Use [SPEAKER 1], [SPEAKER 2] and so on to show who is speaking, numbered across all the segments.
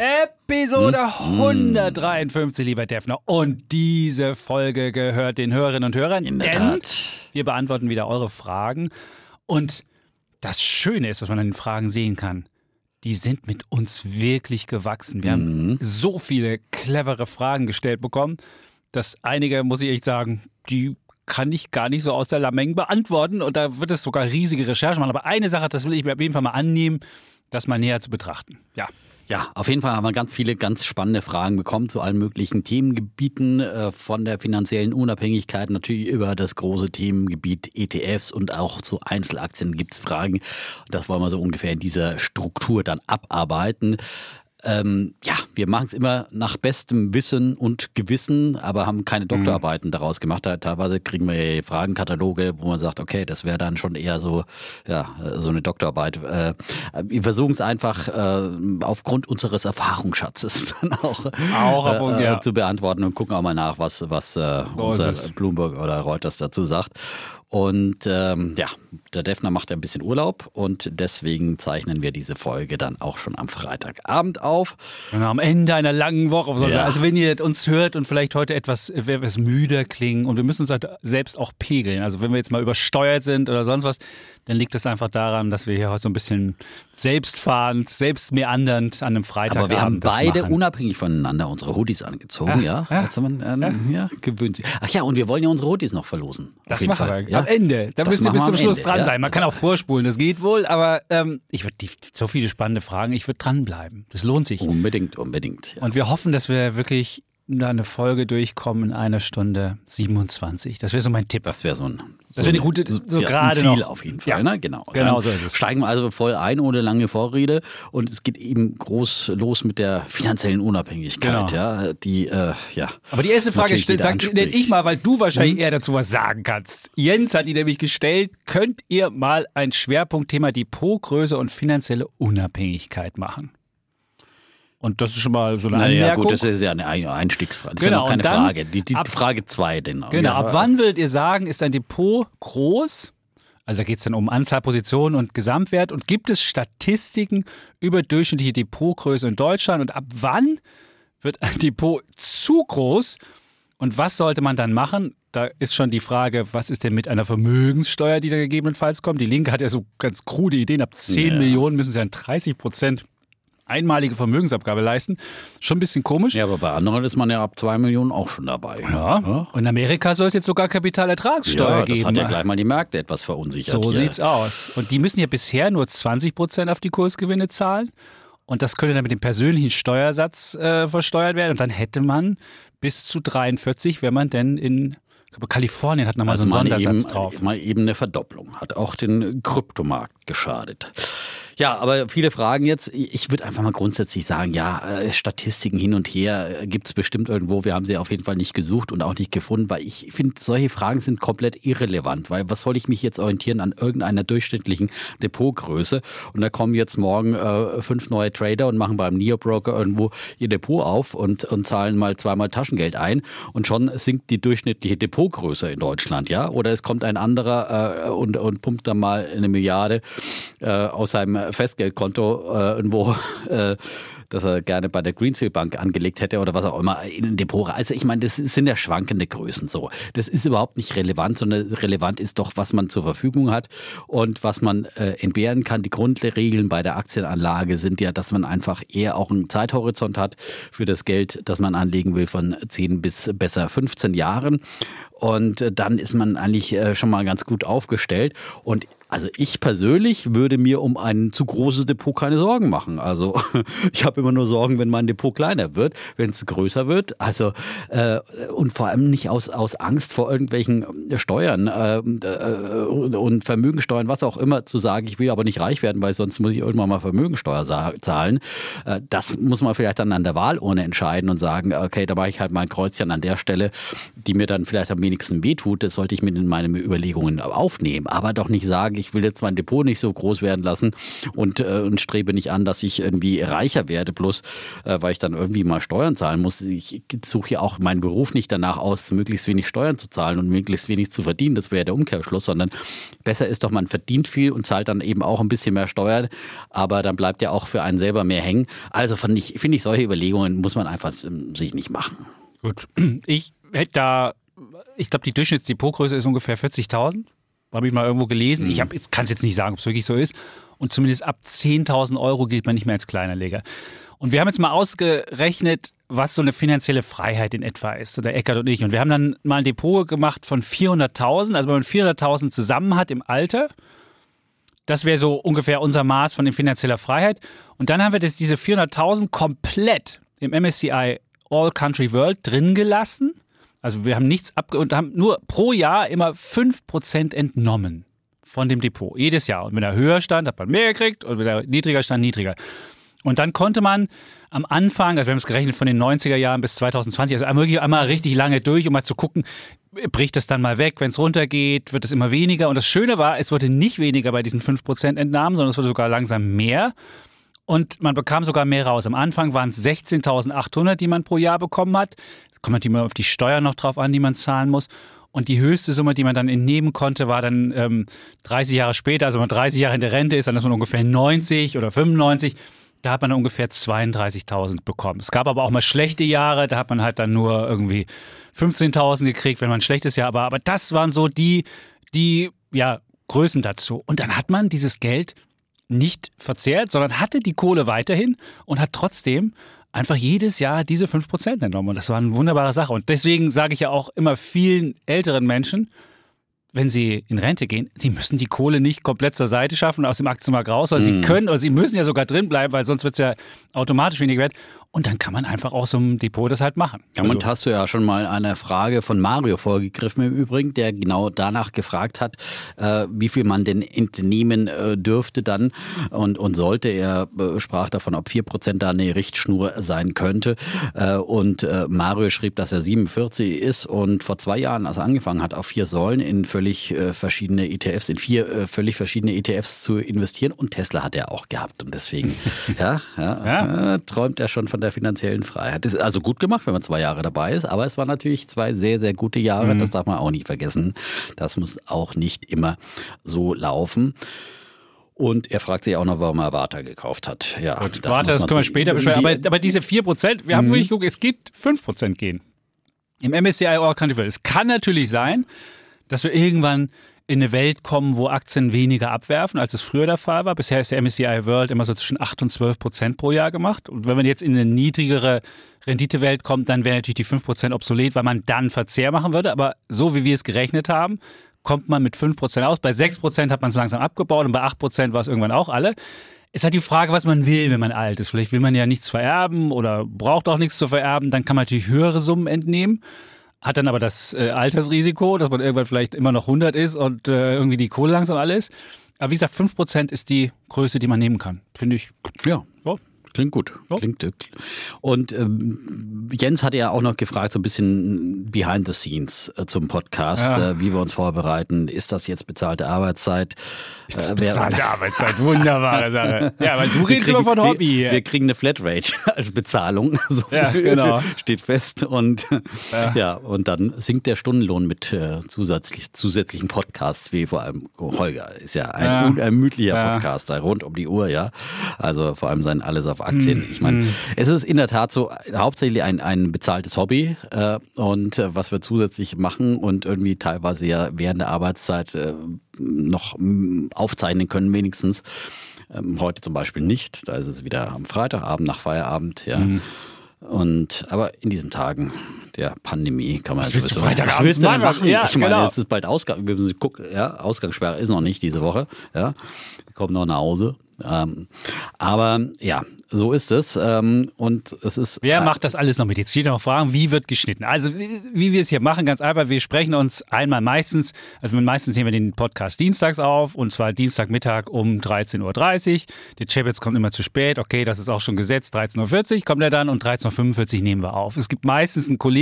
[SPEAKER 1] Episode 153, lieber Defner. Und diese Folge gehört den Hörerinnen und Hörern,
[SPEAKER 2] In der
[SPEAKER 1] denn
[SPEAKER 2] Tat.
[SPEAKER 1] wir beantworten wieder eure Fragen. Und das Schöne ist, was man an den Fragen sehen kann, die sind mit uns wirklich gewachsen. Wir haben so viele clevere Fragen gestellt bekommen, dass einige, muss ich echt sagen, die kann ich gar nicht so aus der Lameng beantworten. Und da wird es sogar riesige Recherchen machen. Aber eine Sache, das will ich mir auf jeden Fall mal annehmen, das mal näher zu betrachten. Ja.
[SPEAKER 2] Ja, auf jeden Fall haben wir ganz viele ganz spannende Fragen bekommen zu allen möglichen Themengebieten, äh, von der finanziellen Unabhängigkeit natürlich über das große Themengebiet ETFs und auch zu Einzelaktien gibt's Fragen. Das wollen wir so ungefähr in dieser Struktur dann abarbeiten. Ähm, ja, wir machen es immer nach bestem Wissen und Gewissen, aber haben keine Doktorarbeiten daraus gemacht. Teilweise kriegen wir Fragenkataloge, wo man sagt, okay, das wäre dann schon eher so, ja, so eine Doktorarbeit. Äh, wir versuchen es einfach äh, aufgrund unseres Erfahrungsschatzes dann auch,
[SPEAKER 1] Auch auf-
[SPEAKER 2] äh,
[SPEAKER 1] ja.
[SPEAKER 2] zu beantworten und gucken auch mal nach, was, was äh, unser. Bloomberg oder Reuters dazu sagt. Und ähm, ja, der Defner macht ein bisschen Urlaub und deswegen zeichnen wir diese Folge dann auch schon am Freitagabend auf.
[SPEAKER 1] Und am Ende einer langen Woche. Also,
[SPEAKER 2] Ja.
[SPEAKER 1] also wenn ihr uns hört und vielleicht heute etwas, äh, etwas müder klingen und wir müssen uns halt selbst auch pegeln. Also wenn wir jetzt mal übersteuert sind oder sonst was, dann liegt das einfach daran, dass wir hier heute so ein bisschen selbstfahrend, selbst meandernd an einem Freitagabend
[SPEAKER 2] Aber wir haben beide
[SPEAKER 1] machen.
[SPEAKER 2] unabhängig voneinander unsere Hoodies angezogen, ja.
[SPEAKER 1] Ja, ja.
[SPEAKER 2] Also man, ähm, ja. gewöhnt sich. Ach ja, und wir wollen ja unsere Hoodies noch verlosen.
[SPEAKER 1] Das machen
[SPEAKER 2] Fall.
[SPEAKER 1] wir
[SPEAKER 2] Ja?
[SPEAKER 1] Am Ende. Da
[SPEAKER 2] Das
[SPEAKER 1] müsst ihr bis zum Schluss
[SPEAKER 2] Ende,
[SPEAKER 1] dranbleiben.
[SPEAKER 2] ja.
[SPEAKER 1] Man kann auch vorspulen, das geht wohl, aber ähm, ich würde so viele spannende Fragen, ich würde dranbleiben. Das lohnt sich.
[SPEAKER 2] Unbedingt, unbedingt. Ja.
[SPEAKER 1] Und wir hoffen, dass wir wirklich eine Folge durchkommen in einer Stunde 27. Das wäre so mein Tipp.
[SPEAKER 2] Das wäre so ein,
[SPEAKER 1] Das
[SPEAKER 2] so
[SPEAKER 1] eine gute- so
[SPEAKER 2] ein
[SPEAKER 1] gerade
[SPEAKER 2] Ziel
[SPEAKER 1] noch.
[SPEAKER 2] auf jeden Fall.
[SPEAKER 1] Ja.
[SPEAKER 2] Ne? Genau.
[SPEAKER 1] Genau
[SPEAKER 2] Dann
[SPEAKER 1] so ist es.
[SPEAKER 2] Steigen wir also voll ein ohne lange Vorrede und es geht eben groß los mit der finanziellen Unabhängigkeit.
[SPEAKER 1] Genau.
[SPEAKER 2] Ja, die äh, ja.
[SPEAKER 1] Aber die erste Frage
[SPEAKER 2] natürlich
[SPEAKER 1] stellt,
[SPEAKER 2] jeder
[SPEAKER 1] sag
[SPEAKER 2] anspricht.
[SPEAKER 1] nenn ich mal, weil du wahrscheinlich
[SPEAKER 2] Mhm.
[SPEAKER 1] eher dazu was sagen kannst. Jens hat die nämlich gestellt. Könnt ihr mal ein Schwerpunktthema Depotgröße und finanzielle Unabhängigkeit machen? Und das ist schon mal so eine Anmerkung.
[SPEAKER 2] gut, das ist ja eine Ein- Einstiegsfrage. Das
[SPEAKER 1] Genau,
[SPEAKER 2] ist ja noch keine
[SPEAKER 1] dann
[SPEAKER 2] Frage. Die, die
[SPEAKER 1] ab-
[SPEAKER 2] Frage zwei denn.
[SPEAKER 1] Genau,
[SPEAKER 2] Ja,
[SPEAKER 1] ab wann würdet ihr sagen, ist ein Depot groß? Also da geht es dann um Anzahl Positionen und Gesamtwert. Und gibt es Statistiken über durchschnittliche Depotgröße in Deutschland? Und ab wann wird ein Depot zu groß? Und was sollte man dann machen? Da ist schon die Frage, was ist denn mit einer Vermögenssteuer, die da gegebenenfalls kommt? Die Linke hat ja so ganz krude Ideen. Ab 10
[SPEAKER 2] Ja.
[SPEAKER 1] Millionen müssen sie dann 30 Prozent einmalige Vermögensabgabe leisten. Schon ein bisschen komisch.
[SPEAKER 2] Ja, aber bei anderen ist man ja ab zwei Millionen auch schon dabei.
[SPEAKER 1] Ja. Und in Amerika soll es jetzt sogar Kapitalertragssteuer
[SPEAKER 2] Ja, das
[SPEAKER 1] geben.
[SPEAKER 2] hat ja gleich mal die Märkte etwas verunsichert.
[SPEAKER 1] so
[SPEAKER 2] hier.
[SPEAKER 1] sieht's aus. Und die müssen ja bisher nur 20 Prozent auf die Kursgewinne zahlen. Und das könnte dann mit dem persönlichen Steuersatz äh, versteuert werden. Und dann hätte man bis zu 43, wenn man denn in ich glaube, Kalifornien hat nochmal
[SPEAKER 2] Also
[SPEAKER 1] so einen Sondersatz
[SPEAKER 2] eben,
[SPEAKER 1] drauf.
[SPEAKER 2] mal eben eine Verdopplung. Hat auch den Kryptomarkt geschadet. Ja, aber viele Fragen jetzt. Ich würde einfach mal grundsätzlich sagen, ja, äh, Statistiken hin und her gibt es bestimmt irgendwo. Wir haben sie auf jeden Fall nicht gesucht und auch nicht gefunden, weil ich finde, solche Fragen sind komplett irrelevant. Weil was soll ich mich jetzt orientieren an irgendeiner durchschnittlichen Depotgröße? Und da kommen jetzt morgen äh, fünf neue Trader und machen beim Neobroker irgendwo ihr Depot auf und, und zahlen mal zweimal Taschengeld ein. Und schon sinkt die durchschnittliche Depotgröße in Deutschland, ja? Oder es kommt ein anderer äh, und, und pumpt dann mal eine Milliarde äh, aus seinem Festgeldkonto äh, irgendwo, äh, das er gerne bei der Greensill Bank angelegt hätte oder was auch immer in ein Depot. Also ich meine, das sind ja schwankende Größen so. Das ist überhaupt nicht relevant, sondern relevant ist doch, was man zur Verfügung hat und was man äh, entbehren kann. Die Grundregeln bei der Aktienanlage sind ja, dass man einfach eher auch einen Zeithorizont hat für das Geld, das man anlegen will von 10 bis besser 15 Jahren. Und äh, dann ist man eigentlich äh, schon mal ganz gut aufgestellt. Und Also ich persönlich würde mir um ein zu großes Depot keine Sorgen machen. Also ich habe immer nur Sorgen, wenn mein Depot kleiner wird, wenn es größer wird. Also äh, und vor allem nicht aus, aus Angst vor irgendwelchen Steuern äh, äh, und Vermögensteuern, was auch immer, zu sagen, ich will aber nicht reich werden, weil sonst muss ich irgendwann mal Vermögensteuer zahlen. Äh, das muss man vielleicht dann an der Wahlurne entscheiden und sagen, okay, da mache ich halt mein Kreuzchen an der Stelle, die mir dann vielleicht am wenigsten wehtut. Das sollte ich mit in meine Überlegungen aufnehmen, aber doch nicht sagen, ich will jetzt mein Depot nicht so groß werden lassen und, äh, und strebe nicht an, dass ich irgendwie reicher werde, bloß äh, weil ich dann irgendwie mal Steuern zahlen muss. Ich suche ja auch meinen Beruf nicht danach aus, möglichst wenig Steuern zu zahlen und möglichst wenig zu verdienen. Das wäre der Umkehrschluss, sondern besser ist doch, man verdient viel und zahlt dann eben auch ein bisschen mehr Steuern, aber dann bleibt ja auch für einen selber mehr hängen. Also finde ich, finde ich, solche Überlegungen muss man einfach ähm, sich nicht machen.
[SPEAKER 1] Gut, ich hätte da, ich glaube, die Durchschnittsdepotgröße ist ungefähr 40.000. Habe ich mal irgendwo gelesen. Ich mhm. kann es jetzt nicht sagen, ob es wirklich so ist. Und zumindest ab 10.000 Euro gilt man nicht mehr als Kleinerleger. Und wir haben jetzt mal ausgerechnet, was so eine finanzielle Freiheit in etwa ist, so der Eckert und ich. Und wir haben dann mal ein Depot gemacht von 400.000. Also wenn man 400.000 zusammen hat im Alter, das wäre so ungefähr unser Maß von finanzieller Freiheit. Und dann haben wir das, diese 400.000 komplett im MSCI All Country World drin gelassen. Also wir haben nichts abge und haben nur pro Jahr immer 5% entnommen von dem Depot. Jedes Jahr. Und wenn er höher stand, hat man mehr gekriegt und wenn er niedriger stand, niedriger. Und dann konnte man am Anfang, also wir haben es gerechnet von den 90er Jahren bis 2020, also wirklich einmal richtig lange durch, um mal zu gucken, bricht es dann mal weg, wenn es runtergeht, wird es immer weniger. Und das Schöne war, es wurde nicht weniger bei diesen 5% Entnahmen, sondern es wurde sogar langsam mehr. Und man bekam sogar mehr raus. Am Anfang waren es 16.800, die man pro Jahr bekommen hat. Kommt man immer auf die Steuer noch drauf an, die man zahlen muss. Und die höchste Summe, die man dann entnehmen konnte, war dann ähm, 30 Jahre später, also wenn man 30 Jahre in der Rente ist, dann ist man ungefähr 90 oder 95. Da hat man ungefähr 32.000 bekommen. Es gab aber auch mal schlechte Jahre, da hat man halt dann nur irgendwie 15.000 gekriegt, wenn man ein schlechtes Jahr war. Aber das waren so die, die ja, Größen dazu. Und dann hat man dieses Geld nicht verzehrt, sondern hatte die Kohle weiterhin und hat trotzdem einfach jedes Jahr diese 5% entnommen. Und das war eine wunderbare Sache. Und deswegen sage ich ja auch immer vielen älteren Menschen, wenn sie in Rente gehen, sie müssen die Kohle nicht komplett zur Seite schaffen aus dem Aktienmarkt raus, sondern mhm. sie können oder sie müssen ja sogar drin bleiben, weil sonst wird es ja automatisch weniger wert. Und dann kann man einfach aus so einem Depot das halt machen.
[SPEAKER 2] Ja, also. und hast du ja schon mal eine Frage von Mario vorgegriffen im Übrigen, der genau danach gefragt hat, äh, wie viel man denn entnehmen äh, dürfte dann und, und sollte. Er äh, sprach davon, ob 4% da eine Richtschnur sein könnte. Äh, und äh, Mario schrieb, dass er 47 ist und vor zwei Jahren, als er angefangen hat, auf vier Säulen in völlig verschiedene ETFs, in vier völlig verschiedene ETFs zu investieren. Und Tesla hat er auch gehabt. Und deswegen ja, ja, ja. träumt er schon von von der finanziellen Freiheit. Das ist also gut gemacht, wenn man zwei Jahre dabei ist, aber es waren natürlich zwei sehr, sehr gute Jahre. Mhm. Das darf man auch nicht vergessen. Das muss auch nicht immer so laufen. Und er fragt sich auch noch, warum er Warta gekauft hat.
[SPEAKER 1] Ja, Gut, das Warta, das können wir später besprechen. Aber, aber diese 4%, wir haben mhm. wirklich geguckt, es gibt 5% gehen. Im MSCI All Country World. Es kann natürlich sein, dass wir irgendwann in eine Welt kommen, wo Aktien weniger abwerfen, als es früher der Fall war. Bisher ist der MSCI World immer so zwischen 8 und 12 Prozent pro Jahr gemacht. Und wenn man jetzt in eine niedrigere Renditewelt kommt, dann wäre natürlich die 5 Prozent obsolet, weil man dann Verzehr machen würde. Aber so wie wir es gerechnet haben, kommt man mit 5 Prozent aus. Bei 6 Prozent hat man es langsam abgebaut und bei 8 Prozent war es irgendwann auch alle. Es hat die Frage, was man will, wenn man alt ist. Vielleicht will man ja nichts vererben oder braucht auch nichts zu vererben. Dann kann man natürlich höhere Summen entnehmen hat dann aber das äh, Altersrisiko, dass man irgendwann vielleicht immer noch 100 ist und äh, irgendwie die Kohle langsam alle ist. Aber wie gesagt, 5% ist die Größe, die man nehmen kann. Finde ich.
[SPEAKER 2] Ja. ja. Klingt gut. Ja. Klingt, und ähm, Jens hatte ja auch noch gefragt, so ein bisschen behind the scenes äh, zum Podcast, ja. äh, wie wir uns vorbereiten. Ist das jetzt bezahlte Arbeitszeit?
[SPEAKER 1] Ist das äh, bezahlte Arbeitszeit? Wunderbare Sache. Ja, weil du redest immer von Hobby.
[SPEAKER 2] Wir, wir, kriegen eine Flatrate als Bezahlung.
[SPEAKER 1] So ja, genau.
[SPEAKER 2] Steht fest. Und ja. ja. und dann sinkt der Stundenlohn mit äh, zusätzlich, zusätzlichen Podcasts, wie vor allem Holger. Ist ja ein ja. unermüdlicher Podcaster rund um die Uhr, ja. Also vor allem sein Alles auf Aktien. Ich meine, hm. es ist in der Tat so hauptsächlich ein, ein bezahltes Hobby äh, und äh, was wir zusätzlich machen und irgendwie teilweise ja während der Arbeitszeit äh, noch mm, aufzeichnen können, wenigstens. Ähm, heute zum Beispiel nicht. Da ist es wieder am Freitagabend nach Feierabend, ja. Mhm. Und aber in diesen Tagen der Pandemie, kann man also
[SPEAKER 1] willst du
[SPEAKER 2] so-
[SPEAKER 1] Freitagabends
[SPEAKER 2] Was willst du denn
[SPEAKER 1] machen?
[SPEAKER 2] machen?
[SPEAKER 1] Ja,
[SPEAKER 2] ich meine,
[SPEAKER 1] genau.
[SPEAKER 2] jetzt ist bald Ausgang, wir müssen gucken, ja, Ausgangssperre ist noch nicht diese Woche, ja. Wir kommen noch nach Hause. Ähm, aber ja, so ist es. Ähm, und es ist.
[SPEAKER 1] Wer
[SPEAKER 2] äh,
[SPEAKER 1] macht das alles noch mit? Jetzt steht noch Fragen, wie wird geschnitten? Also, wie, wie wir es hier machen, ganz einfach, wir sprechen uns einmal meistens, also meistens nehmen wir den Podcast dienstags auf und zwar Dienstagmittag um 13.30 Uhr. Der Chapitz kommt immer zu spät, okay, das ist auch schon gesetzt, 13.40 Uhr kommt er dann und 13.45 Uhr nehmen wir auf. Es gibt meistens einen Kollegen,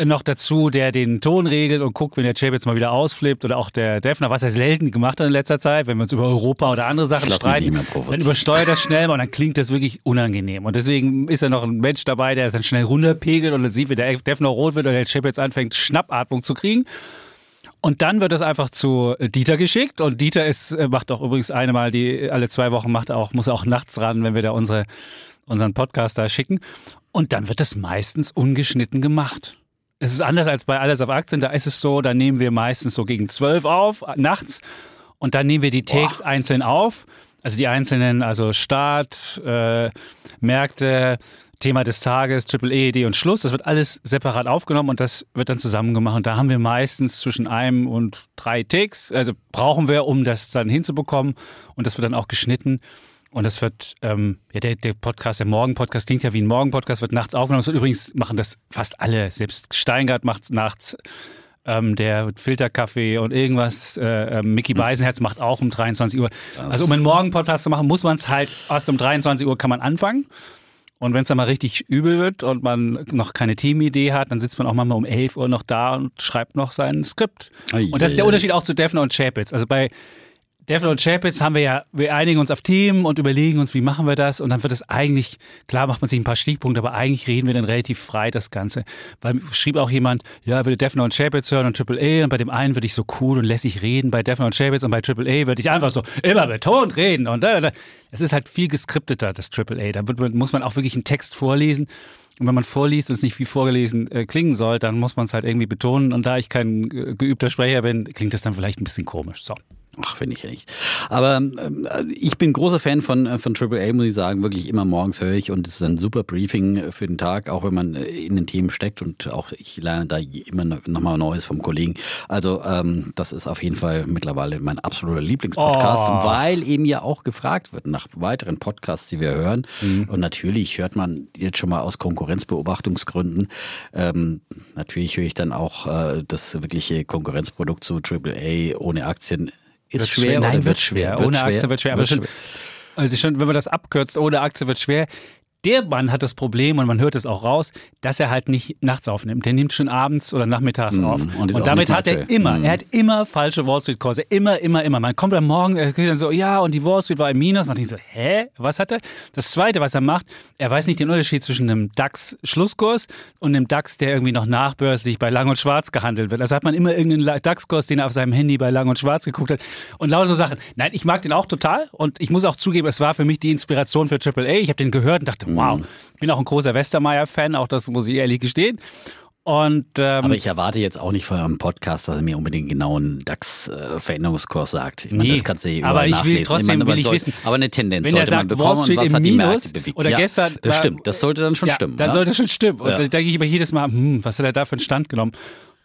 [SPEAKER 1] äh, noch dazu, der den Ton regelt und guckt, wenn der Chap jetzt mal wieder ausflippt oder auch der Defner, was er selten gemacht hat in letzter Zeit, wenn wir uns über Europa oder andere Sachen streiten, dann übersteuert das schnell mal und dann klingt das wirklich unangenehm. Und deswegen ist da noch ein Mensch dabei, der dann schnell runterpegelt und dann sieht, wie der Defner rot wird und der Chap jetzt anfängt, Schnappatmung zu kriegen. Und dann wird es einfach zu Dieter geschickt und Dieter ist, äh, macht auch übrigens eine Mal die, alle zwei Wochen macht er auch, muss er auch nachts ran, wenn wir da unsere, unseren Podcast da schicken. Und dann wird es meistens ungeschnitten gemacht. Es ist anders als bei Alles auf Aktien. Da ist es so, da nehmen wir meistens so gegen zwölf auf, äh, nachts. Und dann nehmen wir die Takes einzeln auf. Also die einzelnen, also Start, äh, Märkte, Thema des Tages, Triple E, D und Schluss. Das wird alles separat aufgenommen und das wird dann zusammen gemacht. Und da haben wir meistens zwischen einem und drei Takes. Also brauchen wir, um das dann hinzubekommen. Und das wird dann auch geschnitten. Und das wird, ähm, ja, der, der Podcast, der Morgen-Podcast klingt ja wie ein Morgen-Podcast, wird nachts aufgenommen. Wird übrigens machen das fast alle. Selbst Steingart macht es nachts. Ähm, der Filterkaffee und irgendwas. Äh, äh, Mickey Beisenherz macht auch um 23 Uhr. Also um einen Morgen-Podcast zu machen, muss man es halt erst um 23 Uhr kann man anfangen. Und wenn es dann mal richtig übel wird und man noch keine Teamidee hat, dann sitzt man auch manchmal um 11 Uhr noch da und schreibt noch sein Skript.
[SPEAKER 2] Ei,
[SPEAKER 1] und das ist der. Unterschied auch zu Defner und Chapitz. Also bei Defner und Chapitz haben wir ja, wir einigen uns auf Themen und überlegen uns, wie machen wir das. Und dann wird es eigentlich, klar macht man sich ein paar Stichpunkte, aber eigentlich reden wir dann relativ frei das Ganze. Weil schrieb auch jemand, ja, würde Defner und Chapitz hören und Triple A. Und bei dem einen würde ich so cool und lässig reden, bei Defner und Chapitz und bei Triple A würde ich einfach so immer betont reden. Und da, da. Es ist halt viel geskripteter, das Triple A. Da man- muss man auch wirklich einen Text vorlesen. Und wenn man vorliest und es nicht wie vorgelesen äh, klingen soll, dann muss man es halt irgendwie betonen. Und da ich kein äh, geübter Sprecher bin, klingt das dann vielleicht ein bisschen komisch. So.
[SPEAKER 2] Ach, finde ich ja nicht. Aber ähm, ich bin großer Fan von, äh, von Triple A, muss ich sagen. Wirklich immer morgens höre ich und es ist ein super Briefing äh, für den Tag, auch wenn man äh, in den Themen steckt und auch ich lerne da immer noch noch mal Neues vom Kollegen. Also ähm, das ist auf jeden Fall mittlerweile mein absoluter Lieblingspodcast,
[SPEAKER 1] Oh.
[SPEAKER 2] weil eben ja auch gefragt wird nach weiteren Podcasts, die wir hören. Und natürlich hört man jetzt schon mal aus Konkurrenzbeobachtungsgründen. Ähm, natürlich höre ich dann auch äh, das wirkliche Konkurrenzprodukt zu Triple A ohne Aktien. Ist
[SPEAKER 1] Wird
[SPEAKER 2] schwer,
[SPEAKER 1] Nein, wird schwer. ohne Aktie wird schwer. Aber schon, also schon, wenn man das abkürzt, ohne Aktie wird schwer. Der Mann hat das Problem, und man hört es auch raus, dass er halt nicht nachts aufnimmt. Der nimmt schon abends oder nachmittags auf.
[SPEAKER 2] Mhm. und
[SPEAKER 1] Und, damit hat er immer,
[SPEAKER 2] Mhm.
[SPEAKER 1] er hat immer falsche Wall Street Kurse. Immer, immer, immer. Man kommt am Morgen, er kriegt dann so, ja, und die Wall Street war im Minus. Man denkt so, hä? Was hat er? Das Zweite, was er macht, er weiß nicht den Unterschied zwischen einem DAX-Schlusskurs und einem DAX, der irgendwie noch nachbörslich bei Lang und Schwarz gehandelt wird. Also hat man immer irgendeinen DAX-Kurs, den er auf seinem Handy bei Lang und Schwarz geguckt hat. Und lauter so Sachen. Nein, ich mag den auch total. Und ich muss auch zugeben, es war für mich die Inspiration für Triple A. Ich habe den gehört und dachte, wow, ich bin auch ein großer Westermeier-Fan, auch das muss ich ehrlich gestehen. Und ähm,
[SPEAKER 2] Aber ich erwarte jetzt auch nicht von einem Podcast, dass er mir unbedingt genau einen DAX-Veränderungskurs sagt. Ich meine,
[SPEAKER 1] Nee,
[SPEAKER 2] das kannst du ja
[SPEAKER 1] aber
[SPEAKER 2] überall
[SPEAKER 1] ich will
[SPEAKER 2] nachlesen.
[SPEAKER 1] trotzdem
[SPEAKER 2] meine, man
[SPEAKER 1] will ich
[SPEAKER 2] soll,
[SPEAKER 1] wissen,
[SPEAKER 2] aber eine Tendenz
[SPEAKER 1] wenn er
[SPEAKER 2] sollte man
[SPEAKER 1] sagt,
[SPEAKER 2] bekommen
[SPEAKER 1] Wall
[SPEAKER 2] und
[SPEAKER 1] Street
[SPEAKER 2] was
[SPEAKER 1] im
[SPEAKER 2] hat die Märkte bewegt.
[SPEAKER 1] oder
[SPEAKER 2] ja,
[SPEAKER 1] gestern
[SPEAKER 2] Das
[SPEAKER 1] war-
[SPEAKER 2] stimmt, das sollte dann schon
[SPEAKER 1] ja,
[SPEAKER 2] stimmen.
[SPEAKER 1] Dann
[SPEAKER 2] ja?
[SPEAKER 1] sollte schon stimmen. Und
[SPEAKER 2] Ja.
[SPEAKER 1] da denke ich immer jedes Mal, hm, was hat er da für einen Stand genommen?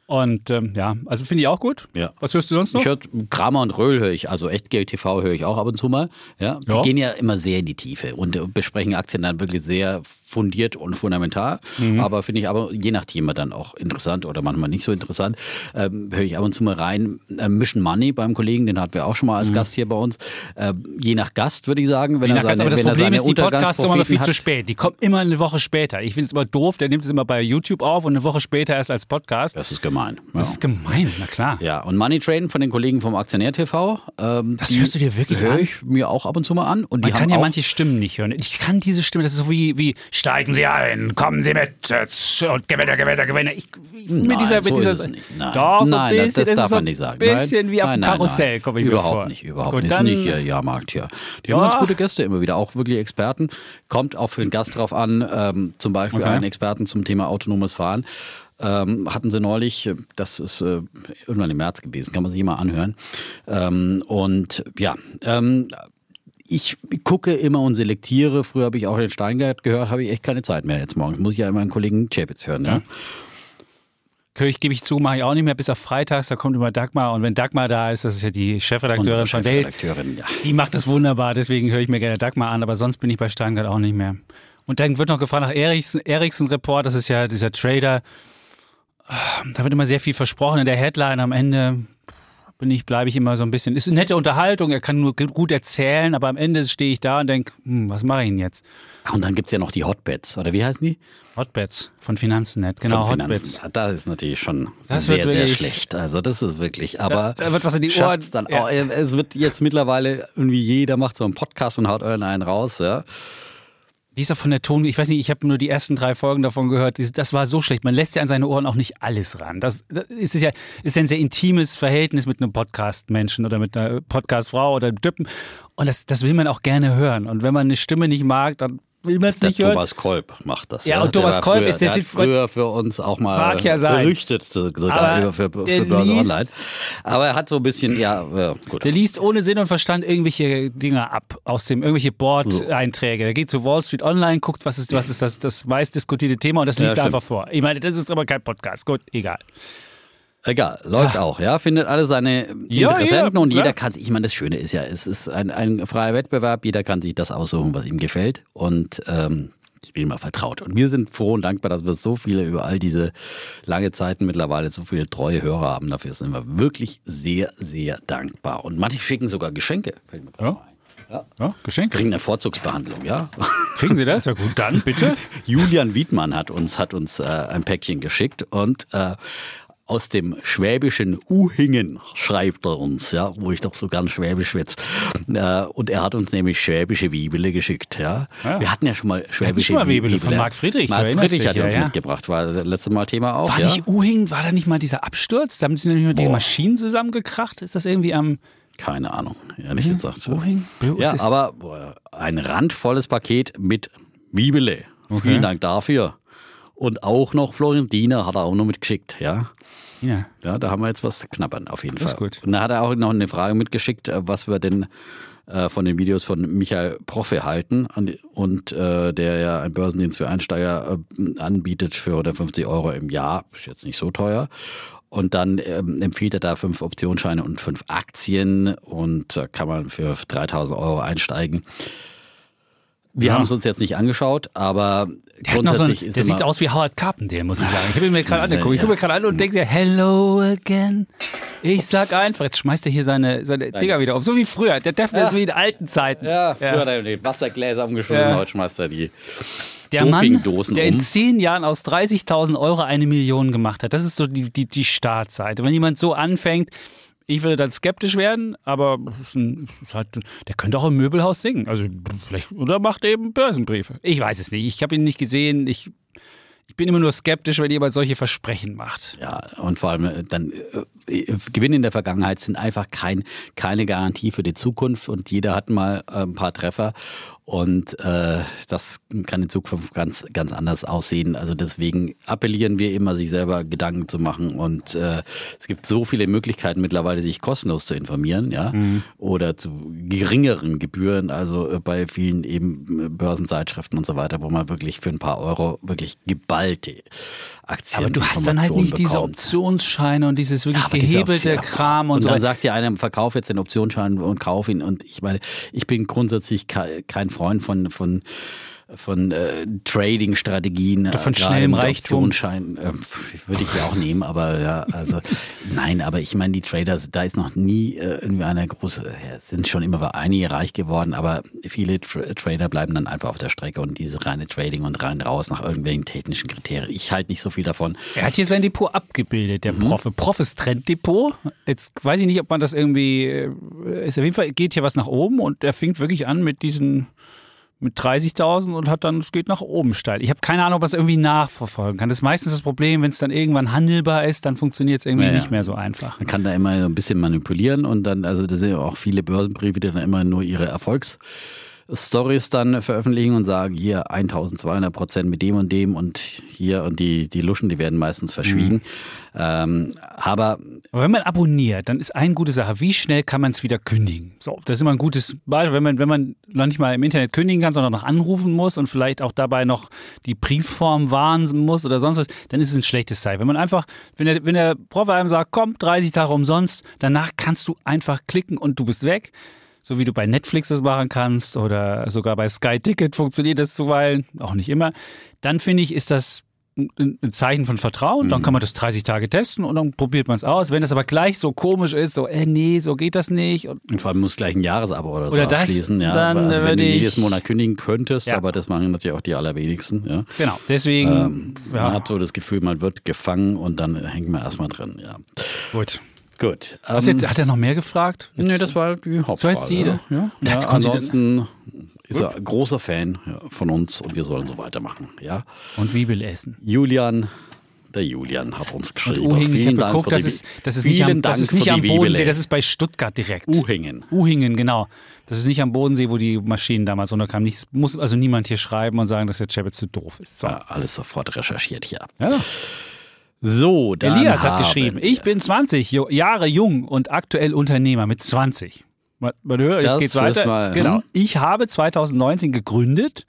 [SPEAKER 1] Und ähm, ja, also finde ich auch gut.
[SPEAKER 2] Ja.
[SPEAKER 1] Was hörst du sonst noch?
[SPEAKER 2] Ich höre Kramer und Röhl höre ich, also Echtgeld TV höre ich auch ab und zu mal. Ja, die
[SPEAKER 1] Ja.
[SPEAKER 2] gehen ja immer sehr in die Tiefe und äh, besprechen Aktien dann wirklich sehr fundiert und fundamental.
[SPEAKER 1] Mhm.
[SPEAKER 2] Aber finde ich aber je nach Thema dann auch interessant oder manchmal nicht so interessant. Ähm, höre ich ab und zu mal rein. Äh, Mission Money beim Kollegen, den hatten wir auch schon mal als Gast hier bei uns. Äh, je nach Gast würde ich sagen, wenn
[SPEAKER 1] Mhm. Je
[SPEAKER 2] er
[SPEAKER 1] nach Gast,
[SPEAKER 2] seine,
[SPEAKER 1] aber das
[SPEAKER 2] wenn er
[SPEAKER 1] Problem
[SPEAKER 2] seine
[SPEAKER 1] ist, die Podcasts kommen immer viel
[SPEAKER 2] Untergangspropheten
[SPEAKER 1] zu
[SPEAKER 2] hat.
[SPEAKER 1] spät. Die kommen immer eine Woche später. Ich finde es immer doof, der nimmt es immer bei YouTube auf und eine Woche später erst als Podcast.
[SPEAKER 2] Das ist gemein. Ja.
[SPEAKER 1] Das ist gemein, na klar.
[SPEAKER 2] Ja, und Money Train von den Kollegen vom Aktionär TV. Ähm,
[SPEAKER 1] Das
[SPEAKER 2] die
[SPEAKER 1] hörst du dir wirklich
[SPEAKER 2] höre
[SPEAKER 1] an?
[SPEAKER 2] ich mir auch ab und zu mal an. Und die
[SPEAKER 1] Man kann
[SPEAKER 2] haben
[SPEAKER 1] ja manche Stimmen nicht hören. Ich kann diese Stimme, das ist so wie, wie steigen Sie ein, kommen Sie mit jetzt und Gewinner, Gewinner, Gewinner. Ich, ich, mit
[SPEAKER 2] Nein,
[SPEAKER 1] dieser,
[SPEAKER 2] so
[SPEAKER 1] mit dieser,
[SPEAKER 2] nicht. Nein.
[SPEAKER 1] Doch, so
[SPEAKER 2] Nein,
[SPEAKER 1] ein
[SPEAKER 2] das-
[SPEAKER 1] bisschen,
[SPEAKER 2] das darf man
[SPEAKER 1] ein
[SPEAKER 2] nicht sagen.
[SPEAKER 1] bisschen
[SPEAKER 2] Nein.
[SPEAKER 1] wie auf dem Karussell, komme ich
[SPEAKER 2] überhaupt
[SPEAKER 1] mir vor.
[SPEAKER 2] nicht, überhaupt
[SPEAKER 1] Gut,
[SPEAKER 2] nicht. Das
[SPEAKER 1] dann,
[SPEAKER 2] ist nicht ihr Jahrmarkt hier. Die haben
[SPEAKER 1] Ja.
[SPEAKER 2] ganz gute Gäste immer wieder, auch wirklich Experten. Kommt auf den Gast drauf an, ähm, zum Beispiel
[SPEAKER 1] Okay.
[SPEAKER 2] einen Experten zum Thema autonomes Fahren. Ähm, hatten sie neulich, das ist äh, irgendwann im März gewesen, kann man sich mal anhören. Ähm, und ja, ähm, ich gucke immer und selektiere. Früher habe ich auch den Steingart gehört, habe ich echt keine Zeit mehr jetzt morgen. Muss ich ja immer einen Kollegen Chapitz hören. Ja?
[SPEAKER 1] Kirch gebe ich zu, mache ich auch nicht mehr, bis auf freitags, da kommt immer Dagmar. Und wenn Dagmar da ist, das ist ja die Chefredakteurin von Welt,
[SPEAKER 2] ja.
[SPEAKER 1] die macht das wunderbar, deswegen höre ich mir gerne Dagmar an, aber sonst bin ich bei Steingart auch nicht mehr. Und dann wird noch gefragt nach Ericsson, Ericsson Report, das ist ja dieser Trader. Da wird immer sehr viel versprochen in der Headline. Am Ende bin ich, bleibe ich immer so ein bisschen. Ist eine nette Unterhaltung, er kann nur gut erzählen, aber am Ende stehe ich da und denke, hm, was mache ich denn jetzt?
[SPEAKER 2] Ach, und dann gibt es ja noch die Hotbeds, oder wie heißen die?
[SPEAKER 1] Hotbeds von Finanzen.net, genau,
[SPEAKER 2] Von
[SPEAKER 1] Hotbeds.
[SPEAKER 2] Finanzen. Das ist natürlich schon
[SPEAKER 1] Das
[SPEAKER 2] sehr, sehr schlecht. Also das ist wirklich, aber
[SPEAKER 1] Da wird was in die Ohren.
[SPEAKER 2] dann
[SPEAKER 1] Ja.
[SPEAKER 2] auch. Es wird jetzt mittlerweile irgendwie jeder macht so einen Podcast und haut irgendeinen raus. Ja.
[SPEAKER 1] Wie ist er von der Ton? Ich weiß nicht, ich habe nur die ersten drei Folgen davon gehört. Die- Das war so schlecht. Man lässt ja an seine Ohren auch nicht alles ran. Das, das ist ja, ist ein sehr intimes Verhältnis mit einem Podcast-Menschen oder mit einer Podcast-Frau oder einem Typen. Und das, das will man auch gerne hören. Und wenn man eine Stimme nicht mag, dann will man es nicht hören.
[SPEAKER 2] Thomas Kolb macht das.
[SPEAKER 1] Ja,
[SPEAKER 2] Ja,
[SPEAKER 1] und Thomas Kolb
[SPEAKER 2] früher,
[SPEAKER 1] ist- der sieht-
[SPEAKER 2] früher für uns auch mal
[SPEAKER 1] ja
[SPEAKER 2] so- sogar über für, für Börse
[SPEAKER 1] liest-
[SPEAKER 2] Online. Aber er hat so ein bisschen, ja, ja gut.
[SPEAKER 1] Der liest ohne Sinn und Verstand irgendwelche Dinge ab aus dem irgendwelche Board-Einträge. Der geht zu Wall Street Online, guckt, was ist, was ist das, das meist diskutierte Thema und das liest er
[SPEAKER 2] stimmt.
[SPEAKER 1] einfach vor. Ich meine, das ist aber kein Podcast. Gut, egal.
[SPEAKER 2] Egal, läuft auch, ja, findet alle seine
[SPEAKER 1] Ja,
[SPEAKER 2] Interessenten
[SPEAKER 1] ja,
[SPEAKER 2] und jeder kann sich, ich meine, das Schöne ist ja, es ist ein, ein freier Wettbewerb, jeder kann sich das aussuchen, was ihm gefällt und ähm, ich will mal vertraut. Und wir sind froh und dankbar, dass wir so viele über all diese lange Zeiten mittlerweile so viele treue Hörer haben. Dafür sind wir wirklich sehr, sehr dankbar. Und manche schicken sogar Geschenke. Fällt mir gerade
[SPEAKER 1] Ja. Ja, Geschenke.
[SPEAKER 2] Kriegen eine Vorzugsbehandlung, ja.
[SPEAKER 1] Kriegen Sie das? Ja gut, dann bitte.
[SPEAKER 2] Julian Wiedmann hat uns, hat uns äh, ein Päckchen geschickt und äh, aus dem schwäbischen Uhingen schreibt er uns, ja, wo ich doch so ganz schwäbisch schwätze. Äh, und er hat uns nämlich schwäbische Wiebele geschickt, ja.
[SPEAKER 1] Ja.
[SPEAKER 2] Wir hatten ja schon mal schwäbische
[SPEAKER 1] schon mal Wiebele von Marc Friedrich,
[SPEAKER 2] Marc Friedrich
[SPEAKER 1] dich,
[SPEAKER 2] hat uns
[SPEAKER 1] ja.
[SPEAKER 2] mitgebracht, war das letzte Mal Thema auch,
[SPEAKER 1] War
[SPEAKER 2] ja.
[SPEAKER 1] nicht Uhing, war da nicht mal dieser Absturz? Da haben sie nämlich mal die Maschinen zusammengekracht. Ist das irgendwie am
[SPEAKER 2] Keine Ahnung, ehrlich gesagt. So.
[SPEAKER 1] Uhing?
[SPEAKER 2] Ja, aber ein randvolles Paket mit Wiebele. Vielen Dank dafür. Und auch noch Florentiner hat er auch noch mitgeschickt, ja.
[SPEAKER 1] Ja.
[SPEAKER 2] Ja, da haben wir jetzt was zu knabbern, auf jeden
[SPEAKER 1] Das ist
[SPEAKER 2] Fall.
[SPEAKER 1] gut.
[SPEAKER 2] Und da hat er auch noch eine Frage mitgeschickt, äh, was wir denn äh, von den Videos von Michael Proffe halten und, und äh, der ja einen Börsendienst für Einsteiger äh, anbietet für 150 Euro im Jahr. Ist jetzt nicht so teuer. Und dann ähm, empfiehlt er da fünf Optionsscheine und fünf Aktien und da kann man für 3000 Euro einsteigen. Wir
[SPEAKER 1] Ja.
[SPEAKER 2] haben es uns jetzt nicht angeschaut, aber
[SPEAKER 1] Der, noch so ein,
[SPEAKER 2] grundsätzlich ist
[SPEAKER 1] der sieht aus wie Howard Carpendale, muss ich sagen. Ich habe ihn mir gerade angeguckt. Ich
[SPEAKER 2] Ja.
[SPEAKER 1] gucke mir gerade an und denke, hello again. Ich sag einfach, jetzt schmeißt er hier seine, seine Dinger wieder auf. So wie früher. Der Daphne ist wie in alten Zeiten.
[SPEAKER 2] Ja, früher
[SPEAKER 1] Ja.
[SPEAKER 2] hat er die Wassergläser umgeschmissen,
[SPEAKER 1] Ja.
[SPEAKER 2] heute schmeißt er die
[SPEAKER 1] Der Mann, der in zehn Jahren aus 30.000 Euro eine Million gemacht hat. Das ist so die, die, die Startseite. Wenn jemand so anfängt, ich würde dann skeptisch werden, aber der könnte auch im Möbelhaus singen. Also vielleicht, oder macht eben Börsenbriefe. Ich weiß es nicht. Ich habe ihn nicht gesehen. Ich, ich bin immer nur skeptisch, wenn jemand solche Versprechen macht.
[SPEAKER 2] Ja, und vor allem äh, dann äh, Gewinne in der Vergangenheit sind einfach kein, keine Garantie für die Zukunft und jeder hat mal äh, ein paar Treffer und äh, das kann in Zukunft ganz, ganz anders aussehen. Also deswegen appellieren wir immer, sich selber Gedanken zu machen und äh, es gibt so viele Möglichkeiten mittlerweile, sich kostenlos zu informieren, ja, oder zu geringeren Gebühren, also äh, bei vielen eben äh, Börsenzeitschriften und so weiter, wo man wirklich für ein paar Euro wirklich geballte Aktien
[SPEAKER 1] Aber du hast dann halt nicht diese
[SPEAKER 2] bekommt.
[SPEAKER 1] Optionsscheine und dieses wirklich
[SPEAKER 2] diese
[SPEAKER 1] gehebelte
[SPEAKER 2] Option-
[SPEAKER 1] Kram und,
[SPEAKER 2] und
[SPEAKER 1] so.
[SPEAKER 2] dann sagt dir einer, verkauf jetzt den Optionsschein und kauf ihn. Und ich meine, ich bin grundsätzlich ke- kein Freund von, von, von äh, Trading-Strategien.
[SPEAKER 1] Oder von
[SPEAKER 2] äh,
[SPEAKER 1] schnellem Reichtum.
[SPEAKER 2] Äh, würde ich ja auch nehmen, aber ja, also nein, aber ich meine, die Traders, da ist noch nie äh, irgendwie einer große, ja, es sind schon immer einige reich geworden, aber viele Tra Trader bleiben dann einfach auf der Strecke und diese reine Trading und rein raus nach irgendwelchen technischen Kriterien. Ich halte nicht so viel davon.
[SPEAKER 1] Er hat hier sein Depot abgebildet, der
[SPEAKER 2] Mhm.
[SPEAKER 1] Prof. Prof ist Trenddepot. Jetzt weiß ich nicht, ob man das irgendwie. äh, Ist auf jeden Fall geht hier was nach oben und er fängt wirklich an mit diesen mit 30.000 und hat dann, es geht nach oben steil. Ich habe keine Ahnung, ob man es irgendwie nachverfolgen kann. Das ist meistens das Problem, wenn es dann irgendwann handelbar ist, dann funktioniert es irgendwie
[SPEAKER 2] Ja, ja.
[SPEAKER 1] nicht mehr so einfach.
[SPEAKER 2] Man kann da immer so ein bisschen manipulieren und dann, also das sind ja auch viele Börsenbriefe, die dann immer nur ihre Erfolgs Stories dann veröffentlichen und sagen, hier 1200 Prozent mit dem und dem und hier und die, die Luschen, die werden meistens verschwiegen. Mhm. Ähm, aber,
[SPEAKER 1] aber wenn man abonniert, dann ist eine gute Sache, wie schnell kann man es wieder kündigen? So, das ist immer ein gutes Beispiel, wenn man, wenn man noch nicht mal im Internet kündigen kann, sondern noch anrufen muss und vielleicht auch dabei noch die Briefform wahren muss oder sonst was, dann ist es ein schlechtes Zeichen. Wenn man einfach, wenn der, wenn der Prof einem sagt, komm, 30 Tage umsonst, danach kannst du einfach klicken und du bist weg so wie du bei Netflix das machen kannst oder sogar bei Sky Ticket funktioniert das zuweilen, auch nicht immer, dann finde ich, ist das ein Zeichen von Vertrauen, dann kann man das 30 Tage testen und dann probiert man es aus. Wenn das aber gleich so komisch ist, so, äh, nee, so geht das nicht. Und,
[SPEAKER 2] und vor allem muss gleich ein Jahresabo oder so
[SPEAKER 1] oder das,
[SPEAKER 2] abschließen. Ja.
[SPEAKER 1] Dann
[SPEAKER 2] also, wenn du
[SPEAKER 1] ich,
[SPEAKER 2] jedes Monat kündigen könntest, ja. aber das machen natürlich auch die allerwenigsten. Ja.
[SPEAKER 1] Genau, deswegen. Ähm,
[SPEAKER 2] ja. Man hat so das Gefühl, man wird gefangen und dann hängt man erstmal drin. Ja.
[SPEAKER 1] Gut.
[SPEAKER 2] Gut.
[SPEAKER 1] Was jetzt, hat er noch mehr gefragt?
[SPEAKER 2] Jetzt, nee, das war die Hauptfrage.
[SPEAKER 1] So jetzt die,
[SPEAKER 2] ja.
[SPEAKER 1] ja.
[SPEAKER 2] Und ja, ansonsten ist er großer Fan von uns und wir sollen so weitermachen. Ja.
[SPEAKER 1] Und Bibel essen.
[SPEAKER 2] Julian der Julian hat uns geschrieben.
[SPEAKER 1] Und Uhingen, vielen ich habe geguckt, das ist, das ist nicht am, das ist nicht am Bodensee, das ist bei Stuttgart direkt.
[SPEAKER 2] Uhingen.
[SPEAKER 1] Uhingen, genau. Das ist nicht am Bodensee, wo die Maschinen damals runterkamen. Nicht, muss also niemand hier schreiben und sagen, dass der Chapitz zu doof ist. So.
[SPEAKER 2] Ja, alles sofort recherchiert hier.
[SPEAKER 1] Ja.
[SPEAKER 2] So, dann
[SPEAKER 1] Elias hat geschrieben, ich bin 20 Jahre jung und aktuell Unternehmer mit 20. Man, man hört, jetzt das geht's weiter. Mal, genau. Hm? Ich habe 2019 gegründet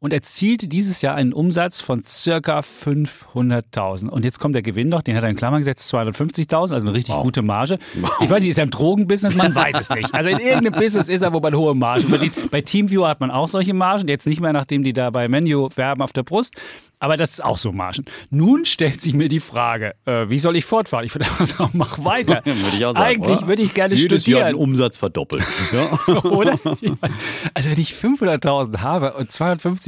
[SPEAKER 1] und erzielte dieses Jahr einen Umsatz von circa 500.000. Und jetzt kommt der Gewinn noch, den hat er in Klammern gesetzt, 250.000, also eine richtig wow. gute Marge. Wow. Ich weiß nicht, ist er im Drogenbusiness? Man weiß es nicht. Also in irgendeinem Business ist er, wo man hohe Margen verdient. Bei Teamviewer hat man auch solche Margen, jetzt nicht mehr, nachdem die da bei Menu werben auf der Brust. Aber das ist auch so Margen. Nun stellt sich mir die Frage, äh, wie soll ich fortfahren? Ich würde einfach sagen, mach weiter. würde ich auch sagen, Eigentlich würde ich gerne
[SPEAKER 2] Jedes
[SPEAKER 1] studieren.
[SPEAKER 2] Jahr den Umsatz verdoppeln.
[SPEAKER 1] Ja. oder? Also wenn ich 500.000 habe und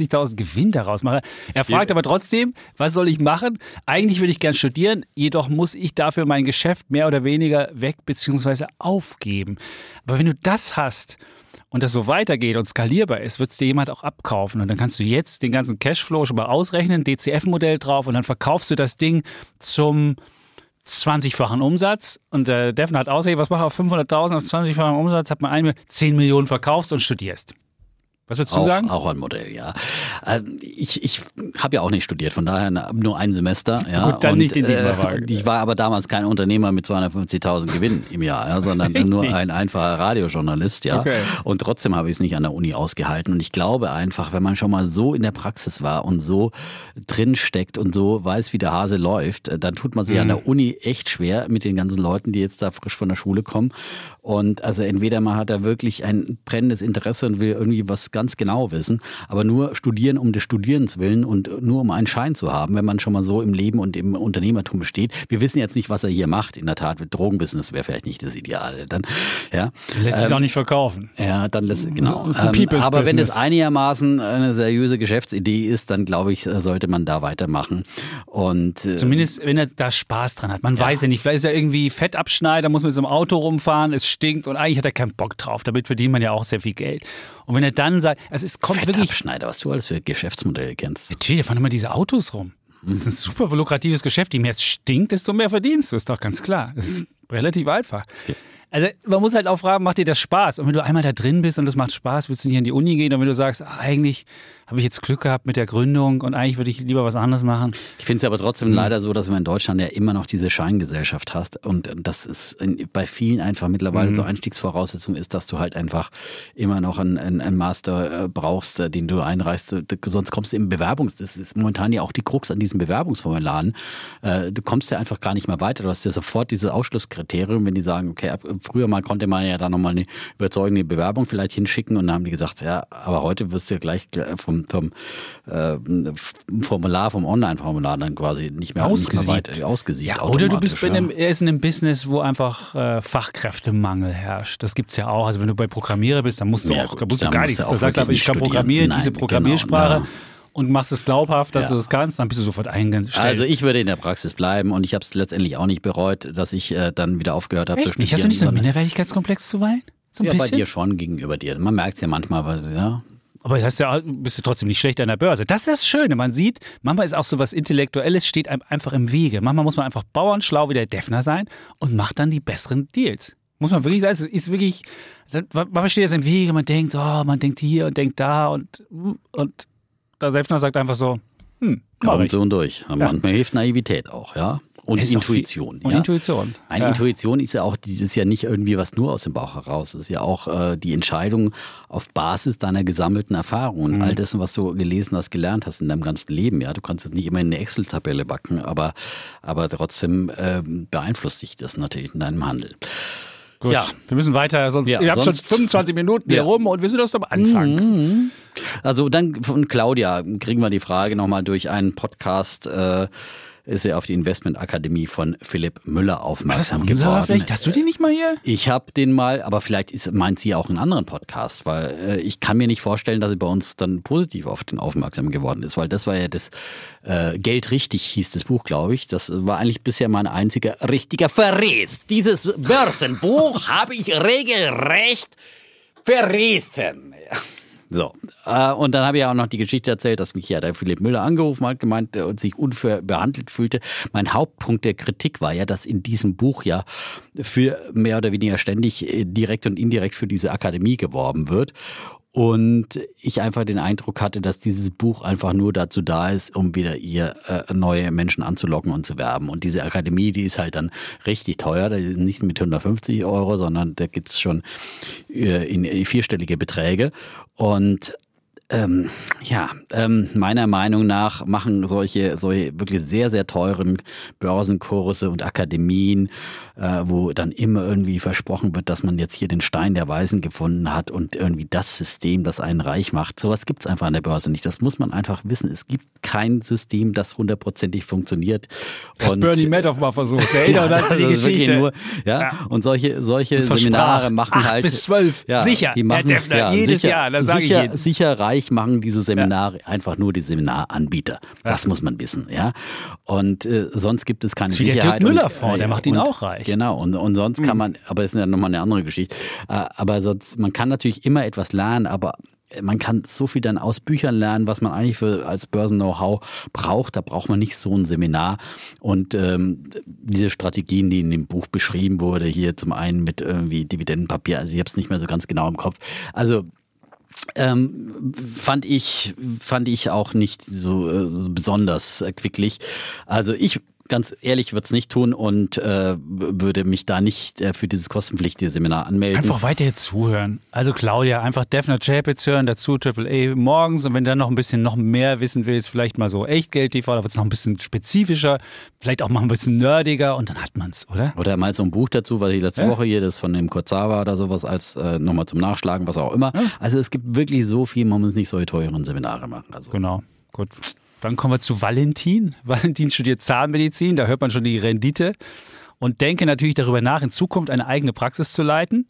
[SPEAKER 1] 250.000 Gewinn daraus mache. Er fragt ja. aber trotzdem, was soll ich machen? Eigentlich würde ich gerne studieren, jedoch muss ich dafür mein Geschäft mehr oder weniger weg bzw. aufgeben. Aber wenn du das hast, und das so weitergeht und skalierbar ist, wird es dir jemand auch abkaufen. Und dann kannst du jetzt den ganzen Cashflow schon mal ausrechnen, DCF-Modell drauf und dann verkaufst du das Ding zum 20-fachen Umsatz. Und der Devin hat ausgerechnet, was macht auf 500.000 auf 20-fachen Umsatz, hat man 10 Millionen verkaufst und studierst. Was würdest du
[SPEAKER 2] auch,
[SPEAKER 1] sagen?
[SPEAKER 2] Auch ein Modell, ja. Ähm, ich, ich habe ja auch nicht studiert, von daher nur ein Semester. Ja.
[SPEAKER 1] Gut, dann
[SPEAKER 2] und,
[SPEAKER 1] nicht in die
[SPEAKER 2] äh, Ich war aber damals kein Unternehmer mit 250.000 Gewinn im Jahr, ja, sondern nur ein einfacher Radiojournalist. Ja. Okay. Und trotzdem habe ich es nicht an der Uni ausgehalten. Und ich glaube einfach, wenn man schon mal so in der Praxis war und so drin steckt und so weiß, wie der Hase läuft, dann tut man sich mhm. an der Uni echt schwer mit den ganzen Leuten, die jetzt da frisch von der Schule kommen. Und also entweder man hat da wirklich ein brennendes Interesse und will irgendwie was ganz genau wissen, aber nur studieren um des Studierens willen und nur um einen Schein zu haben, wenn man schon mal so im Leben und im Unternehmertum steht. Wir wissen jetzt nicht, was er hier macht. In der Tat, Drogenbusiness wäre vielleicht nicht das Ideale. Dann, ja.
[SPEAKER 1] Lässt ähm, sich auch nicht verkaufen.
[SPEAKER 2] Ja, dann lässt, genau. Ähm, aber wenn das einigermaßen eine seriöse Geschäftsidee ist, dann glaube ich, sollte man da weitermachen. Und,
[SPEAKER 1] äh, Zumindest, wenn er da Spaß dran hat. Man ja. weiß ja nicht, vielleicht ist er irgendwie Fettabschneider, muss mit so einem Auto rumfahren, es stinkt und eigentlich hat er keinen Bock drauf. Damit verdient man ja auch sehr viel Geld. Und wenn er dann sagt, also es kommt wirklich.
[SPEAKER 2] Schneider, was du alles für Geschäftsmodelle kennst.
[SPEAKER 1] Natürlich, da fahren immer diese Autos rum. Das ist ein super lukratives Geschäft. Je mehr es stinkt, desto mehr verdienst du. Ist doch ganz klar. Das ist relativ einfach. Ja. Also man muss halt auch fragen, macht dir das Spaß? Und wenn du einmal da drin bist und das macht Spaß, willst du nicht in die Uni gehen? Und wenn du sagst, eigentlich habe ich jetzt Glück gehabt mit der Gründung und eigentlich würde ich lieber was anderes machen.
[SPEAKER 2] Ich finde es aber trotzdem mhm. leider so, dass man in Deutschland ja immer noch diese Scheingesellschaft hast und das ist bei vielen einfach mittlerweile mhm. so Einstiegsvoraussetzung ist, dass du halt einfach immer noch einen, einen Master äh, brauchst, äh, den du einreichst. Sonst kommst du im Bewerbungs... Das ist momentan ja auch die Krux an diesen Bewerbungsformularen. Äh, du kommst ja einfach gar nicht mehr weiter. Du hast ja sofort diese Ausschlusskriterium, wenn die sagen, okay, früher mal konnte man ja da nochmal eine überzeugende Bewerbung vielleicht hinschicken und dann haben die gesagt, ja, aber heute wirst du ja gleich vom vom, äh, Formular, vom Online-Formular dann quasi nicht mehr
[SPEAKER 1] ausgesiebt.
[SPEAKER 2] ausgesiebt
[SPEAKER 1] ja, oder du bist bei einem, er ist in einem Business, wo einfach äh, Fachkräftemangel herrscht. Das gibt es ja auch. Also wenn du bei Programmierer bist, dann musst du ja, auch, musst du gar nichts. Da sagst du aber, ich kann programmieren, Nein, diese genau, Programmiersprache. Genau, und machst es glaubhaft, dass ja. du das kannst, dann bist du sofort eingestellt.
[SPEAKER 2] Also ich würde in der Praxis bleiben und ich habe es letztendlich auch nicht bereut, dass ich äh, dann wieder aufgehört habe zu studieren.
[SPEAKER 1] Nicht? Hast du nicht so einen Minderwertigkeitskomplex zuweilen?
[SPEAKER 2] So ja, bisschen? bei dir schon gegenüber dir. Man merkt es ja manchmal, weil ja,
[SPEAKER 1] aber das ja, bist du trotzdem nicht schlecht an der Börse. Das ist das Schöne. Man sieht, manchmal ist auch so was Intellektuelles, steht einem einfach im Wege. Manchmal muss man einfach bauernschlau wie der Defner sein und macht dann die besseren Deals. Muss man wirklich sagen, es ist wirklich, man steht jetzt im Wege, man denkt, oh, man denkt hier und denkt da und, und der Selfner sagt einfach so, hm,
[SPEAKER 2] Kaum so und durch. Manchmal hilft Naivität auch, ja. Und
[SPEAKER 1] Ist
[SPEAKER 2] Intuition.
[SPEAKER 1] und
[SPEAKER 2] ja.
[SPEAKER 1] Intuition.
[SPEAKER 2] Eine
[SPEAKER 1] Ja.
[SPEAKER 2] Intuition ist ja auch, das ist ja nicht irgendwie was nur aus dem Bauch heraus. Es ist ja auch äh, die Entscheidung auf Basis deiner gesammelten Erfahrungen,
[SPEAKER 1] Mhm.
[SPEAKER 2] all dessen, was du gelesen hast, gelernt hast in deinem ganzen Leben. Ja, du kannst es nicht immer in eine Excel-Tabelle backen, aber, aber trotzdem ähm, beeinflusst dich das natürlich in deinem Handel.
[SPEAKER 1] Gut,
[SPEAKER 2] Ja.
[SPEAKER 1] wir müssen weiter, sonst,
[SPEAKER 2] Ja,
[SPEAKER 1] ihr habt schon
[SPEAKER 2] sonst-
[SPEAKER 1] 25 Minuten hier
[SPEAKER 2] Ja.
[SPEAKER 1] rum und wir sind erst am Anfang.
[SPEAKER 2] Also dann von Claudia kriegen wir die Frage nochmal durch einen Podcast. Äh, ist er auf die Investmentakademie von Philipp Müller
[SPEAKER 1] das
[SPEAKER 2] aufmerksam
[SPEAKER 1] unser
[SPEAKER 2] geworden.
[SPEAKER 1] vielleicht? Hast du den nicht mal hier?
[SPEAKER 2] Ich habe den mal, aber vielleicht ist, meint sie auch einen anderen Podcast, weil äh, ich kann mir nicht vorstellen, dass sie bei uns dann positiv auf den aufmerksam geworden ist, weil das war ja das äh, Geld richtig hieß das Buch, glaube ich. Das war eigentlich bisher mein einziger richtiger Verräß. Dieses Börsenbuch habe ich regelrecht verrissen. So, äh, und dann habe ich auch noch die Geschichte erzählt, dass mich ja der Philipp Müller angerufen hat, gemeint äh, und sich unfair behandelt fühlte. Mein Hauptpunkt der Kritik war ja, dass in diesem Buch ja für mehr oder weniger ständig äh, direkt und indirekt für diese Akademie geworben wird. Und ich einfach den Eindruck hatte, dass dieses Buch einfach nur dazu da ist, um wieder ihr äh, neue Menschen anzulocken und zu werben. Und diese Akademie, die ist halt dann richtig teuer. Nicht mit 150 Euro, sondern da geht's schon äh, in, in vierstellige Beträge. Und ähm, ja, ähm, meiner Meinung nach machen solche, solche wirklich sehr, sehr teuren Börsenkurse und Akademien, äh, wo dann immer irgendwie versprochen wird, dass man jetzt hier den Stein der Weisen gefunden hat und irgendwie das System, das einen reich macht. Sowas gibt's einfach an der Börse nicht. Das muss man einfach wissen. Es gibt kein System, das hundertprozentig funktioniert.
[SPEAKER 1] Hat Bernie Madoff mal versucht. Die
[SPEAKER 2] das ist wirklich
[SPEAKER 1] Geschichte.
[SPEAKER 2] Nur, ja,
[SPEAKER 1] Ja.
[SPEAKER 2] und solche, solche Seminare machen
[SPEAKER 1] acht
[SPEAKER 2] halt.
[SPEAKER 1] bis zwölf.
[SPEAKER 2] Ja,
[SPEAKER 1] Sicher,
[SPEAKER 2] Die
[SPEAKER 1] Herr
[SPEAKER 2] machen,
[SPEAKER 1] Deffner,
[SPEAKER 2] ja,
[SPEAKER 1] jedes
[SPEAKER 2] sicher,
[SPEAKER 1] Jahr, das sage ich Ihnen.
[SPEAKER 2] sicher reich machen diese Seminare einfach nur die Seminaranbieter. Das muss man wissen, ja. Und äh, sonst gibt es keine
[SPEAKER 1] ist wie der
[SPEAKER 2] Sicherheit.
[SPEAKER 1] Dirk
[SPEAKER 2] und,
[SPEAKER 1] Müller-Fonds, der macht ihn auch reich.
[SPEAKER 2] Genau, und, und sonst kann man, aber das ist ja nochmal eine andere Geschichte. Äh, aber sonst, man kann natürlich immer etwas lernen, aber man kann so viel dann aus Büchern lernen, was man eigentlich für, als Börsen-Know-how braucht. Da braucht man nicht so ein Seminar. Und ähm, diese Strategien, die in dem Buch beschrieben wurde, hier zum einen mit irgendwie Dividendenpapier, also ich habe es nicht mehr so ganz genau im Kopf. Also ähm, fand ich fand ich auch nicht so, äh, so besonders äh, quicklich. Also ich ganz ehrlich würde es nicht tun und äh, würde mich da nicht äh, für dieses kostenpflichtige Seminar anmelden.
[SPEAKER 1] Einfach weiter zuhören. Also Claudia, einfach Defner Chapitz hören, dazu Triple A morgens und wenn du dann noch ein bisschen noch mehr wissen willst, vielleicht mal so Echtgeld TV, da wird es noch ein bisschen spezifischer, vielleicht auch mal ein bisschen nerdiger und dann hat man's, oder?
[SPEAKER 2] Oder mal so ein Buch dazu, was ich letzte
[SPEAKER 1] Ja.
[SPEAKER 2] Woche hier, das von dem Kurzawa oder sowas, als äh, nochmal zum Nachschlagen, was auch immer. Also es gibt wirklich so viel, man muss nicht solche teuren Seminare machen. Also
[SPEAKER 1] Genau, gut. Dann kommen wir zu Valentin. Valentin studiert Zahnmedizin, da hört man schon die Rendite und denke natürlich darüber nach, in Zukunft eine eigene Praxis zu leiten.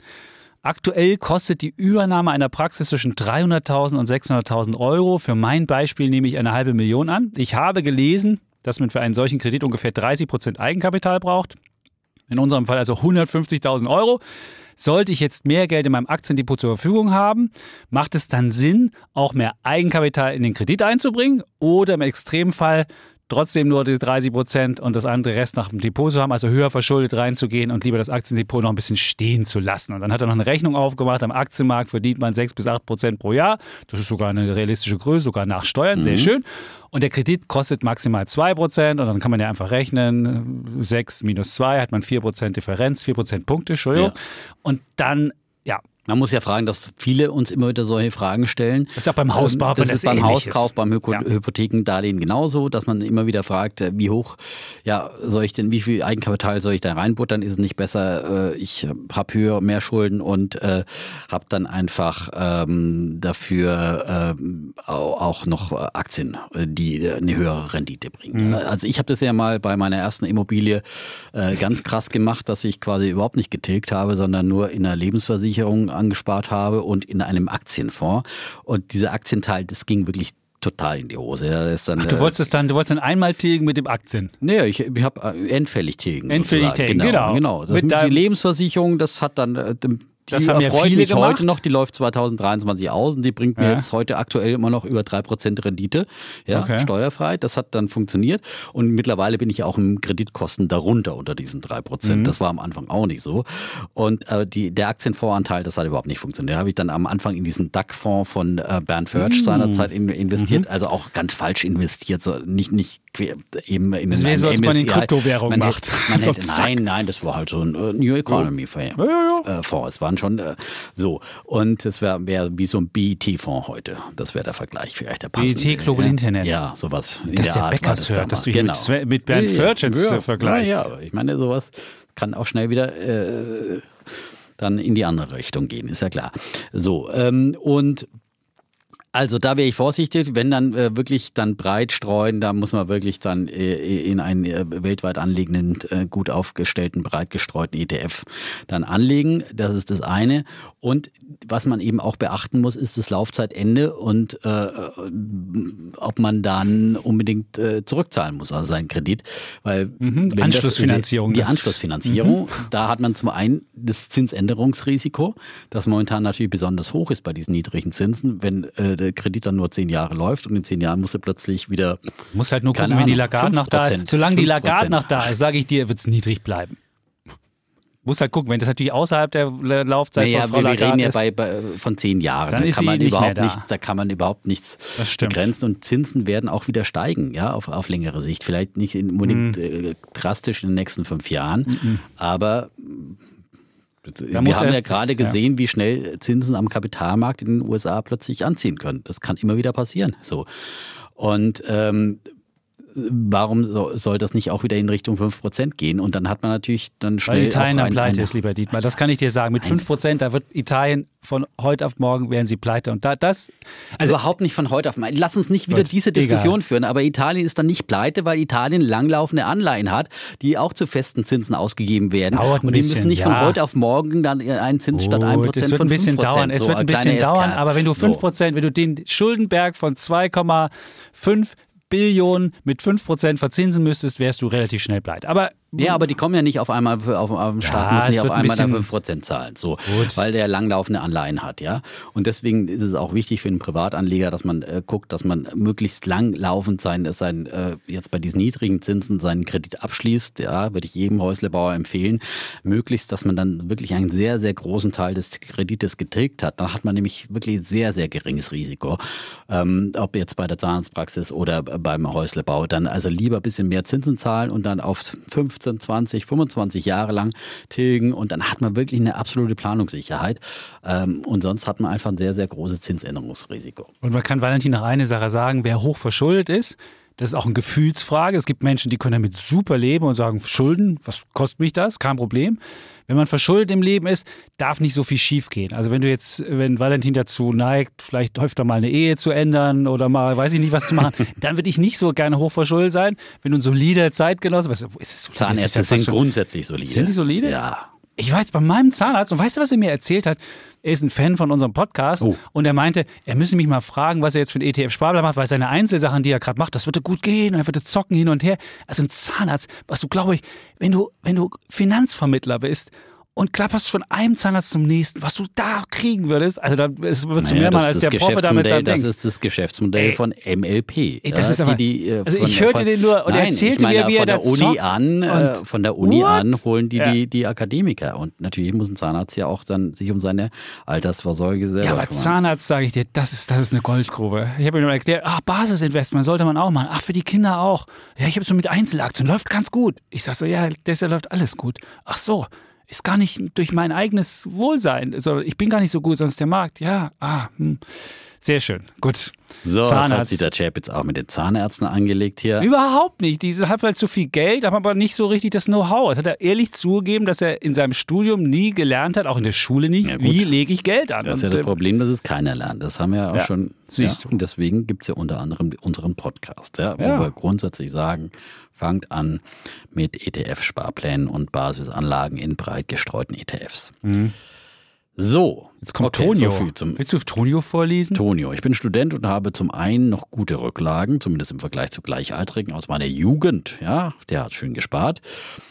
[SPEAKER 1] Aktuell kostet die Übernahme einer Praxis zwischen 300.000 und 600.000 Euro. Für mein Beispiel nehme ich eine halbe Million an. Ich habe gelesen, dass man für einen solchen Kredit ungefähr 30 Prozent Eigenkapital braucht. In unserem Fall also 150.000 Euro. Sollte ich jetzt mehr Geld in meinem Aktiendepot zur Verfügung haben, macht es dann Sinn, auch mehr Eigenkapital in den Kredit einzubringen oder im Extremfall trotzdem nur die 30 Prozent und das andere Rest nach dem Depot zu haben, also höher verschuldet reinzugehen und lieber das Aktiendepot noch ein bisschen stehen zu lassen. Und dann hat er noch eine Rechnung aufgemacht, am Aktienmarkt verdient man 6 bis 8 Prozent pro Jahr. Das ist sogar eine realistische Größe, sogar nach Steuern, sehr schön. Und der Kredit kostet maximal 2 Prozent und dann kann man ja einfach rechnen, 6 minus 2 hat man 4 Prozent Differenz, 4 Prozent Punkte, Entschuldigung.
[SPEAKER 2] Ja.
[SPEAKER 1] Und dann, ja,
[SPEAKER 2] Man muss ja fragen, dass viele uns immer wieder solche Fragen stellen.
[SPEAKER 1] Das ist ja beim Hausbau,
[SPEAKER 2] Ähm, Das
[SPEAKER 1] das
[SPEAKER 2] ist beim. Hauskauf, beim Hypo
[SPEAKER 1] Ja.
[SPEAKER 2] Hypothekendarlehen genauso, dass man immer wieder fragt, äh, wie hoch, ja, soll ich denn, wie viel Eigenkapital soll ich da reinbuttern? Ist es nicht besser, äh, ich habe höher, mehr Schulden und äh, habe dann einfach ähm, dafür au- auch noch äh, Aktien, äh, die äh, eine höhere Rendite bringen.
[SPEAKER 1] Mhm.
[SPEAKER 2] Also ich habe das ja mal bei meiner ersten Immobilie äh, ganz krass gemacht, dass ich quasi überhaupt nicht getilgt habe, sondern nur in einer Lebensversicherung angespart habe und in einem Aktienfonds. Und dieser Aktienteil, das ging wirklich total in die Hose. Dann,
[SPEAKER 1] du
[SPEAKER 2] äh,
[SPEAKER 1] wolltest es dann, du wolltest dann einmal tilgen mit dem Aktien.
[SPEAKER 2] Nee, ich, ich habe endfällig tilgen.
[SPEAKER 1] Endfällig
[SPEAKER 2] sozusagen.
[SPEAKER 1] tilgen,
[SPEAKER 2] genau.
[SPEAKER 1] genau.
[SPEAKER 2] genau.
[SPEAKER 1] Mit deinem-
[SPEAKER 2] Lebensversicherung, das hat dann äh,
[SPEAKER 1] Das
[SPEAKER 2] die
[SPEAKER 1] haben ja
[SPEAKER 2] erfreut
[SPEAKER 1] viele
[SPEAKER 2] mich
[SPEAKER 1] gemacht.
[SPEAKER 2] heute noch. Die läuft 2023 aus und die bringt mir
[SPEAKER 1] Ja.
[SPEAKER 2] jetzt heute aktuell immer noch über 3% Rendite. Ja,
[SPEAKER 1] Okay.
[SPEAKER 2] steuerfrei. Das hat dann funktioniert. Und mittlerweile bin ich ja auch im Kreditkosten darunter unter diesen 3%.
[SPEAKER 1] Mhm.
[SPEAKER 2] Das war am Anfang auch nicht so. Und äh, die, der Aktienfondsanteil, das hat überhaupt nicht funktioniert. Da habe ich dann am Anfang in diesen DAC-Fonds von äh, Bernd Förtsch
[SPEAKER 1] Mhm.
[SPEAKER 2] seinerzeit in, investiert. Also auch ganz falsch investiert. So nicht, nicht eben in
[SPEAKER 1] Das wäre so, als man in
[SPEAKER 2] MSCI.
[SPEAKER 1] Kryptowährungen
[SPEAKER 2] man
[SPEAKER 1] macht.
[SPEAKER 2] Hätte, man hätte, nein, nein, das war halt so ein äh, New Economy Fonds. Äh, Fonds. Es waren schon äh, so. Und es wäre wär wie so ein BET-Fonds heute. Das wäre der Vergleich vielleicht der passende.
[SPEAKER 1] BET Global
[SPEAKER 2] ja.
[SPEAKER 1] Internet.
[SPEAKER 2] Ja,
[SPEAKER 1] Dass
[SPEAKER 2] sowas. in
[SPEAKER 1] der
[SPEAKER 2] Art war
[SPEAKER 1] Beckers
[SPEAKER 2] das
[SPEAKER 1] hört, dass du mit
[SPEAKER 2] genau.
[SPEAKER 1] Sven- mit Bernd Förtsch jetzt, äh, vergleichst.
[SPEAKER 2] Ja, ja, ich meine, sowas kann auch schnell wieder äh, dann in die andere Richtung gehen, ist ja klar. So, ähm, und also da wäre ich vorsichtig, wenn dann äh, wirklich dann breit streuen, da muss man wirklich dann äh, in einen äh, weltweit anliegenden, äh, gut aufgestellten, breit gestreuten ETF dann anlegen. Das ist das eine. Und was man eben auch beachten muss, ist das Laufzeitende und äh, ob man dann unbedingt äh, zurückzahlen muss, also seinen Kredit. Weil wenn das-
[SPEAKER 1] Anschlussfinanzierung,
[SPEAKER 2] die
[SPEAKER 1] das-
[SPEAKER 2] Anschlussfinanzierung, da hat man zum einen das Zinsänderungsrisiko, das momentan natürlich besonders hoch ist bei diesen niedrigen Zinsen, wenn äh, der Kredit dann nur zehn Jahre läuft und in zehn Jahren musst du plötzlich wieder
[SPEAKER 1] Muss halt nur gucken, wenn die Lagarde noch da
[SPEAKER 2] 5%,
[SPEAKER 1] ist. Solange die Lagarde
[SPEAKER 2] 5%.
[SPEAKER 1] noch da ist, sage ich dir, wird es niedrig bleiben. Muss halt gucken, wenn das natürlich außerhalb der La- Laufzeit
[SPEAKER 2] Naja,
[SPEAKER 1] von Frau
[SPEAKER 2] wir,
[SPEAKER 1] Lagarde
[SPEAKER 2] reden ja
[SPEAKER 1] ist.
[SPEAKER 2] bei, bei, von zehn Jahren.
[SPEAKER 1] Dann
[SPEAKER 2] da
[SPEAKER 1] ist
[SPEAKER 2] kann
[SPEAKER 1] sie
[SPEAKER 2] man
[SPEAKER 1] nicht
[SPEAKER 2] überhaupt
[SPEAKER 1] da.
[SPEAKER 2] nichts, da kann man überhaupt nichts begrenzen und Zinsen werden auch wieder steigen, ja, auf, auf längere Sicht. Vielleicht nicht in- unbedingt
[SPEAKER 1] Mhm.
[SPEAKER 2] äh, drastisch in den nächsten fünf Jahren, aber wir
[SPEAKER 1] muss
[SPEAKER 2] haben ja gerade gesehen, wie schnell Zinsen am Kapitalmarkt in den USA plötzlich anziehen können. Das kann immer wieder passieren. So. Und ähm, warum so, soll das nicht auch wieder in Richtung 5% gehen? Und dann hat man natürlich dann schnell
[SPEAKER 1] Weil Italien
[SPEAKER 2] ein,
[SPEAKER 1] pleite ist, lieber Dietmar. Das kann ich dir sagen. Mit 5%, da wird Italien von heute auf morgen werden sie pleite. Und da, das,
[SPEAKER 2] Also überhaupt nicht von heute auf morgen. Lass uns nicht wieder
[SPEAKER 1] Gut,
[SPEAKER 2] diese
[SPEAKER 1] egal.
[SPEAKER 2] Diskussion führen. Aber Italien ist dann nicht pleite, weil Italien langlaufende Anleihen hat, die auch zu festen Zinsen ausgegeben werden.
[SPEAKER 1] Dauert ein
[SPEAKER 2] und die
[SPEAKER 1] bisschen,
[SPEAKER 2] müssen nicht
[SPEAKER 1] ja.
[SPEAKER 2] von heute auf morgen dann einen Zins statt 1%
[SPEAKER 1] Gut, es wird ein bisschen
[SPEAKER 2] 5%.
[SPEAKER 1] dauern. Es
[SPEAKER 2] so
[SPEAKER 1] wird ein bisschen dauern, aber wenn du
[SPEAKER 2] So.
[SPEAKER 1] 5%, wenn du den Schuldenberg von 2,5 Billionen mit 5% verzinsen müsstest, wärst du relativ schnell pleite. Aber
[SPEAKER 2] Ja, aber die kommen ja nicht auf einmal auf, auf den Start,
[SPEAKER 1] Ja,
[SPEAKER 2] müssen nicht auf
[SPEAKER 1] ein
[SPEAKER 2] einmal
[SPEAKER 1] bisschen-
[SPEAKER 2] 5% zahlen. So, weil der langlaufende Anleihen hat, ja. Und deswegen ist es auch wichtig für einen Privatanleger, dass man äh, guckt, dass man möglichst langlaufend sein, sein äh, jetzt bei diesen niedrigen Zinsen seinen Kredit abschließt. Ja, würde ich jedem Häuslebauer empfehlen. Möglichst, dass man dann wirklich einen sehr, sehr großen Teil des Kredites getilgt hat. Dann hat man nämlich wirklich sehr, sehr geringes Risiko. Ähm, ob jetzt bei der Zahnarztpraxis oder beim Häuslebau. Dann also lieber ein bisschen mehr Zinsen zahlen und dann auf 15, 20, 25 Jahre lang tilgen und dann hat man wirklich eine absolute Planungssicherheit. Ähm, und sonst hat man einfach ein sehr, sehr großes Zinsänderungsrisiko.
[SPEAKER 1] Und man kann Valentin noch eine Sache sagen, wer hoch verschuldet ist, das ist auch eine Gefühlsfrage. Es gibt Menschen, die können damit super leben und sagen, Schulden, was kostet mich das? Kein Problem. Wenn man verschuldet im Leben ist, darf nicht so viel schiefgehen. Also wenn du jetzt, wenn Valentin dazu neigt, vielleicht öfter mal eine Ehe zu ändern oder mal, weiß ich nicht, was zu machen, dann würde ich nicht so gerne hochverschuldet sein. Wenn du ein solider Zeitgenosse, was ist ist
[SPEAKER 2] Zahnärzte sind grundsätzlich solide.
[SPEAKER 1] Sind die solide?
[SPEAKER 2] Ja.
[SPEAKER 1] Ich war jetzt bei meinem Zahnarzt und weißt du, was er mir erzählt hat? Er ist ein Fan von unserem Podcast
[SPEAKER 2] Oh.
[SPEAKER 1] und er meinte, er müsse mich mal fragen, was er jetzt für einen ETF-Sparplan macht, weil seine Einzelsachen, die er gerade macht, das würde gut gehen und er würde zocken hin und her. Also ein Zahnarzt, was du, glaube ich, wenn du, wenn du Finanzvermittler bist und klapperst von einem Zahnarzt zum nächsten, was du da kriegen würdest, also da zu
[SPEAKER 2] Naja,
[SPEAKER 1] mehr mal
[SPEAKER 2] das,
[SPEAKER 1] als
[SPEAKER 2] das
[SPEAKER 1] der Profi damit
[SPEAKER 2] Geschäftsmodell,
[SPEAKER 1] seinem
[SPEAKER 2] das ist das Geschäftsmodell
[SPEAKER 1] Ey.
[SPEAKER 2] von MLP.
[SPEAKER 1] Ey, das ist aber-
[SPEAKER 2] die, die, äh,
[SPEAKER 1] also ich hörte
[SPEAKER 2] von-
[SPEAKER 1] den nur und er
[SPEAKER 2] Nein,
[SPEAKER 1] erzählte
[SPEAKER 2] meine,
[SPEAKER 1] mir, wie er
[SPEAKER 2] von der
[SPEAKER 1] da
[SPEAKER 2] Uni an, äh,
[SPEAKER 1] und-
[SPEAKER 2] von der Uni
[SPEAKER 1] What?
[SPEAKER 2] an holen die,
[SPEAKER 1] Ja.
[SPEAKER 2] die die Akademiker und natürlich muss ein Zahnarzt ja auch dann sich um seine Altersvorsorge selber
[SPEAKER 1] Ja, aber
[SPEAKER 2] kümmern.
[SPEAKER 1] Zahnarzt, sage ich dir, das ist, das ist eine Goldgrube. Ich habe ihm erklärt, ach, Basisinvestment sollte man auch machen. Ach, für die Kinder auch. Ja, ich habe so mit Einzelaktien, läuft ganz gut. Ich sage so, ja, deshalb läuft alles gut. Ach so, ist gar nicht durch mein eigenes Wohlsein. Also ich bin gar nicht so gut, sonst der Markt. Ja, ah, hm. sehr schön. Gut.
[SPEAKER 2] So, jetzt hat
[SPEAKER 1] Zahnarzt.
[SPEAKER 2] sich der Chap jetzt auch mit den Zahnärzten angelegt hier.
[SPEAKER 1] Überhaupt nicht. Die hat halt zu viel Geld, haben aber nicht so richtig das Know-how. Das hat er ehrlich zugegeben, dass er in seinem Studium nie gelernt hat, auch in der Schule nicht,
[SPEAKER 2] Ja,
[SPEAKER 1] wie lege ich Geld an.
[SPEAKER 2] Das ist ja das
[SPEAKER 1] äh,
[SPEAKER 2] Problem, dass es keiner lernt. Das haben wir ja auch
[SPEAKER 1] Ja,
[SPEAKER 2] schon.
[SPEAKER 1] siehst
[SPEAKER 2] ja, Und deswegen gibt es ja unter anderem unseren Podcast, wo wir grundsätzlich sagen, fangt an mit ETF-Sparplänen und Basisanlagen in breit gestreuten ETFs.
[SPEAKER 1] Mhm.
[SPEAKER 2] So,
[SPEAKER 1] Jetzt kommt
[SPEAKER 2] okay,
[SPEAKER 1] Tonio.
[SPEAKER 2] So zum
[SPEAKER 1] Willst du Tonio vorlesen?
[SPEAKER 2] Tonio. Ich bin Student und habe zum einen noch gute Rücklagen, zumindest im Vergleich zu Gleichaltrigen aus meiner Jugend. Ja, der hat schön gespart.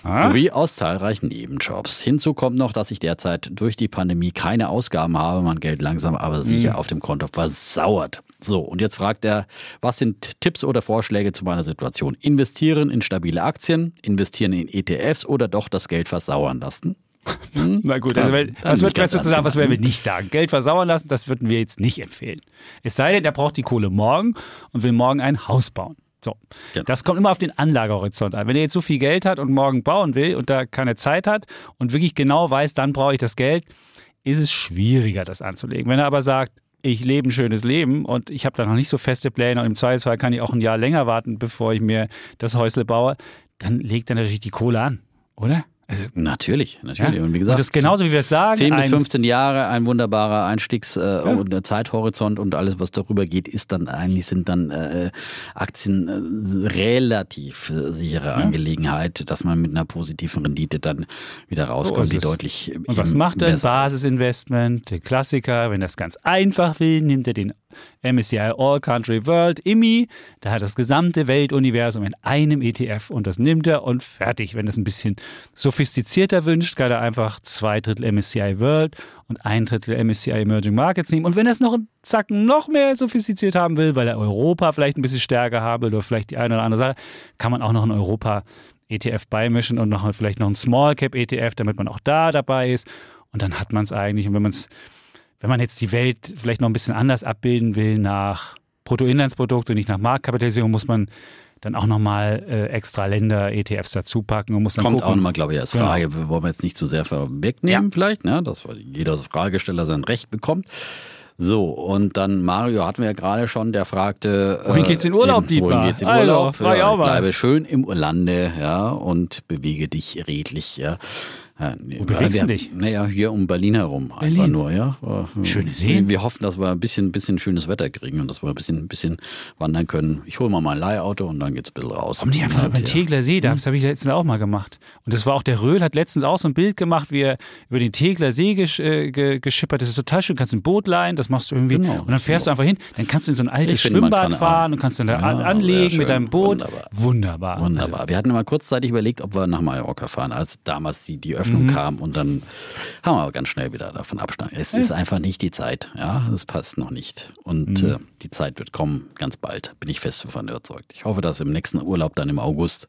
[SPEAKER 1] Ah.
[SPEAKER 2] Sowie aus zahlreichen Nebenjobs. Hinzu kommt noch, dass ich derzeit durch die Pandemie keine Ausgaben habe, mein Geld langsam aber sicher auf dem Konto versauert. So, und jetzt fragt er, was sind Tipps oder Vorschläge zu meiner Situation? Investieren in stabile Aktien, investieren in ETFs oder doch das Geld versauern lassen?
[SPEAKER 1] Na gut, also wenn,
[SPEAKER 2] nicht
[SPEAKER 1] wird
[SPEAKER 2] ganz
[SPEAKER 1] dazu sagen, was werden wir nicht sagen? Geld versauern lassen, das würden wir jetzt nicht empfehlen. Es sei denn, er braucht die Kohle morgen und will morgen ein Haus bauen. So.
[SPEAKER 2] Genau.
[SPEAKER 1] Das kommt immer auf den Anlagehorizont an. Wenn er jetzt so viel Geld hat und morgen bauen will und da keine Zeit hat und wirklich genau weiß, dann brauche ich das Geld, ist es schwieriger, das anzulegen. Wenn er aber sagt, ich lebe ein schönes Leben und ich habe da noch nicht so feste Pläne und im Zweifelsfall kann ich auch ein Jahr länger warten, bevor ich mir das Häusle baue, dann legt er natürlich die Kohle an, oder? Also,
[SPEAKER 2] Natürlich, natürlich.
[SPEAKER 1] ja.
[SPEAKER 2] Und wie gesagt,
[SPEAKER 1] und das ist genauso, wie wir es sagen.
[SPEAKER 2] 10 bis
[SPEAKER 1] ein-
[SPEAKER 2] 15 Jahre, ein wunderbarer Einstiegs- äh, und äh, Zeithorizont und alles, was darüber geht, ist dann eigentlich, sind dann äh, Aktien äh, relativ sichere Angelegenheit, dass man mit einer positiven Rendite dann wieder rauskommt,
[SPEAKER 1] ist
[SPEAKER 2] die deutlich
[SPEAKER 1] Und was macht er? Basisinvestment, der Klassiker. Wenn er es ganz einfach will, nimmt er den MSCI All Country World IMI. Da hat das gesamte Weltuniversum in einem ETF und das nimmt er und fertig. Wenn es ein bisschen sophistizierter wünscht, kann er einfach zwei Drittel MSCI World und ein Drittel MSCI Emerging Markets nehmen. Und wenn er es noch einen Zacken noch mehr sophistiziert haben will, weil er Europa vielleicht ein bisschen stärker haben will oder vielleicht die eine oder andere Sache, kann man auch noch ein Europa ETF beimischen und noch vielleicht noch ein Small Cap ETF, damit man auch da dabei ist. Und dann hat man es eigentlich. Und wenn man es, wenn man jetzt die Welt vielleicht noch ein bisschen anders abbilden will nach Bruttoinlandsprodukt und nicht nach Marktkapitalisierung, muss man dann auch nochmal äh, extra Länder-ETFs dazu packen und muss dann
[SPEAKER 2] Kommt auch
[SPEAKER 1] gucken.
[SPEAKER 2] nochmal, glaube ich, als
[SPEAKER 1] Genau.
[SPEAKER 2] Frage. Wir wollen jetzt nicht zu sehr vorwegnehmen, vielleicht, ne? dass jeder Fragesteller sein Recht bekommt. So, und dann Mario hatten wir ja gerade schon, der fragte.
[SPEAKER 1] Wohin geht's in Urlaub,
[SPEAKER 2] in,
[SPEAKER 1] Dietmar?
[SPEAKER 2] Wohin geht's in
[SPEAKER 1] Also,
[SPEAKER 2] Urlaub?
[SPEAKER 1] auch mal.
[SPEAKER 2] bleibe schön im Lande, ja, und bewege dich redlich, ja. Ja, nee,
[SPEAKER 1] Wo bewegst
[SPEAKER 2] wir-
[SPEAKER 1] du dich?
[SPEAKER 2] Naja, hier um Berlin herum. Einfach
[SPEAKER 1] Berlin.
[SPEAKER 2] nur, ja.
[SPEAKER 1] Schöne Seen.
[SPEAKER 2] Wir hoffen, dass wir ein bisschen, bisschen schönes Wetter kriegen und dass wir ein bisschen, ein bisschen wandern können. Ich hole mal mein Leihauto und dann geht's ein bisschen raus.
[SPEAKER 1] Komm nicht einfach über den. Tegler See, das habe ich letztens auch mal gemacht. Und das war auch der Röhl, hat letztens auch so ein Bild gemacht, wie er über den Tegler See gesch äh, ge geschippert. Das ist total schön, kannst ein Boot leihen, das machst du irgendwie.
[SPEAKER 2] Genau,
[SPEAKER 1] und dann fährst du einfach hin, dann kannst du in so ein altes
[SPEAKER 2] finde,
[SPEAKER 1] Schwimmbad fahren und kannst dann da
[SPEAKER 2] Ja,
[SPEAKER 1] an anlegen mit deinem. Boot.
[SPEAKER 2] Wunderbar.
[SPEAKER 1] Wunderbar.
[SPEAKER 2] Wunderbar. Wir hatten immer kurzzeitig überlegt, ob wir nach Mallorca fahren, als damals die, die
[SPEAKER 1] Mhm.
[SPEAKER 2] Öffnung kam und dann haben wir aber ganz schnell wieder davon Abstand. Es ist einfach nicht die Zeit. Ja, es passt noch nicht. Und
[SPEAKER 1] Mhm.
[SPEAKER 2] äh, die Zeit wird kommen, ganz bald. Bin ich fest davon überzeugt. Ich hoffe, dass im nächsten Urlaub dann im August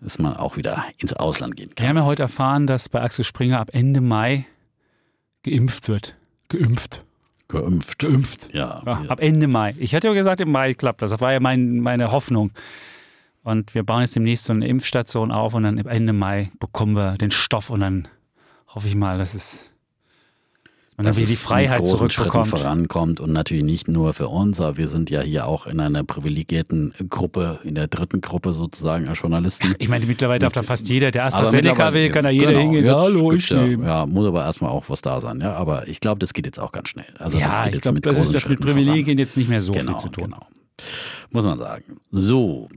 [SPEAKER 2] ist man auch wieder ins Ausland gehen
[SPEAKER 1] Wir
[SPEAKER 2] kann.
[SPEAKER 1] haben ja heute erfahren, dass bei Axel Springer ab Ende Mai geimpft wird. Geimpft.
[SPEAKER 2] Geimpft.
[SPEAKER 1] Geimpft.
[SPEAKER 2] Ja,
[SPEAKER 1] Ja,
[SPEAKER 2] wir-
[SPEAKER 1] ab Ende Mai. Ich hatte ja gesagt, im Mai klappt das. Das war ja mein, meine Hoffnung. Und wir bauen jetzt demnächst so eine Impfstation auf und dann Ende Mai bekommen wir den Stoff und dann hoffe ich mal, dass es dass man dann
[SPEAKER 2] dass
[SPEAKER 1] wieder die Freiheit
[SPEAKER 2] mit großen Schritten vorankommt und natürlich nicht nur für uns, aber wir sind ja hier auch in einer privilegierten Gruppe, in der dritten Gruppe sozusagen als Journalisten.
[SPEAKER 1] Ich meine, mittlerweile darf da fast jeder, der AstraZeneca will, kann da jeder
[SPEAKER 2] genau,
[SPEAKER 1] hingehen. Ja, hallo, ich
[SPEAKER 2] ja,
[SPEAKER 1] nehme.
[SPEAKER 2] ja, muss aber erstmal auch was da sein. Ja, aber ich glaube, das geht jetzt auch ganz schnell. Also das
[SPEAKER 1] Ja,
[SPEAKER 2] geht
[SPEAKER 1] ich glaube, das ist das mit Privilegien jetzt nicht mehr so
[SPEAKER 2] voran. Genau,
[SPEAKER 1] viel zu tun.
[SPEAKER 2] genau. Muss man sagen. So.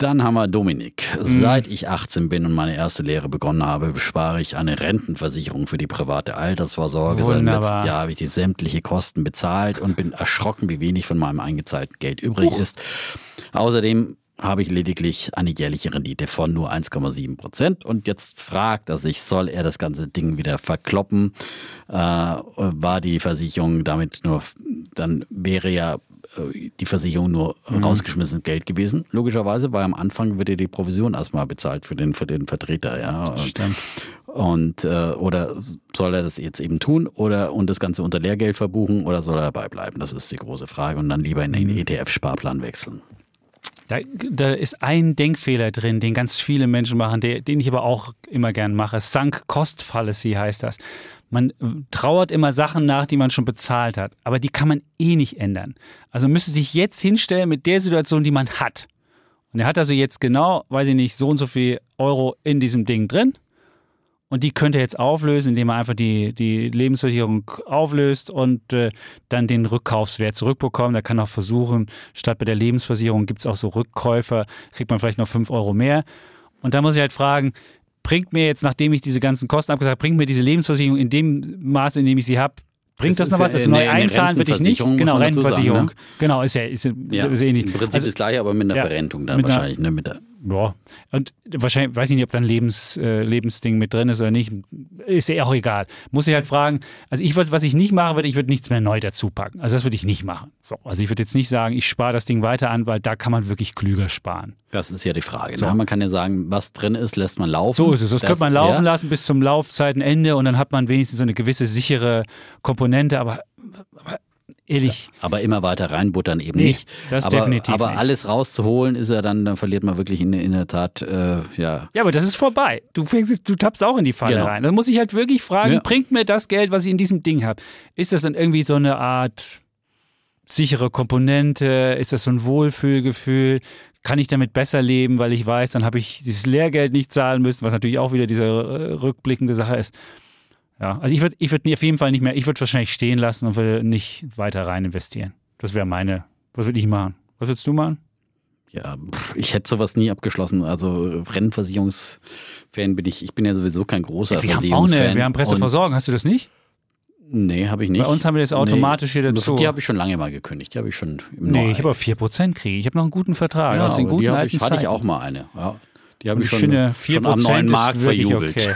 [SPEAKER 2] Dann haben wir Dominik.
[SPEAKER 1] Mhm.
[SPEAKER 2] Seit ich 18 bin und meine erste Lehre begonnen habe, spare ich eine Rentenversicherung für die private Altersvorsorge. Seit dem
[SPEAKER 1] Wunderbar.
[SPEAKER 2] letzten Jahr habe ich die sämtliche Kosten bezahlt und bin erschrocken, wie wenig von meinem eingezahlten Geld übrig ist. Außerdem habe ich lediglich eine jährliche Rendite von nur 1,7 Prozent. Und jetzt fragt er sich, soll er das ganze Ding wieder verkloppen? Äh, war die Versicherung damit nur, dann wäre ja die Versicherung nur rausgeschmissenes Geld gewesen, logischerweise, weil am Anfang wird ja die Provision erstmal bezahlt für den, für den Vertreter, ja.
[SPEAKER 1] Stimmt.
[SPEAKER 2] Und äh, oder soll er das jetzt eben tun oder und das Ganze unter Lehrgeld verbuchen oder soll er dabei bleiben? Das ist die große Frage. Und dann lieber in den ETF-Sparplan wechseln.
[SPEAKER 1] Da, da ist ein Denkfehler drin, den ganz viele Menschen machen, der, den ich aber auch immer gern mache. Sunk Cost Fallacy heißt das. Man trauert immer Sachen nach, die man schon bezahlt hat, aber die kann man eh nicht ändern. Also man müsste sich jetzt hinstellen mit der Situation, die man hat. Und er hat also jetzt genau, weiß ich nicht, so und so viel Euro in diesem Ding drin. Und die könnte er jetzt auflösen, indem er einfach die, die Lebensversicherung auflöst und äh, dann den Rückkaufswert zurückbekommt. Er kann auch versuchen, statt bei der Lebensversicherung gibt es auch so Rückkäufer, kriegt man vielleicht noch 5 Euro mehr. Und da muss ich halt fragen, bringt mir jetzt, nachdem ich diese ganzen Kosten abgesagt habe, bringt mir diese Lebensversicherung in dem Maß, in dem ich sie habe, Bringt das, das noch was? Das neu einzahlen würde ich nicht. Genau, Rentenversicherung. Sagen, ne? Genau, ist ja, ist,
[SPEAKER 2] ja, ist ähnlich. Im Prinzip also, ist gleich, aber mit einer ja, Verrentung dann wahrscheinlich. Einer, ne, mit der
[SPEAKER 1] ja, und wahrscheinlich, weiß ich nicht, ob da ein Lebens, äh, Lebensding mit drin ist oder nicht. Ist ja auch egal. Muss ich halt fragen, also ich was ich nicht machen würde, ich würde nichts mehr neu dazu packen. Also das würde ich nicht machen. So, also ich würde jetzt nicht sagen, ich spare das Ding weiter an, weil da kann man wirklich klüger sparen.
[SPEAKER 2] Das ist ja die Frage. So. Ne? Man kann ja sagen, was drin ist, lässt man laufen.
[SPEAKER 1] So ist es. Das, das könnte man laufen ja. lassen bis zum Laufzeitenende und dann hat man wenigstens so eine gewisse sichere Komponente, aber, aber ehrlich.
[SPEAKER 2] Aber immer weiter reinbuttern eben
[SPEAKER 1] nee,
[SPEAKER 2] nicht.
[SPEAKER 1] Das
[SPEAKER 2] aber,
[SPEAKER 1] definitiv
[SPEAKER 2] aber
[SPEAKER 1] nicht.
[SPEAKER 2] alles rauszuholen ist ja dann, dann verliert man wirklich in, in der Tat, äh, ja.
[SPEAKER 1] Ja, aber das ist vorbei. Du, fängst, du tappst auch in die Falle genau. rein. Dann muss ich halt wirklich fragen, ja. bringt mir das Geld, was ich in diesem Ding habe? Ist das dann irgendwie so eine Art sichere Komponente? Ist das so ein Wohlfühlgefühl? Kann ich damit besser leben, weil ich weiß, dann habe ich dieses Lehrgeld nicht zahlen müssen, was natürlich auch wieder diese äh, rückblickende Sache ist. Ja, also ich würde ich würd auf jeden Fall nicht mehr, ich würde wahrscheinlich stehen lassen und würde nicht weiter rein investieren. Das wäre meine, was würde ich machen? Was würdest du machen?
[SPEAKER 2] Ja, ich hätte sowas nie abgeschlossen. Also Rennversicherungsfan bin ich. Ich bin ja sowieso kein großer ja, wir Versicherungsfan.
[SPEAKER 1] Haben auch eine, wir haben Presseversorgung. Hast du das nicht?
[SPEAKER 2] Nee, habe ich nicht.
[SPEAKER 1] Bei uns haben wir das automatisch nee, hier dazu.
[SPEAKER 2] Die habe ich schon lange mal gekündigt. Die habe ich schon
[SPEAKER 1] im Nee, ich habe aber 4% kriege. Ich habe noch einen guten Vertrag.
[SPEAKER 2] Ja,
[SPEAKER 1] aus den guten
[SPEAKER 2] die
[SPEAKER 1] alten
[SPEAKER 2] ich, hatte ich auch mal eine. Ja. Die habe ich,
[SPEAKER 1] ich
[SPEAKER 2] schon,
[SPEAKER 1] finde, 4%
[SPEAKER 2] schon am neuen Markt verjubelt.
[SPEAKER 1] Okay.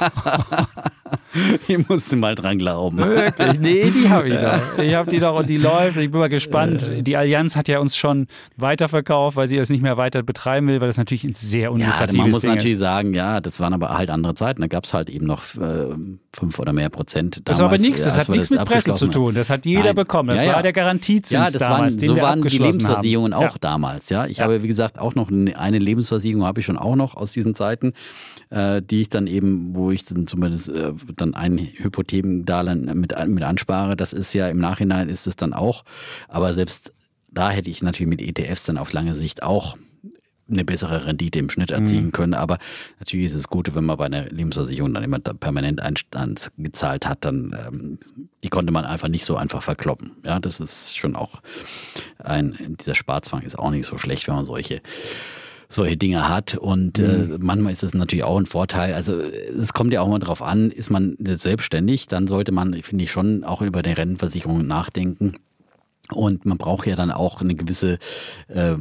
[SPEAKER 2] ich musste mal dran glauben.
[SPEAKER 1] Wirklich? Nee, die habe ich doch. Ich habe die doch und die läuft. Ich bin mal gespannt. Die Allianz hat ja uns schon weiterverkauft, weil sie das nicht mehr weiter betreiben will, weil das natürlich ein sehr unlukratives
[SPEAKER 2] ja, man muss
[SPEAKER 1] Ding
[SPEAKER 2] natürlich
[SPEAKER 1] ist.
[SPEAKER 2] sagen, ja, das waren aber halt andere Zeiten. Da gab es halt eben noch äh, fünf oder mehr Prozent.
[SPEAKER 1] Damals, das war aber nichts. Das hat nichts mit Presse zu tun. Das hat jeder Nein. bekommen. Das ja, ja. war der Garantiezins ja, das damals,
[SPEAKER 2] waren, so waren die Lebensversicherungen
[SPEAKER 1] haben.
[SPEAKER 2] auch damals. Ja, ich habe wie gesagt auch noch eine Lebensversicherung habe ich schon auch noch aus diesen Zeiten, äh, die ich dann eben, wo ich dann zumindest äh, dann ein Hypothekendarlehen mit, mit anspare. Das ist ja im Nachhinein ist es dann auch. Aber selbst da hätte ich natürlich mit ETFs dann auf lange Sicht auch eine bessere Rendite im Schnitt erzielen mhm. können. Aber natürlich ist es gut, wenn man bei einer Lebensversicherung dann immer permanent Einstand gezahlt hat, dann ähm, die konnte man einfach nicht so einfach verkloppen. Ja, das ist schon auch ein, dieser Sparzwang ist auch nicht so schlecht, wenn man solche solche Dinge hat. Und äh, mhm. äh, manchmal ist das natürlich auch ein Vorteil. Also es kommt ja auch mal drauf an, ist man selbstständig, dann sollte man, finde ich, schon auch über die Rentenversicherung nachdenken. Und man braucht ja dann auch eine gewisse äh,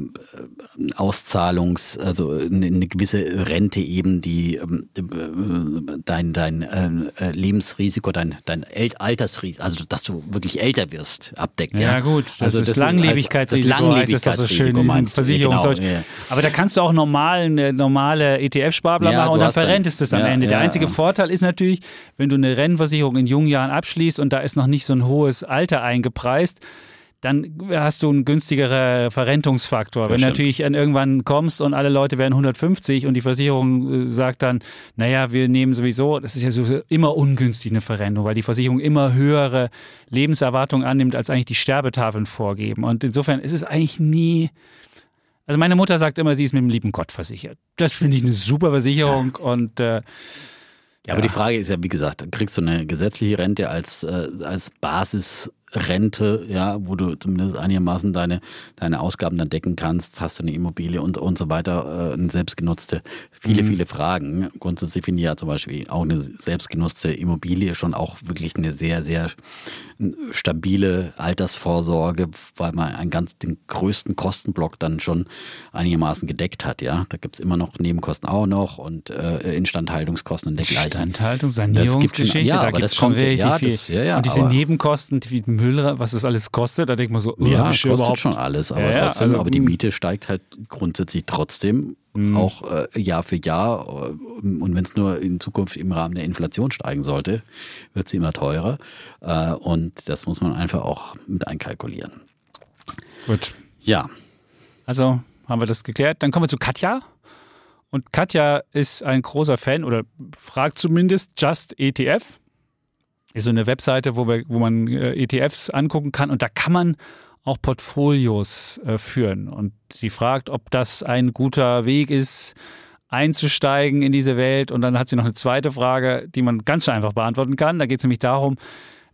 [SPEAKER 2] Auszahlungs-, also eine, eine, gewisse Rente eben, die ähm, äh, dein, dein äh, Lebensrisiko, dein, dein Altersrisiko, also dass du wirklich älter wirst, abdeckt.
[SPEAKER 1] Ja,
[SPEAKER 2] ja.
[SPEAKER 1] gut, das also ist das Langlebigkeitsrisiko, das Langlebigkeitsrisiko das so schön Versicherung. Genau, ja. Aber da kannst du auch normalen, normale ETF-Sparplan ja, machen und dann verrentest es am Ende. Der einzige Vorteil ist natürlich, wenn du eine Rennversicherung in jungen Jahren abschließt und da ist noch nicht so ein hohes Alter eingepreist, dann hast du einen günstigeren Verrentungsfaktor. Wenn du natürlich an irgendwann kommst und alle Leute werden 150 und die Versicherung äh, sagt dann, naja, wir nehmen sowieso, das ist ja so immer ungünstig eine Verrentung, weil die Versicherung immer höhere Lebenserwartungen annimmt, als eigentlich die Sterbetafeln vorgeben. Und insofern ist es eigentlich nie. Also meine Mutter sagt immer, sie ist mit dem lieben Gott versichert. Das finde ich eine super Versicherung und äh,
[SPEAKER 2] ja, aber die Frage ist ja, wie gesagt, kriegst du eine gesetzliche Rente als, äh, als Basis Rente, ja, wo du zumindest einigermaßen deine, deine Ausgaben dann decken kannst, hast du eine Immobilie und, und so weiter, äh, eine selbstgenutzte, viele, mhm. viele Fragen. Grundsätzlich finde ich ja zum Beispiel auch eine selbstgenutzte Immobilie schon auch wirklich eine sehr, sehr stabile Altersvorsorge, weil man einen ganz, den größten Kostenblock dann schon einigermaßen gedeckt hat, ja. Da gibt es immer noch Nebenkosten auch noch und äh, Instandhaltungskosten und dergleichen.
[SPEAKER 1] Instandhaltung, Sanierungsgeschichte, ja, da gibt es schon richtig ja, das,
[SPEAKER 2] ja, ja,
[SPEAKER 1] und diese Nebenkosten, wie Müll, was das alles kostet, da denkt man so,
[SPEAKER 2] oh, ja, kostet überhaupt? schon alles, aber ja, trotzdem, also, aber die hm. Miete steigt halt grundsätzlich trotzdem mhm. auch äh, Jahr für Jahr und wenn es nur in Zukunft im Rahmen der Inflation steigen sollte, wird sie immer teurer äh, und das muss man einfach auch mit einkalkulieren.
[SPEAKER 1] Gut.
[SPEAKER 2] Ja.
[SPEAKER 1] Also haben wir das geklärt. Dann kommen wir zu Katja. Und Katja ist ein großer Fan oder fragt zumindest Just ETF ist so eine Webseite, wo, wir, wo man äh, ETFs angucken kann und da kann man auch Portfolios äh, führen. Und sie fragt, ob das ein guter Weg ist, einzusteigen in diese Welt. Und dann hat sie noch eine zweite Frage, die man ganz schön einfach beantworten kann. Da geht es nämlich darum,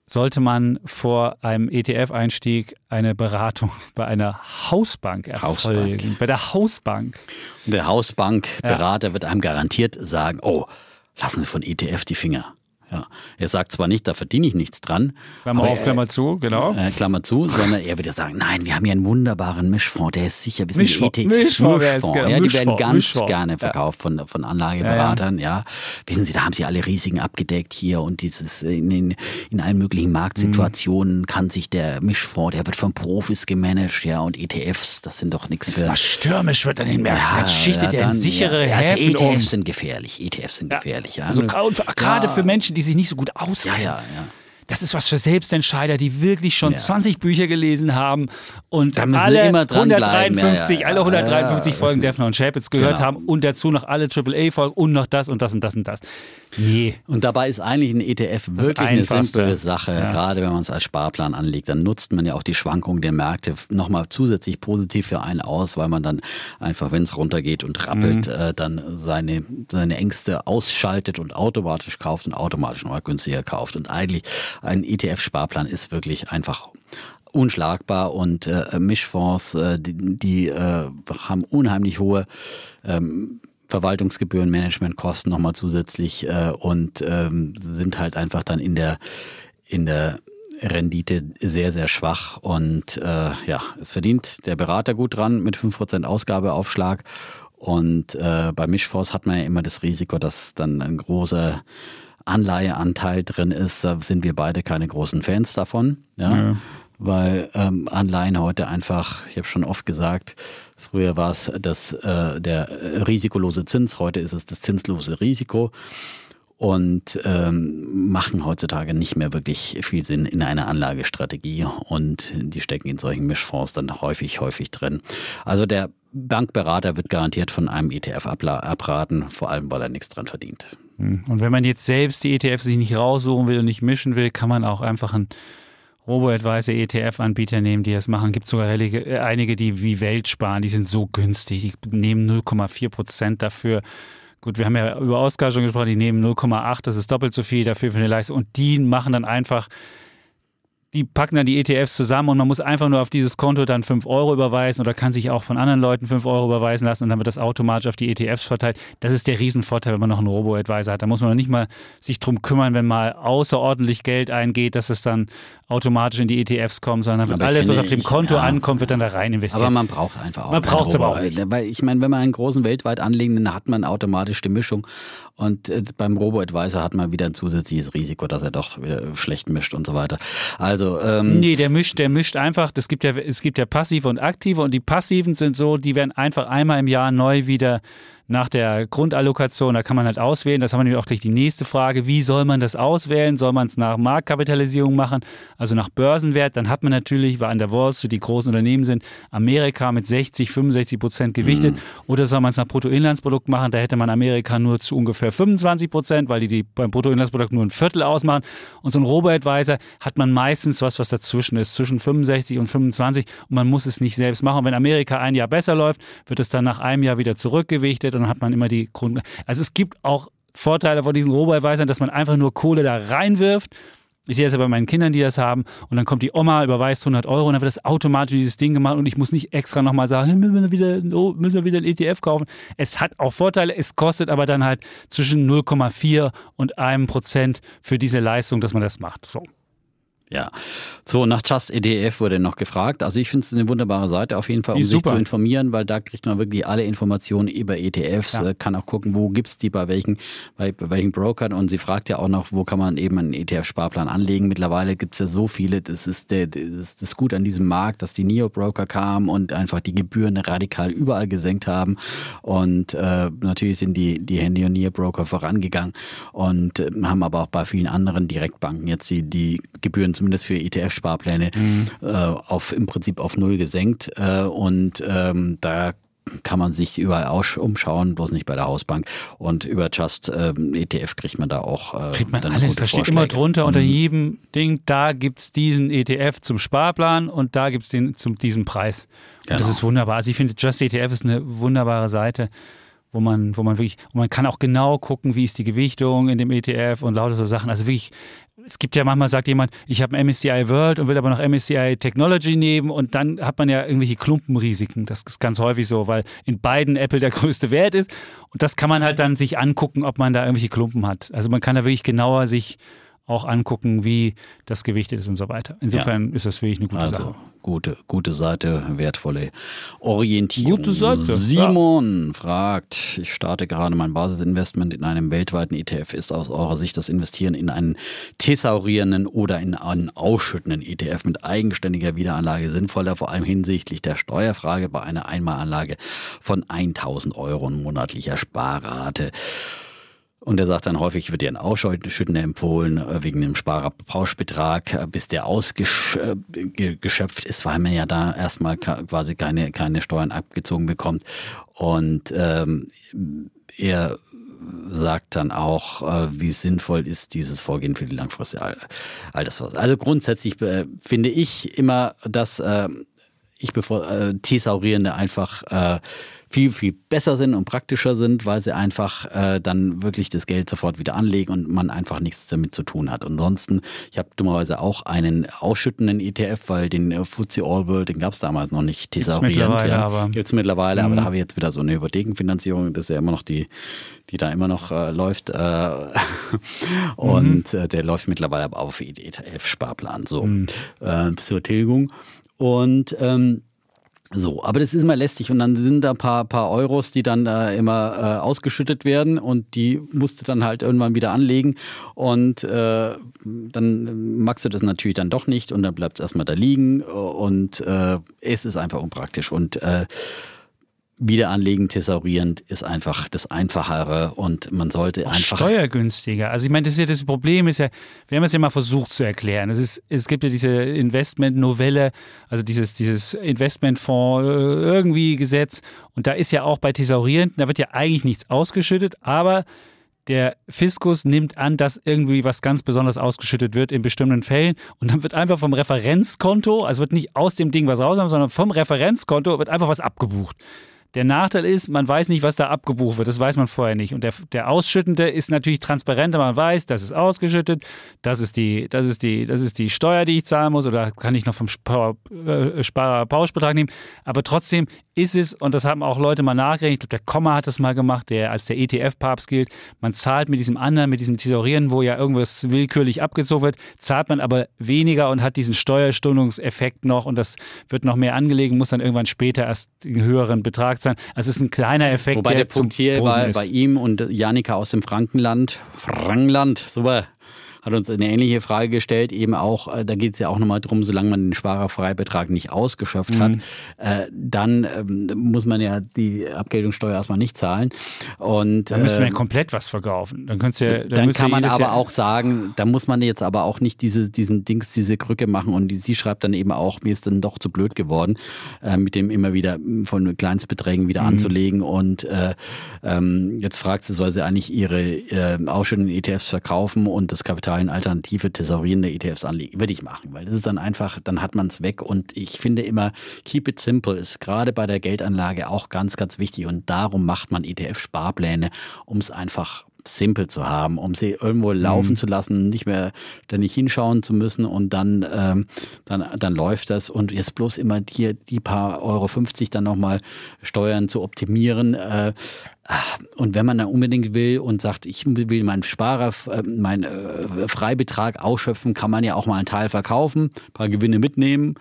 [SPEAKER 1] sollte man vor einem ETF-Einstieg eine Beratung bei einer Hausbank erfolgen. Hausbank. Bei der Hausbank.
[SPEAKER 2] Der Hausbankberater ja. wird einem garantiert sagen, oh, lassen Sie von ETF die Finger. Ja. Er sagt zwar nicht, da verdiene ich nichts dran.
[SPEAKER 1] Klammer auf, Klammer zu, genau.
[SPEAKER 2] Äh, Klammer zu, sondern er würde sagen, nein, wir haben hier einen wunderbaren Mischfonds, der ist sicher, wir sind
[SPEAKER 1] Mischfonds,
[SPEAKER 2] ET
[SPEAKER 1] Mischfonds,
[SPEAKER 2] Mischfonds. Ja, die
[SPEAKER 1] Mischfonds,
[SPEAKER 2] werden ganz
[SPEAKER 1] Mischfonds.
[SPEAKER 2] gerne verkauft von, von Anlageberatern, ja, ja. Wissen Sie, da haben Sie alle Risiken abgedeckt hier und dieses in, in, in allen möglichen Marktsituationen mhm. kann sich der Mischfonds, der wird von Profis gemanagt, ja, und ETFs, das sind doch nichts für...
[SPEAKER 1] Was stürmisch wird an den Märkten, ja, dann schichtet er in sichere
[SPEAKER 2] ja, also ETFs
[SPEAKER 1] um.
[SPEAKER 2] sind gefährlich, ETFs sind gefährlich. Ja.
[SPEAKER 1] Also gerade für Menschen, die sich nicht so gut auskennen.
[SPEAKER 2] Ja, ja, ja.
[SPEAKER 1] Das ist was für Selbstentscheider, die wirklich schon
[SPEAKER 2] Ja.
[SPEAKER 1] 20 Bücher gelesen haben und alle
[SPEAKER 2] immer dranbleiben.
[SPEAKER 1] 153,
[SPEAKER 2] Ja,
[SPEAKER 1] alle 153
[SPEAKER 2] ja, ja.
[SPEAKER 1] Folgen Defner und Chapitz gehört
[SPEAKER 2] Genau.
[SPEAKER 1] haben und dazu noch alle AAA-Folgen und noch das und das und das und das. Nee.
[SPEAKER 2] Und dabei ist eigentlich ein ETF
[SPEAKER 1] Das
[SPEAKER 2] wirklich eine simple Sache. Gerade wenn man es als Sparplan anlegt, dann nutzt man ja auch die Schwankungen der Märkte nochmal zusätzlich positiv für einen aus, weil man dann einfach, wenn es runtergeht und rappelt,
[SPEAKER 1] Mhm.
[SPEAKER 2] äh, dann seine, seine Ängste ausschaltet und automatisch kauft und automatisch nochmal günstiger kauft. Und eigentlich ein ETF-Sparplan ist wirklich einfach unschlagbar und äh, Mischfonds, äh, die, die äh, haben unheimlich hohe ähm, Verwaltungsgebühren, Managementkosten nochmal zusätzlich äh, und ähm, sind halt einfach dann in der in der Rendite sehr, sehr schwach und äh, ja, es verdient der Berater gut dran mit 5% Ausgabeaufschlag und äh, bei Mischfonds hat man ja immer das Risiko, dass dann ein großer Anleiheanteil drin ist. Da sind wir beide keine großen Fans davon. Ja.
[SPEAKER 1] Ja.
[SPEAKER 2] Weil ähm, Anleihen heute einfach, ich habe schon oft gesagt, früher war es das, äh, der risikolose Zins, heute ist es das zinslose Risiko und ähm, machen heutzutage nicht mehr wirklich viel Sinn in einer Anlagestrategie und die stecken in solchen Mischfonds dann häufig, häufig drin. Also der Bankberater wird garantiert von einem ETF abraten, vor allem weil er nichts dran verdient.
[SPEAKER 1] Und wenn man jetzt selbst die ETFs sich nicht raussuchen will und nicht mischen will, kann man auch einfach einen Robo-Advisor ETF-Anbieter nehmen, die das machen. Gibt sogar einige, äh, einige, die wie Welt sparen, die sind so günstig. Die nehmen 0,4 Prozent dafür. Gut, wir haben ja über Oscar schon gesprochen, die nehmen 0,8, das ist doppelt so viel dafür für eine Leistung. Und die machen dann einfach, die packen dann die ETFs zusammen und man muss einfach nur auf dieses Konto dann 5 Euro überweisen oder kann sich auch von anderen Leuten 5 Euro überweisen lassen und dann wird das automatisch auf die ETFs verteilt. Das ist der Riesenvorteil, wenn man noch einen Robo-Advisor hat. Da muss man noch nicht mal sich drum kümmern, wenn mal außerordentlich Geld eingeht, dass es dann automatisch in die ETFs kommt, sondern dann wird
[SPEAKER 2] Aber
[SPEAKER 1] alles, was auf dem
[SPEAKER 2] ich-
[SPEAKER 1] Konto
[SPEAKER 2] ja.
[SPEAKER 1] ankommt, wird dann da rein investiert.
[SPEAKER 2] Aber man braucht einfach auch
[SPEAKER 1] Man
[SPEAKER 2] keinen
[SPEAKER 1] braucht's aber auch nicht.
[SPEAKER 2] Weil ich meine, wenn man einen großen weltweit anlegenden, dann hat man automatisch die Mischung. Und äh, beim Robo-Advisor hat man wieder ein zusätzliches Risiko, dass er doch wieder schlecht mischt und so weiter. Also, ähm,
[SPEAKER 1] Nee, der mischt, der mischt einfach, das gibt ja, es gibt ja passive und aktive und die passiven sind so, die werden einfach einmal im Jahr neu wieder nach der Grundallokation, da kann man halt auswählen, das haben wir nämlich auch gleich die nächste Frage, wie soll man das auswählen? Soll man es nach Marktkapitalisierung machen, also nach Börsenwert? Dann hat man natürlich, weil an der Wall Street die großen Unternehmen sind, Amerika mit 60, 65 Prozent gewichtet oder soll man es nach Bruttoinlandsprodukt machen? Da hätte man Amerika nur zu ungefähr 25 Prozent, weil die, die beim Bruttoinlandsprodukt nur ein Viertel ausmachen und so ein Robo-Advisor hat man meistens was, was dazwischen ist, zwischen 65 und 25 und man muss es nicht selbst machen. Und wenn Amerika ein Jahr besser läuft, wird es dann nach einem Jahr wieder zurückgewichtet dann hat man immer die Grund. Also es gibt auch Vorteile von diesen Robo-Advisern, dass man einfach nur Kohle da reinwirft. Ich sehe das ja bei meinen Kindern, die das haben. Und dann kommt die Oma, überweist 100 Euro und dann wird das automatisch dieses Ding gemacht und ich muss nicht extra nochmal sagen, müssen wir wieder, müssen wir wieder ein ETF kaufen. Es hat auch Vorteile, es kostet aber dann halt zwischen 0,4 und einem Prozent für diese Leistung, dass man das macht. So.
[SPEAKER 2] Ja. So, nach Just EDF wurde noch gefragt. Also ich finde es eine wunderbare Seite auf jeden Fall, um sich
[SPEAKER 1] super.
[SPEAKER 2] zu informieren, weil da kriegt man wirklich alle Informationen über ETFs,
[SPEAKER 1] Ja.
[SPEAKER 2] äh, kann auch gucken, wo gibt's die, bei welchen, bei, bei welchen Brokern und sie fragt ja auch noch, wo kann man eben einen ETF-Sparplan anlegen. Mittlerweile gibt's ja so viele, das ist der, das ist das Gut an diesem Markt, dass die Neo-Broker kamen und einfach die Gebühren radikal überall gesenkt haben und äh, natürlich sind die, die Handy- und Neo-Broker vorangegangen und äh, haben aber auch bei vielen anderen Direktbanken jetzt die, die Gebühren zumindest für ETF-Sparpläne äh, auf im Prinzip auf null gesenkt. Äh, und ähm, da kann man sich überall aus- umschauen, bloß nicht bei der Hausbank. Und über Just ähm, ETF kriegt man da auch äh,
[SPEAKER 1] Kriegt man
[SPEAKER 2] dann
[SPEAKER 1] alles, da steht immer drunter unter
[SPEAKER 2] Mhm.
[SPEAKER 1] jedem Ding, da gibt es diesen ETF zum Sparplan und da gibt es den zum diesen Preis. Und das
[SPEAKER 2] Genau.
[SPEAKER 1] ist wunderbar. Also ich finde, Just ETF ist eine wunderbare Seite, wo man, wo man wirklich, und man kann auch genau gucken, wie ist die Gewichtung in dem ETF und lauter so Sachen. Also wirklich es gibt ja manchmal, sagt jemand, ich habe MSCI World und will aber noch MSCI Technology nehmen und dann hat man ja irgendwelche Klumpenrisiken. Das ist ganz häufig so, weil in beiden Apple der größte Wert ist und das kann man halt dann sich angucken, ob man da irgendwelche Klumpen hat. Also man kann da wirklich genauer sich auch angucken, wie das gewichtet ist und so weiter. Insofern ja. ist das wirklich eine gute also, Sache.
[SPEAKER 2] Gute, gute Seite, wertvolle Orientierung. Gute Seite. Simon ja. fragt, ich starte gerade mein Basisinvestment in einem weltweiten ETF. Ist aus eurer Sicht das Investieren in einen thesaurierenden oder in einen ausschüttenden ETF mit eigenständiger Wiederanlage sinnvoller, vor allem hinsichtlich der Steuerfrage bei einer Einmalanlage von 1000 Euro monatlicher Sparrate? Und er sagt dann häufig, wird dir ein Ausschüttender empfohlen äh, wegen dem Sparerpauschbetrag, äh, bis der ausgeschöpft ist, weil man ja da erstmal quasi keine, keine Steuern abgezogen bekommt. Und ähm, er sagt dann auch, äh, wie sinnvoll ist dieses Vorgehen für die langfristige Altersvorsorge. Also grundsätzlich finde ich immer, dass ich bevor äh, einfach äh, viel, viel besser sind und praktischer sind, weil sie einfach äh, dann wirklich das Geld sofort wieder anlegen und man einfach nichts damit zu tun hat. Ansonsten, ich habe dummerweise auch einen ausschüttenden ETF, weil den äh, FTSE All World, den gab es damals noch nicht thesaurierend. Ja. Gibt es mittlerweile, mhm. aber da habe ich jetzt wieder so eine Hypothekenfinanzierung, das ist ja immer noch die, die da immer noch äh, läuft. Äh, und mhm. äh, der läuft mittlerweile aber auf ETF-Sparplan. So, mhm. äh, zur Tilgung. Und ähm, so, aber das ist immer lästig und dann sind da ein paar, paar Euros, die dann äh, immer äh, ausgeschüttet werden und die musst du dann halt irgendwann wieder anlegen und äh, dann magst du das natürlich dann doch nicht und dann bleibt es erstmal da liegen und äh, es ist einfach unpraktisch und äh, Wiederanlegen thesaurierend ist einfach das Einfachere und man sollte Auch einfach.
[SPEAKER 1] Steuergünstiger. Also ich meine, das ist ja das Problem, ist ja, wir haben es ja mal versucht zu erklären. Es, ist, es gibt ja diese Investment-Novelle, also dieses, dieses Investmentfonds äh, irgendwie Gesetz. Und da ist ja auch bei Thesaurierenden, da wird ja eigentlich nichts ausgeschüttet, aber der Fiskus nimmt an, dass irgendwie was ganz besonders ausgeschüttet wird in bestimmten Fällen und dann wird einfach vom Referenzkonto, also wird nicht aus dem Ding was raus, sondern vom Referenzkonto wird einfach was abgebucht. Der Nachteil ist, man weiß nicht, was da abgebucht wird. Das weiß man vorher nicht. Und der, der Ausschüttende ist natürlich transparenter. Man weiß, das ist ausgeschüttet, das ist, die, das, ist die, das ist die Steuer, die ich zahlen muss, oder kann ich noch vom äh, Sparerpauschbetrag nehmen. Aber trotzdem ist es, und das haben auch Leute mal nachgerechnet, ich glaube, der Komma hat das mal gemacht, der als der ETF-Papst gilt. Man zahlt mit diesem anderen, mit diesem Thesaurieren, wo ja irgendwas willkürlich abgezogen wird, zahlt man aber weniger und hat diesen Steuerstundungseffekt noch und das wird noch mehr angelegt, muss dann irgendwann später erst einen höheren Betrag sein. Also es ist ein kleiner Effekt.
[SPEAKER 2] Wobei der, der Punkt hier war bei ihm und Janika aus dem Frankenland, Frankenland, super, hat uns eine ähnliche Frage gestellt, eben auch, äh, da geht es ja auch nochmal drum, solange man den Sparerfreibetrag nicht ausgeschöpft mhm. hat, äh, dann ähm, muss man ja die Abgeltungssteuer erstmal nicht zahlen. Und,
[SPEAKER 1] dann müssen wir ja ähm, komplett was verkaufen. Dann, könnt's ja,
[SPEAKER 2] dann, dann kann man aber ja auch sagen, da muss man jetzt aber auch nicht diese, diesen Dings, diese Krücke machen und die, sie schreibt dann eben auch, mir ist dann doch zu blöd geworden, äh, mit dem immer wieder von Kleinstbeträgen wieder mhm. anzulegen und äh, ähm, jetzt fragt sie, soll sie eigentlich ihre äh, ausschüttenden ETFs verkaufen und das Kapital in alternative thesaurierende ETFs anlegen. Würde ich machen, weil das ist dann einfach, dann hat man es weg. Und ich finde immer, keep it simple ist gerade bei der Geldanlage auch ganz, ganz wichtig. Und darum macht man ETF-Sparpläne, um es einfach simpel zu haben, um sie irgendwo laufen mhm. zu lassen, nicht mehr ständig hinschauen zu müssen und dann, ähm, dann, dann läuft das und jetzt bloß immer hier die paar Euro 50 dann nochmal Steuern zu optimieren. Äh, und wenn man dann unbedingt will und sagt, ich will meinen Sparer, äh, meinen äh, Freibetrag ausschöpfen, kann man ja auch mal einen Teil verkaufen, ein paar Gewinne mitnehmen.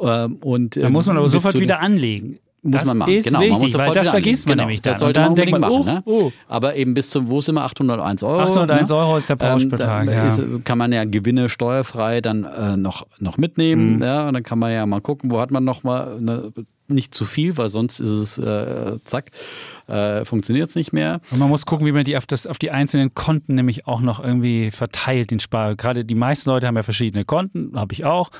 [SPEAKER 1] Äh, und, da muss man aber sofort wieder anlegen
[SPEAKER 2] muss
[SPEAKER 1] das
[SPEAKER 2] man machen.
[SPEAKER 1] Ist genau, wichtig, weil das vergisst man genau, nämlich dann.
[SPEAKER 2] Das sollte man unbedingt machen. ne? oh. Aber eben bis zum, wo sind wir, 801 Euro?
[SPEAKER 1] 801 ne? Euro ist der Pauschbetrag, ähm, ja. Ist,
[SPEAKER 2] kann man ja Gewinne steuerfrei dann äh, noch, noch mitnehmen. Mhm. Ja, und dann kann man ja mal gucken, wo hat man noch mal ne, nicht zu viel, weil sonst ist es, äh, zack, äh, funktioniert es nicht mehr.
[SPEAKER 1] Und man muss gucken, wie man die auf, das, auf die einzelnen Konten nämlich auch noch irgendwie verteilt, den Spar. Gerade die meisten Leute haben ja verschiedene Konten, habe ich auch.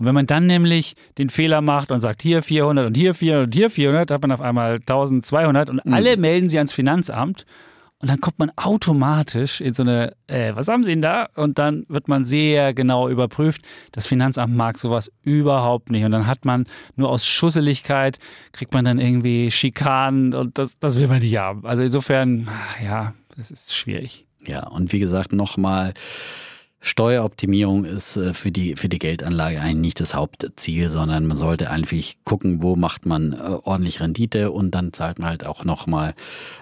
[SPEAKER 1] Und wenn man dann nämlich den Fehler macht und sagt, hier 400 und hier 400 und hier 400, hat man auf einmal 1200 und mhm. alle melden sie ans Finanzamt. Und dann kommt man automatisch in so eine, äh, was haben Sie denn da? Und dann wird man sehr genau überprüft. Das Finanzamt mag sowas überhaupt nicht. Und dann hat man nur aus Schusseligkeit, kriegt man dann irgendwie Schikanen und das, das will man nicht haben. Also insofern, ja, das ist schwierig.
[SPEAKER 2] Ja, und wie gesagt, nochmal Steueroptimierung ist äh, für die, für die Geldanlage eigentlich nicht das Hauptziel, sondern man sollte eigentlich gucken, wo macht man äh, ordentlich Rendite und dann zahlt man halt auch nochmal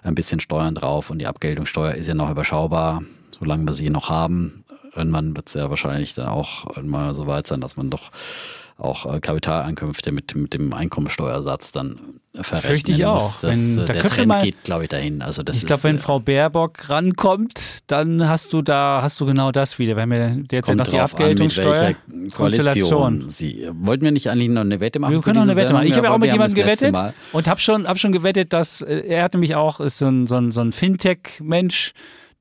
[SPEAKER 2] ein bisschen Steuern drauf und die Abgeltungssteuer ist ja noch überschaubar, solange wir sie noch haben. Irgendwann wird es ja wahrscheinlich dann auch mal so weit sein, dass man doch auch äh, Kapitaleinkünfte mit, mit dem Einkommensteuersatz dann verrechnen
[SPEAKER 1] Fürchte ich auch.
[SPEAKER 2] Das,
[SPEAKER 1] Wenn-
[SPEAKER 2] äh,
[SPEAKER 1] da
[SPEAKER 2] der Trend
[SPEAKER 1] mal-
[SPEAKER 2] geht, glaube ich, dahin. Also das
[SPEAKER 1] Ich glaube, wenn
[SPEAKER 2] äh,
[SPEAKER 1] Frau Baerbock rankommt, dann hast du da hast du genau das wieder. Wir haben ja derzeit noch die
[SPEAKER 2] drauf an, mit
[SPEAKER 1] Abgeltungssteuer.
[SPEAKER 2] welcher
[SPEAKER 1] Konstellation.
[SPEAKER 2] Koalition Sie, wollten wir nicht eigentlich noch eine Wette machen?
[SPEAKER 1] Wir können auch eine Wette machen. Ich habe ja auch mit
[SPEAKER 2] wir
[SPEAKER 1] jemandem
[SPEAKER 2] das
[SPEAKER 1] gewettet und habe schon, hab schon gewettet, dass er hat nämlich auch, ist so ein, so ein, so ein Fintech-Mensch,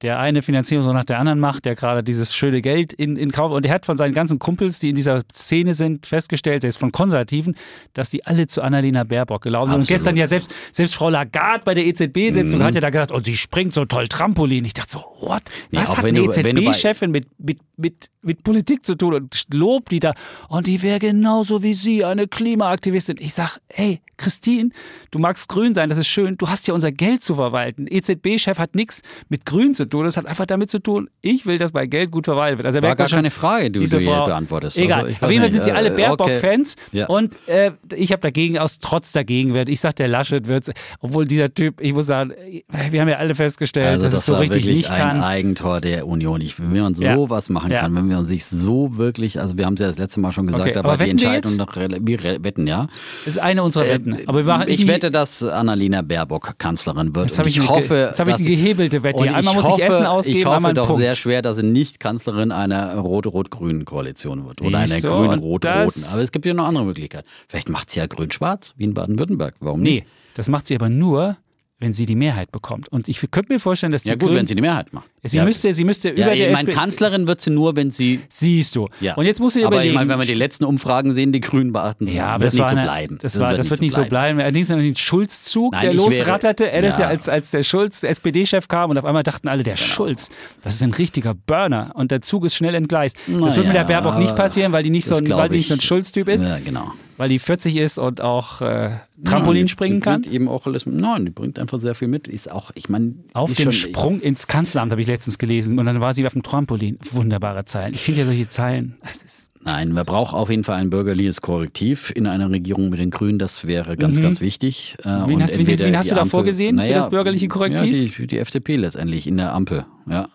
[SPEAKER 1] der eine Finanzierung so nach der anderen macht, der gerade dieses schöne Geld in, in Kauf und er hat von seinen ganzen Kumpels, die in dieser Szene sind, festgestellt, ist von Konservativen, dass die alle zu Annalena Baerbock gelaufen sind. Und gestern ja selbst, selbst Frau Lagarde bei der EZB-Sitzung hat ja da gesagt, und sie springt so toll Trampolin. Ich dachte so, what? Was
[SPEAKER 2] auch
[SPEAKER 1] hat
[SPEAKER 2] wenn
[SPEAKER 1] eine EZB-Chefin mit, mit, mit, mit Politik zu tun und lobt die da und die wäre genauso wie sie, eine Klimaaktivistin. Ich sag, hey, Christine, du magst grün sein, das ist schön, du hast ja unser Geld zu verwalten. EZB-Chef hat nichts mit grün zu tun, das hat einfach damit zu tun, ich will, dass mein Geld gut verwaltet wird. Also
[SPEAKER 2] War gar
[SPEAKER 1] schon,
[SPEAKER 2] keine Frage, die du hier
[SPEAKER 1] Frau-
[SPEAKER 2] beantwortest.
[SPEAKER 1] Egal,
[SPEAKER 2] Also,
[SPEAKER 1] auf jeden Fall sind sie alle
[SPEAKER 2] äh,
[SPEAKER 1] Baerbock-Fans
[SPEAKER 2] okay. Ja.
[SPEAKER 1] und äh, ich habe dagegen, aus Trotz dagegen wird. Ich sag, der Laschet wird, obwohl dieser Typ, ich muss sagen, wir haben ja alle festgestellt,
[SPEAKER 2] Also
[SPEAKER 1] dass
[SPEAKER 2] das
[SPEAKER 1] es so
[SPEAKER 2] war
[SPEAKER 1] richtig
[SPEAKER 2] wirklich
[SPEAKER 1] nicht
[SPEAKER 2] ein
[SPEAKER 1] kann.
[SPEAKER 2] Eigentor der Union. Ich, wenn man
[SPEAKER 1] Ja.
[SPEAKER 2] sowas machen
[SPEAKER 1] Ja.
[SPEAKER 2] kann, wenn man sich so wirklich, also wir haben es ja das letzte Mal schon gesagt,
[SPEAKER 1] Okay, aber
[SPEAKER 2] war die
[SPEAKER 1] wir
[SPEAKER 2] Entscheidung noch, wir wetten, ja.
[SPEAKER 1] Das ist eine unserer Wetten. Aber wir
[SPEAKER 2] Äh, ich wette, dass Annalena Baerbock Kanzlerin wird.
[SPEAKER 1] Jetzt habe ich,
[SPEAKER 2] ich hoffe,
[SPEAKER 1] jetzt habe ich eine gehebelte Wette. Einmal
[SPEAKER 2] ich
[SPEAKER 1] muss
[SPEAKER 2] hoffe,
[SPEAKER 1] ich Essen ausgeben,
[SPEAKER 2] ich hoffe doch
[SPEAKER 1] Punkt.
[SPEAKER 2] sehr schwer, dass sie nicht Kanzlerin einer rot-rot-grünen Koalition wird. Oder einer
[SPEAKER 1] du,
[SPEAKER 2] grün-rot-roten. Aber es gibt ja noch andere Möglichkeiten. Vielleicht macht sie ja grün-schwarz, wie in Baden-Württemberg. Warum
[SPEAKER 1] Nee,
[SPEAKER 2] nicht?
[SPEAKER 1] das macht sie aber nur, wenn sie die Mehrheit bekommt. Und ich könnte mir vorstellen, dass die
[SPEAKER 2] Ja gut,
[SPEAKER 1] Grünen,
[SPEAKER 2] wenn sie die Mehrheit macht.
[SPEAKER 1] Sie
[SPEAKER 2] ja,
[SPEAKER 1] müsste, sie müsste über
[SPEAKER 2] ja,
[SPEAKER 1] der
[SPEAKER 2] ich meine, Kanzlerin wird sie nur, wenn sie
[SPEAKER 1] Siehst du.
[SPEAKER 2] Ja.
[SPEAKER 1] Und jetzt musst du dir
[SPEAKER 2] aber
[SPEAKER 1] überlegen.
[SPEAKER 2] ich meine, wenn wir die letzten Umfragen sehen, die Grünen beachten sie.
[SPEAKER 1] ja,
[SPEAKER 2] das
[SPEAKER 1] aber
[SPEAKER 2] wird
[SPEAKER 1] das
[SPEAKER 2] nicht
[SPEAKER 1] war
[SPEAKER 2] so
[SPEAKER 1] eine,
[SPEAKER 2] bleiben.
[SPEAKER 1] Das, war, das wird nicht so bleiben. Allerdings noch den Schulz-Zug,
[SPEAKER 2] Nein,
[SPEAKER 1] der losratterte. Er ist ja als, als der Schulz SPD-Chef kam und auf einmal dachten alle, der
[SPEAKER 2] Genau.
[SPEAKER 1] Schulz, das ist ein richtiger Burner und der Zug ist schnell entgleist. das wird mit der Baerbock nicht passieren, weil die nicht so
[SPEAKER 2] das
[SPEAKER 1] ein, weil die nicht so ein. Schulz-Typ ist,
[SPEAKER 2] Ja, genau.
[SPEAKER 1] weil die 40 ist und auch äh, Trampolin
[SPEAKER 2] die,
[SPEAKER 1] springen
[SPEAKER 2] die
[SPEAKER 1] kann.
[SPEAKER 2] eben auch alles. Nein, die bringt einfach sehr viel mit. Ist auch, ich meine,
[SPEAKER 1] Auf dem
[SPEAKER 2] schon,
[SPEAKER 1] Sprung ins Kanzleramt habe ich letztens gelesen und dann war sie auf dem Trampolin. Wunderbare Zeilen. Ich finde ja solche Zeilen.
[SPEAKER 2] Nein, man braucht auf jeden Fall ein bürgerliches Korrektiv in einer Regierung mit den Grünen. Das wäre ganz, ganz wichtig. Äh,
[SPEAKER 1] Mhm. Wen
[SPEAKER 2] und
[SPEAKER 1] hast- wen- wen hast du da vorgesehen für das bürgerliche Korrektiv?
[SPEAKER 2] Ja, die, die FDP letztendlich in der Ampel. Ja.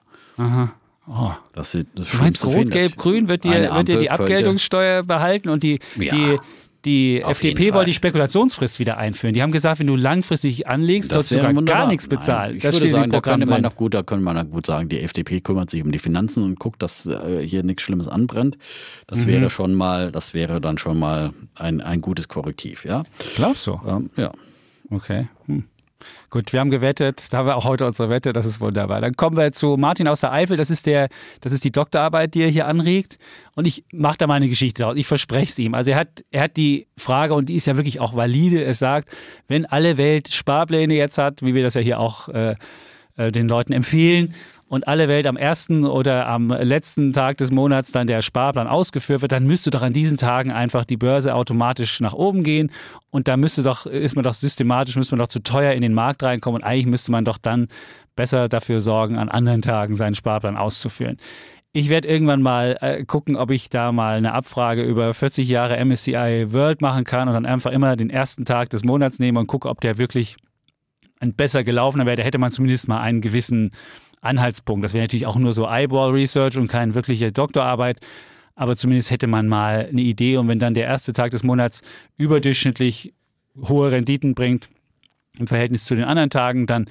[SPEAKER 1] oh.
[SPEAKER 2] Das, das
[SPEAKER 1] Du meinst
[SPEAKER 2] Schlimmste
[SPEAKER 1] Rot, Gelb, Grün wird dir, wird dir die Abgeltungssteuer behalten und die,
[SPEAKER 2] Ja,
[SPEAKER 1] die, die
[SPEAKER 2] auf
[SPEAKER 1] FDP wollte die Spekulationsfrist wieder einführen. Die haben gesagt, wenn du langfristig anlegst,
[SPEAKER 2] Das
[SPEAKER 1] sollst du
[SPEAKER 2] wunderbar.
[SPEAKER 1] gar nichts
[SPEAKER 2] Nein,
[SPEAKER 1] bezahlen.
[SPEAKER 2] Ich
[SPEAKER 1] das
[SPEAKER 2] würde sagen, da könnte man noch gut, da könnte man noch gut sagen, die FDP kümmert sich um die Finanzen und guckt, dass äh, hier nichts Schlimmes anbrennt. Das
[SPEAKER 1] Mhm.
[SPEAKER 2] wäre schon mal, das wäre dann schon mal ein, ein gutes Korrektiv, ja.
[SPEAKER 1] Glaubst du?
[SPEAKER 2] Ähm, ja.
[SPEAKER 1] Okay. Hm. Gut, wir haben gewettet. Da haben wir auch heute unsere Wette. Das ist wunderbar. Dann kommen wir zu Martin aus der Eifel. Das ist der, das ist die Doktorarbeit, die er hier anregt. Und ich mache da mal eine Geschichte draus. Ich verspreche es ihm. Also er hat, er hat die Frage und die ist ja wirklich auch valide. Es sagt, wenn alle Welt Sparpläne jetzt hat, wie wir das ja hier auch äh, äh, den Leuten empfehlen und alle Welt am ersten oder am letzten Tag des Monats dann der Sparplan ausgeführt wird, dann müsste doch an diesen Tagen einfach die Börse automatisch nach oben gehen. Und da müsste doch, ist man doch systematisch, müsste man doch zu teuer in den Markt reinkommen. Und eigentlich müsste man doch dann besser dafür sorgen, an anderen Tagen seinen Sparplan auszuführen. Ich werde irgendwann mal äh, gucken, ob ich da mal eine Abfrage über 40 Jahre MSCI World machen kann und dann einfach immer den ersten Tag des Monats nehme und gucke, ob der wirklich ein besser gelaufener wäre, da hätte man zumindest mal einen gewissen Anhaltspunkt. Das wäre natürlich auch nur so Eyeball-Research und keine wirkliche Doktorarbeit. Aber zumindest hätte man mal eine Idee. Und wenn dann der erste Tag des Monats überdurchschnittlich hohe Renditen bringt im Verhältnis zu den anderen Tagen, dann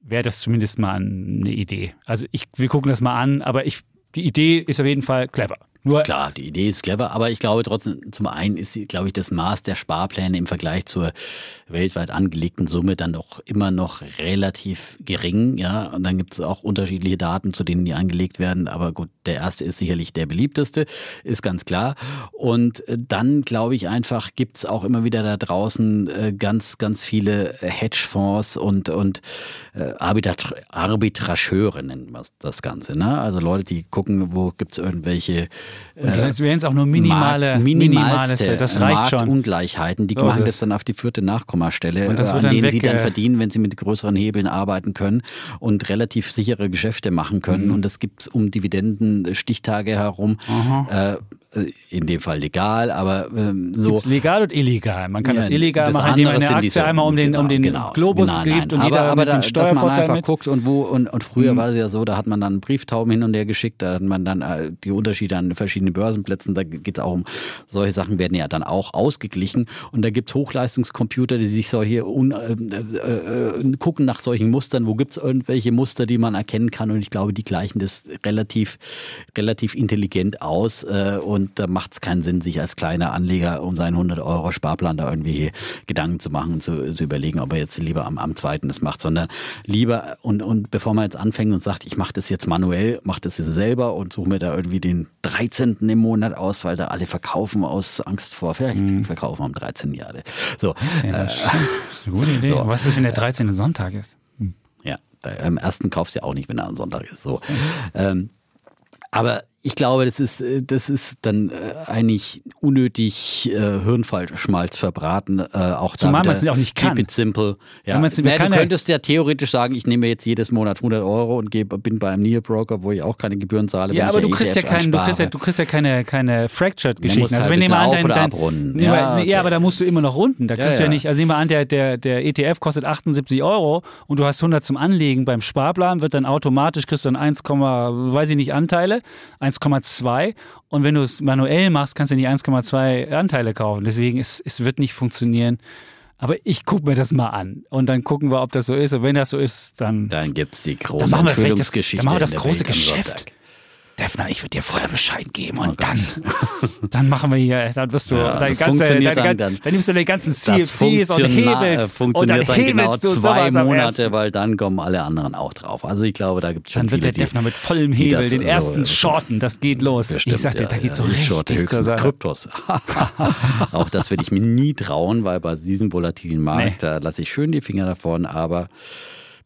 [SPEAKER 1] wäre das zumindest mal eine Idee. Also ich, wir gucken das mal an, aber ich, die Idee ist auf jeden Fall clever. Nur
[SPEAKER 2] Klar, die Idee ist clever, aber ich glaube trotzdem, zum einen ist, glaube ich, das Maß der Sparpläne im Vergleich zur weltweit angelegten Summe dann doch immer noch relativ gering. Ja, und dann gibt es auch unterschiedliche Daten, zu denen die angelegt werden. Aber gut, der erste ist sicherlich der beliebteste, ist ganz klar. Und äh, dann glaube ich einfach, gibt es auch immer wieder da draußen äh, ganz, ganz viele Hedgefonds und, und äh, Arbitra Arbitrageure nennen wir das Ganze. Ne? Also Leute, die gucken, wo gibt es irgendwelche
[SPEAKER 1] das wären es auch nur minimale,
[SPEAKER 2] Markt,
[SPEAKER 1] minimalste, das reicht schon.
[SPEAKER 2] Ungleichheiten, die
[SPEAKER 1] So
[SPEAKER 2] machen das dann auf die vierte Nachkommastelle,
[SPEAKER 1] Und das
[SPEAKER 2] äh, an
[SPEAKER 1] dann
[SPEAKER 2] denen sie
[SPEAKER 1] weg,
[SPEAKER 2] dann
[SPEAKER 1] äh,
[SPEAKER 2] verdienen, wenn sie mit größeren Hebeln arbeiten können und relativ sichere Geschäfte machen
[SPEAKER 1] Mhm.
[SPEAKER 2] können. Und das gibt es um Dividendenstichtage herum. Äh, äh, in dem Fall legal, aber ähm, so.
[SPEAKER 1] Gibt's legal und illegal. Man kann
[SPEAKER 2] Ja,
[SPEAKER 1] das illegal
[SPEAKER 2] das
[SPEAKER 1] machen, indem man eine Aktie
[SPEAKER 2] diese-
[SPEAKER 1] einmal um den, um den
[SPEAKER 2] genau,
[SPEAKER 1] Globus
[SPEAKER 2] nein,
[SPEAKER 1] gibt und
[SPEAKER 2] aber,
[SPEAKER 1] jeder
[SPEAKER 2] aber
[SPEAKER 1] mit
[SPEAKER 2] da, dass man einfach
[SPEAKER 1] mit.
[SPEAKER 2] guckt und wo und, und früher
[SPEAKER 1] Mhm.
[SPEAKER 2] war es ja so, da hat man dann Brieftauben hin und her geschickt, da hat man dann äh, die Unterschiede an verschiedenen Börsenplätzen, da geht es auch um solche Sachen werden ja dann auch ausgeglichen und da gibt es Hochleistungscomputer, die sich solche un, äh, äh, äh, gucken nach solchen Mustern, wo gibt es irgendwelche Muster, die man erkennen kann und ich glaube, die gleichen das relativ, relativ intelligent aus äh, und da macht es keinen Sinn, sich als kleiner Anleger um seinen 100 Euro Sparplan da irgendwie Gedanken zu machen und zu, zu überlegen, ob er jetzt lieber am, am zweiten das macht, sondern lieber und, und bevor man jetzt anfängt und sagt, ich mache das jetzt manuell, mache das jetzt selber und suche mir da irgendwie den 13. im Monat aus, weil da alle verkaufen aus Angst vor, vielleicht verkaufen am 13. Jahr. So,
[SPEAKER 1] Ja,
[SPEAKER 2] äh,
[SPEAKER 1] das stimmt. das ist eine gute Idee.
[SPEAKER 2] so.
[SPEAKER 1] Was ist, wenn der 13. Sonntag ist?
[SPEAKER 2] ja, da, am ersten kaufst du ja auch nicht, wenn er am Sonntag ist. So. Ähm, aber ich glaube, das ist, äh, das ist dann äh, eigentlich unnötig äh, Hirnschmalz verbraten. Äh, auch
[SPEAKER 1] Zumal man es ja auch nicht
[SPEAKER 2] keep
[SPEAKER 1] kann.
[SPEAKER 2] it simple. Ja.
[SPEAKER 1] Man
[SPEAKER 2] Naja,
[SPEAKER 1] kann
[SPEAKER 2] du
[SPEAKER 1] ja-
[SPEAKER 2] könntest ja theoretisch sagen, ich nehme jetzt jedes Monat 100 Euro und gebe, bin bei einem Neo-Broker, wo ich auch keine Gebühren zahle.
[SPEAKER 1] Ja, aber du kriegst ja,
[SPEAKER 2] ETFs
[SPEAKER 1] kein, du, kriegst ja, du kriegst ja keine, keine Fractured-Geschichten. Also
[SPEAKER 2] halt
[SPEAKER 1] wenn nehmen wir an, dein, dein,
[SPEAKER 2] abrunden.
[SPEAKER 1] Nee,
[SPEAKER 2] Ja,
[SPEAKER 1] aber,
[SPEAKER 2] okay.
[SPEAKER 1] ja, aber da musst du immer noch runden. Da kriegst du ja nicht, also nehmen wir an, der, der, der ETF kostet 78 Euro und du hast 100 zum Anlegen beim Sparplan, wird dann automatisch, kriegst du dann 1, weiß ich nicht, Anteile, 1,2 und wenn du es manuell machst, kannst du nicht 1,2 Anteile kaufen. Deswegen, es, es wird nicht funktionieren. Aber ich gucke mir das mal an und dann gucken wir, ob das so ist. Und wenn das so ist, dann
[SPEAKER 2] Dann gibt es die
[SPEAKER 1] dann
[SPEAKER 2] große
[SPEAKER 1] machen wir vielleicht das,
[SPEAKER 2] Enthüllungsgeschichte.
[SPEAKER 1] dann machen wir das große Geschäft. Defner, ich würde dir vorher Bescheid geben und
[SPEAKER 2] Oh
[SPEAKER 1] dann, dann machen wir hier, dann wirst du,
[SPEAKER 2] Ja,
[SPEAKER 1] deine ganze,
[SPEAKER 2] funktioniert
[SPEAKER 1] deine,
[SPEAKER 2] dann-
[SPEAKER 1] dann,
[SPEAKER 2] dann-
[SPEAKER 1] nimmst du deine ganzen CFDs und
[SPEAKER 2] funktioniert,
[SPEAKER 1] hebelst und dann
[SPEAKER 2] funktioniert dann genau
[SPEAKER 1] hebelst du
[SPEAKER 2] zwei Monate, weil dann kommen alle anderen auch drauf. Also ich glaube, da gibt es schon
[SPEAKER 1] Dann wird
[SPEAKER 2] viele,
[SPEAKER 1] der Defner mit vollem Hebel den
[SPEAKER 2] so-
[SPEAKER 1] ersten Shorten, das geht los.
[SPEAKER 2] Bestimmt,
[SPEAKER 1] ich sag dir,
[SPEAKER 2] ja,
[SPEAKER 1] da geht so
[SPEAKER 2] ja, ich
[SPEAKER 1] richtig
[SPEAKER 2] shorte höchstens. Kryptos. auch das würde ich mir nie trauen, weil bei diesem volatilen Markt,
[SPEAKER 1] Nee.
[SPEAKER 2] da lasse ich schön die Finger davon, aber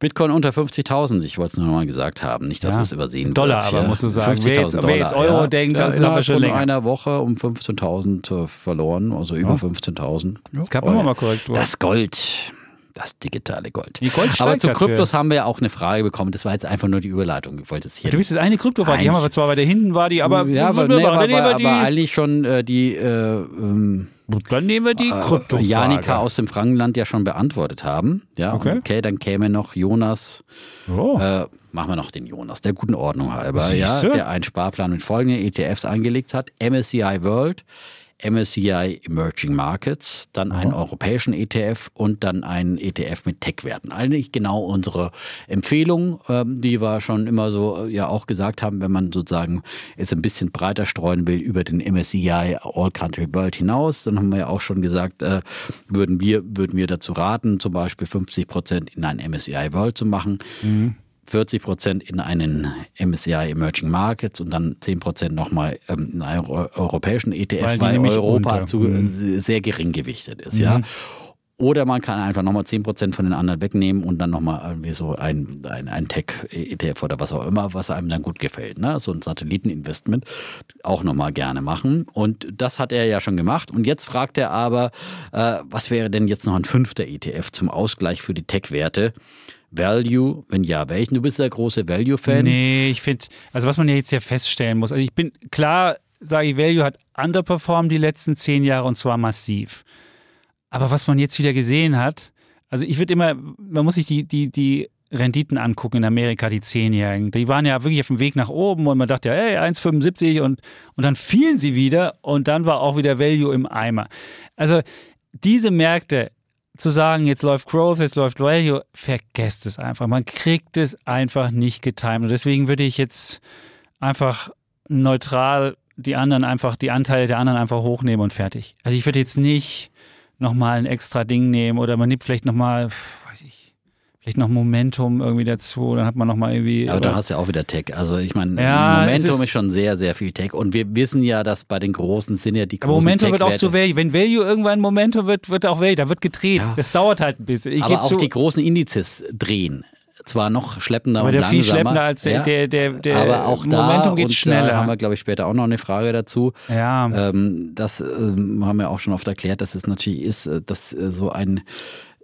[SPEAKER 2] Bitcoin unter 50.000, ich wollte es nur noch mal gesagt haben, nicht, dass
[SPEAKER 1] Ja.
[SPEAKER 2] es übersehen
[SPEAKER 1] Dollar
[SPEAKER 2] wird.
[SPEAKER 1] aber,
[SPEAKER 2] ja.
[SPEAKER 1] musst du sagen. Wer jetzt-
[SPEAKER 2] 50.000
[SPEAKER 1] wer jetzt Euro denkt, das ist aber schon
[SPEAKER 2] von
[SPEAKER 1] länger.
[SPEAKER 2] einer Woche um 15.000 äh, verloren, also über 15.000. Ja,
[SPEAKER 1] Es gab
[SPEAKER 2] voll.
[SPEAKER 1] immer mal Korrektur.
[SPEAKER 2] Das Gold. Das digitale Gold.
[SPEAKER 1] Die Gold
[SPEAKER 2] Aber zu Kryptos haben wir ja auch eine Frage bekommen. Das war jetzt einfach nur die Überleitung. Ich wollte es hier
[SPEAKER 1] Du bist jetzt eine Kryptofrage, die haben wir zwar weiter hinten war die, aber
[SPEAKER 2] ja, aber, nee, aber,
[SPEAKER 1] wir
[SPEAKER 2] aber,
[SPEAKER 1] die,
[SPEAKER 2] aber eigentlich schon äh, die äh, ähm,
[SPEAKER 1] dann nehmen wir die Kryptofrage.
[SPEAKER 2] Janika aus dem Frankenland ja schon beantwortet haben. Ja,
[SPEAKER 1] Okay.
[SPEAKER 2] okay, dann käme noch Jonas.
[SPEAKER 1] Oh.
[SPEAKER 2] Äh, machen wir noch den Jonas, der guten Ordnung halber, ja, der einen Sparplan mit folgenden ETFs angelegt hat: MSCI World, MSCI Emerging Markets, dann einen europäischen ETF und dann einen ETF mit Tech-Werten. Eigentlich genau unsere Empfehlung, ähm, die wir schon immer so äh, ja auch gesagt haben, wenn man sozusagen jetzt ein bisschen breiter streuen will über den MSCI All Country World hinaus, dann haben wir ja auch schon gesagt, äh, würden wir würden wir dazu raten, zum Beispiel 50 Prozent in ein MSCI World zu machen. 40 Prozent in einen MSCI Emerging Markets und dann 10 Prozent nochmal ähm, in einen Euro europäischen ETF,
[SPEAKER 1] Weil
[SPEAKER 2] weil, Europa
[SPEAKER 1] unter-
[SPEAKER 2] zu,
[SPEAKER 1] Mhm.
[SPEAKER 2] sehr gering gewichtet ist. Ja. Oder man kann einfach nochmal 10 Prozent von den anderen wegnehmen und dann nochmal irgendwie so ein, ein, ein Tech-ETF oder was auch immer, was einem dann gut gefällt. Ne? So ein Satelliteninvestment auch nochmal gerne machen. Und das hat er ja schon gemacht. Und jetzt fragt er aber, äh, was wäre denn jetzt noch ein fünfter ETF zum Ausgleich für die Tech-Werte? Value, wenn ja, welchen? Du bist der große Value-Fan.
[SPEAKER 1] Nee, ich finde, also was man ja jetzt ja feststellen muss, also ich bin, klar, sage ich, Value hat underperformed die letzten zehn Jahre und zwar massiv. Aber was man jetzt wieder gesehen hat, also ich würde immer, man muss sich die, die, die Renditen angucken in Amerika, die Zehnjährigen. Die waren ja wirklich auf dem Weg nach oben und man dachte ja, hey, 1,75 und, und dann fielen sie wieder und dann war auch wieder Value im Eimer. Also diese Märkte, zu sagen, jetzt läuft Growth, jetzt läuft Value, vergesst es einfach. Man kriegt es einfach nicht getimt. Und deswegen würde ich jetzt einfach neutral die anderen einfach, die Anteile der anderen einfach hochnehmen und fertig. Also ich würde jetzt nicht nochmal ein extra Ding nehmen oder man nimmt vielleicht nochmal, weiß ich, vielleicht noch Momentum irgendwie dazu, dann hat man nochmal irgendwie.
[SPEAKER 2] Aber da hast du ja auch wieder Tech. Also ich meine,
[SPEAKER 1] Ja,
[SPEAKER 2] Momentum
[SPEAKER 1] ist-
[SPEAKER 2] ist, schon sehr, sehr viel Tech. Und wir wissen ja, dass bei den Großen sind ja die
[SPEAKER 1] aber
[SPEAKER 2] großen
[SPEAKER 1] Momentum wird auch zu Value. Wenn Value irgendwann Momentum wird, wird auch Value. Da wird gedreht.
[SPEAKER 2] Ja.
[SPEAKER 1] Das dauert halt ein bisschen. Ich
[SPEAKER 2] Aber auch
[SPEAKER 1] zu,
[SPEAKER 2] die großen Indizes drehen zwar noch schleppender
[SPEAKER 1] Aber
[SPEAKER 2] und
[SPEAKER 1] der viel
[SPEAKER 2] langsamer.
[SPEAKER 1] schleppender als der,
[SPEAKER 2] ja,
[SPEAKER 1] der, der, der
[SPEAKER 2] aber auch
[SPEAKER 1] Momentum
[SPEAKER 2] da,
[SPEAKER 1] geht
[SPEAKER 2] und
[SPEAKER 1] schneller.
[SPEAKER 2] da haben wir, glaube ich, später auch noch eine Frage dazu.
[SPEAKER 1] ja.
[SPEAKER 2] Ähm, das ähm, haben wir auch schon oft erklärt, dass es natürlich ist, äh, dass äh, so ein